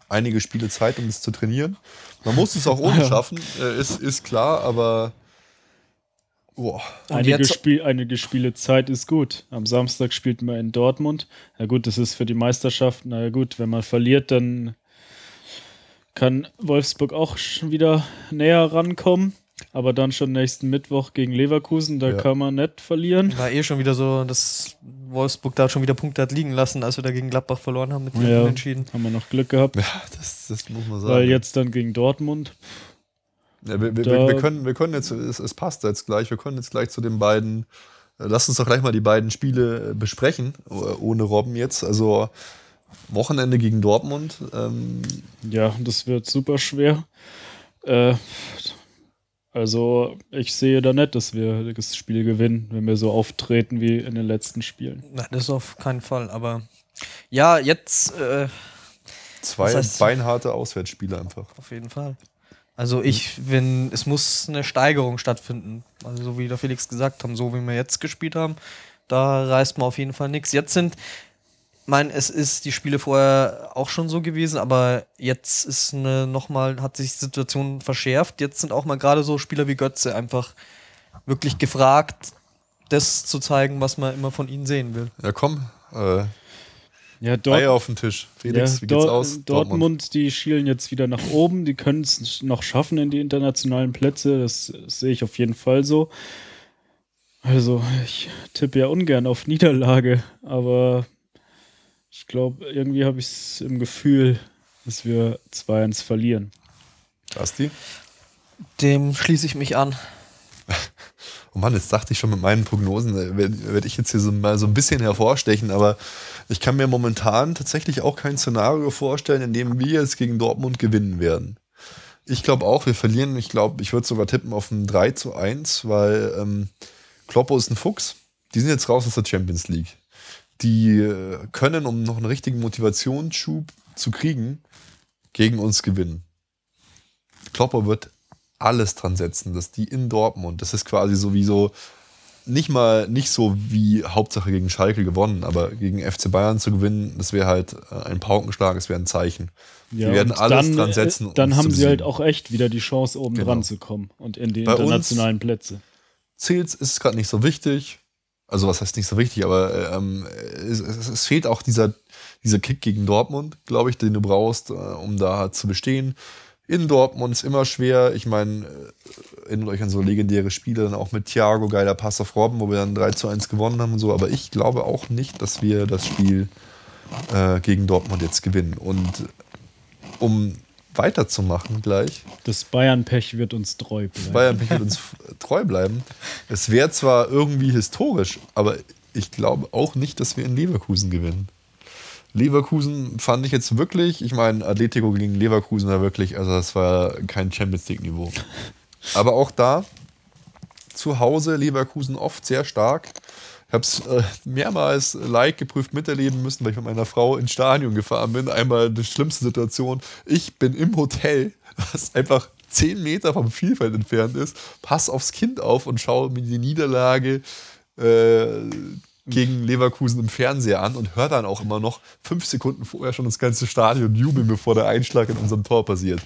einige Spiele Zeit, um das zu trainieren. Man muss es auch ohne schaffen, äh, ist, ist klar, aber boah. Einige, Spiel, einige Spiele Zeit ist gut. Am Samstag spielt man in Dortmund. Ja gut, das ist für die Meisterschaft. Na ja gut, wenn man verliert, dann kann Wolfsburg auch schon wieder näher rankommen. Aber dann schon nächsten Mittwoch gegen Leverkusen, da Ja. kann man nicht verlieren. War eh schon wieder so, dass Wolfsburg da schon wieder Punkte hat liegen lassen, als wir da gegen Gladbach verloren haben mit dem Ja. Unentschieden. Haben wir noch Glück gehabt, Ja, das, das muss man sagen. weil jetzt dann gegen Dortmund. Ja, wir, wir, wir, können, wir können jetzt, es, es passt jetzt gleich, wir können jetzt gleich zu den beiden, äh, lass uns doch gleich mal die beiden Spiele äh, besprechen, äh, ohne Robben jetzt. Also Wochenende gegen Dortmund. Ähm, Ja, das wird super schwer. Äh, also ich sehe da nicht, dass wir das Spiel gewinnen, wenn wir so auftreten wie in den letzten Spielen. Na, das ist auf keinen Fall, aber ja, jetzt äh, zwei Das heißt- beinharte Auswärtsspiele einfach. auf jeden Fall. Also ich, wenn, es muss eine Steigerung stattfinden. Also so wie der Felix gesagt haben, so wie wir jetzt gespielt haben, da reißt man auf jeden Fall nichts. Jetzt sind, ich meine, es ist die Spiele vorher auch schon so gewesen, aber jetzt ist eine nochmal, hat sich die Situation verschärft. Jetzt sind auch mal gerade so Spieler wie Götze einfach wirklich gefragt, das zu zeigen, was man immer von ihnen sehen will. Ja, komm, äh, Ja, Dort Eier auf den Tisch. Felix, ja, wie geht's Dor- aus? Dortmund, die schielen jetzt wieder nach oben. Die können es noch schaffen in die internationalen Plätze. Das sehe ich auf jeden Fall so. Also, ich tippe ja ungern auf Niederlage, aber ich glaube, irgendwie habe ich es im Gefühl, dass wir 2-1 verlieren. Basti? Dem schließe ich mich an. Oh Mann, jetzt dachte ich schon mit meinen Prognosen, äh, werde werd ich jetzt hier so mal so ein bisschen hervorstechen, aber ich kann mir momentan tatsächlich auch kein Szenario vorstellen, in dem wir jetzt gegen Dortmund gewinnen werden. Ich glaube auch, wir verlieren. Ich glaube, ich würde sogar tippen auf ein 3 zu 1, weil ähm, Kloppo ist ein Fuchs. Die sind jetzt raus aus der Champions League. Die äh, können, um noch einen richtigen Motivationsschub zu kriegen, gegen uns gewinnen. Kloppo wird alles dran setzen, dass die in Dortmund, das ist quasi sowieso nicht mal nicht so wie Hauptsache gegen Schalke gewonnen, aber gegen FC Bayern zu gewinnen, das wäre halt äh, ein Paukenschlag, es wäre ein Zeichen. Ja, die werden alles dann, dran äh, setzen. Dann haben sie halt auch echt wieder die Chance, oben Genau. dran zu kommen und in die Bei internationalen Plätze. Zählt ist gerade nicht so wichtig. Also was heißt nicht so wichtig, aber ähm, es, es, es fehlt auch dieser, dieser Kick gegen Dortmund, glaube ich, den du brauchst, äh, um da zu bestehen. In Dortmund ist immer schwer. Ich meine, äh, erinnert euch an so legendäre Spiele, dann auch mit Thiago, geiler Pass auf Robben, wo wir dann 3 zu 1 gewonnen haben und so. Aber ich glaube auch nicht, dass wir das Spiel äh, gegen Dortmund jetzt gewinnen. Und um weiterzumachen gleich, Das Bayern-Pech wird uns treu bleiben. Bayern wird uns treu bleiben. Es wäre zwar irgendwie historisch, aber ich glaube auch nicht, dass wir in Leverkusen gewinnen. Leverkusen fand ich jetzt wirklich, ich meine, Atletico gegen Leverkusen war wirklich, also das war kein Champions League-Niveau. Aber auch da, zu Hause, Leverkusen oft sehr stark. Ich habe es äh, mehrmals like geprüft miterleben müssen, weil ich mit meiner Frau ins Stadion gefahren bin. Einmal die schlimmste Situation. Ich bin im Hotel, was einfach 10 Meter vom Spielfeld entfernt ist, pass aufs Kind auf und schaue mir die Niederlage äh, gegen Leverkusen im Fernseher an und höre dann auch immer noch fünf Sekunden vorher schon das ganze Stadion jubeln, bevor der Einschlag in unserem Tor passiert.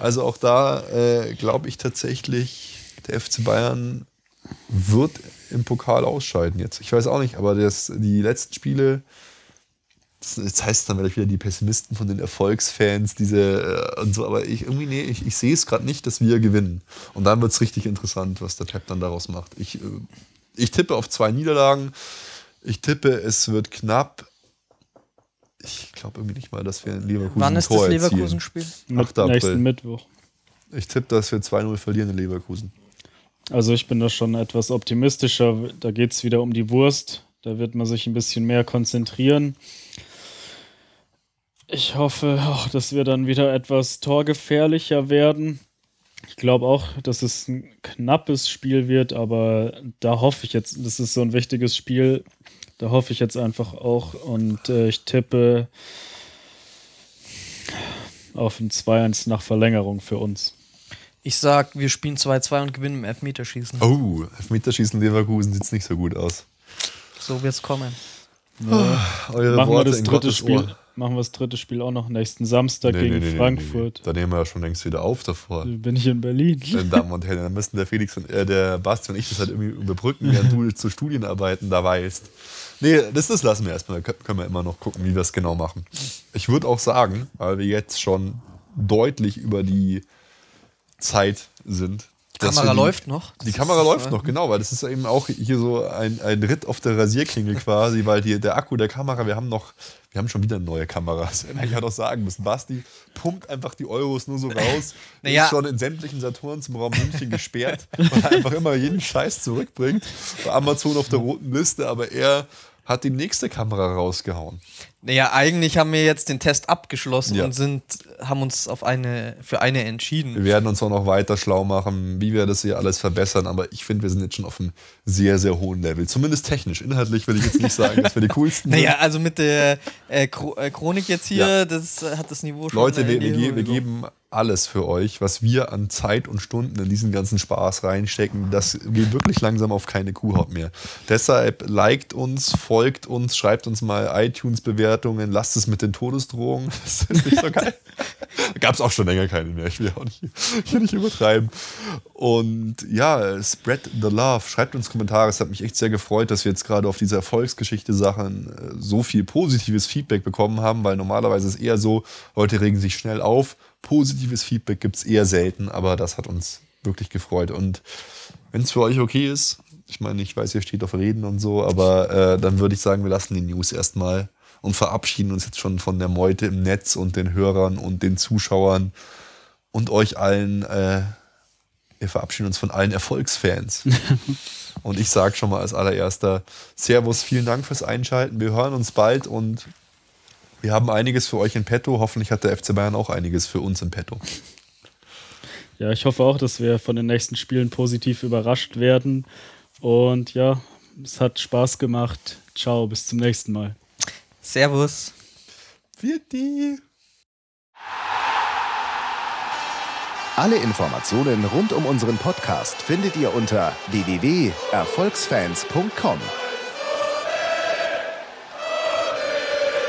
Also auch da äh, glaube ich tatsächlich, der FC Bayern wird im Pokal ausscheiden jetzt. Ich weiß auch nicht, aber das, die letzten Spiele, das, jetzt heißt es dann vielleicht wieder die Pessimisten von den Erfolgsfans, diese äh, und so, aber ich irgendwie, nee, ich, ich sehe es gerade nicht, dass wir gewinnen. Und dann wird es richtig interessant, was der Pep dann daraus macht. Ich, äh, ich tippe auf zwei Niederlagen. Ich tippe, es wird knapp. Ich glaube irgendwie nicht mal, dass wir in Leverkusen Wann ein ist Tor das. Leverkusen-Spiel? Mit 8. April. nächsten Mittwoch. Ich tippe, dass wir 2-0 verlieren in Leverkusen. Also ich bin da schon etwas optimistischer. Da geht es wieder um die Wurst. Da wird man sich ein bisschen mehr konzentrieren. Ich hoffe auch, dass wir dann wieder etwas torgefährlicher werden. Ich glaube auch, dass es ein knappes Spiel wird, aber da hoffe ich jetzt, das ist so ein wichtiges Spiel, da hoffe ich jetzt einfach auch und äh, ich tippe auf ein 2-1 nach Verlängerung für uns. Ich sag, wir spielen 2-2 und gewinnen im Elfmeterschießen. Oh, Elfmeterschießen Leverkusen sieht nicht so gut aus. So wird's kommen. Eure Machen wir Worte das in dritte Spiel. Ohr. Machen wir das dritte Spiel auch noch nächsten Samstag Nee, gegen nee, nee, Frankfurt. Da nehmen wir ja schon längst wieder auf davor. Bin ich in Berlin. Meine Damen und Herren, dann müssen der Felix und äh, der Basti und ich das halt irgendwie überbrücken, während du zu Studienarbeiten da weißt. Nee, das, das lassen wir erstmal. Da kö- können wir immer noch gucken, wie wir es genau machen. Ich würde auch sagen, weil wir jetzt schon deutlich über die Zeit sind. Die Kamera die, läuft noch. Die Kamera läuft noch, genau, weil das ist eben auch hier so ein, ein Ritt auf der Rasierklingel quasi, weil hier der Akku der Kamera, wir haben noch, wir haben schon wieder neue Kamera. Das hätte ich ja doch sagen müssen. Basti pumpt einfach die Euros nur so raus. Naja. Ist schon in sämtlichen Saturns im Raum München gesperrt, weil er einfach immer jeden Scheiß zurückbringt. Bei Amazon auf der roten Liste, aber er hat die nächste Kamera rausgehauen. Naja, eigentlich haben wir jetzt den Test abgeschlossen Ja. und sind, haben uns auf eine, für eine entschieden. Wir werden uns auch noch weiter schlau machen, wie wir das hier alles verbessern, aber ich finde, wir sind jetzt schon auf einem sehr, sehr hohen Level. Zumindest technisch. Inhaltlich will ich jetzt nicht sagen, dass wir die coolsten sind. Naja, also mit der äh, äh, Chronik jetzt hier, Ja. das hat das Niveau schon. Leute, wir, wir, wir geben alles für euch, was wir an Zeit und Stunden in diesen ganzen Spaß reinstecken. Das geht wirklich langsam auf keine Kuhhaut mehr. Deshalb liked uns, folgt uns, schreibt uns mal iTunes-Bewertungen, lasst es mit den Todesdrohungen. Das ist nicht so geil. Gab es auch schon länger keine mehr. Ich will auch nicht, hier nicht übertreiben. Und ja, spread the love. Schreibt uns Kommentare. Es hat mich echt sehr gefreut, dass wir jetzt gerade auf diese Erfolgsgeschichte-Sachen äh, so viel positives Feedback bekommen haben, weil normalerweise ist es eher so, Leute regen sich schnell auf. Positives Feedback gibt es eher selten, aber das hat uns wirklich gefreut. Und wenn es für euch okay ist, ich meine, ich weiß, ihr steht auf Reden und so, aber äh, dann würde ich sagen, wir lassen die News erstmal und verabschieden uns jetzt schon von der Meute im Netz und den Hörern und den Zuschauern und euch allen. Äh, wir verabschieden uns von allen Erfolgsfans. und ich sage schon mal als allererster Servus, vielen Dank fürs Einschalten. Wir hören uns bald und wir haben einiges für euch in petto. Hoffentlich hat der FC Bayern auch einiges für uns in petto. Ja, ich hoffe auch, dass wir von den nächsten Spielen positiv überrascht werden. Und ja, es hat Spaß gemacht. Ciao, bis zum nächsten Mal. Servus. Die. Alle Informationen rund um unseren Podcast findet ihr unter www.erfolgsfans.com.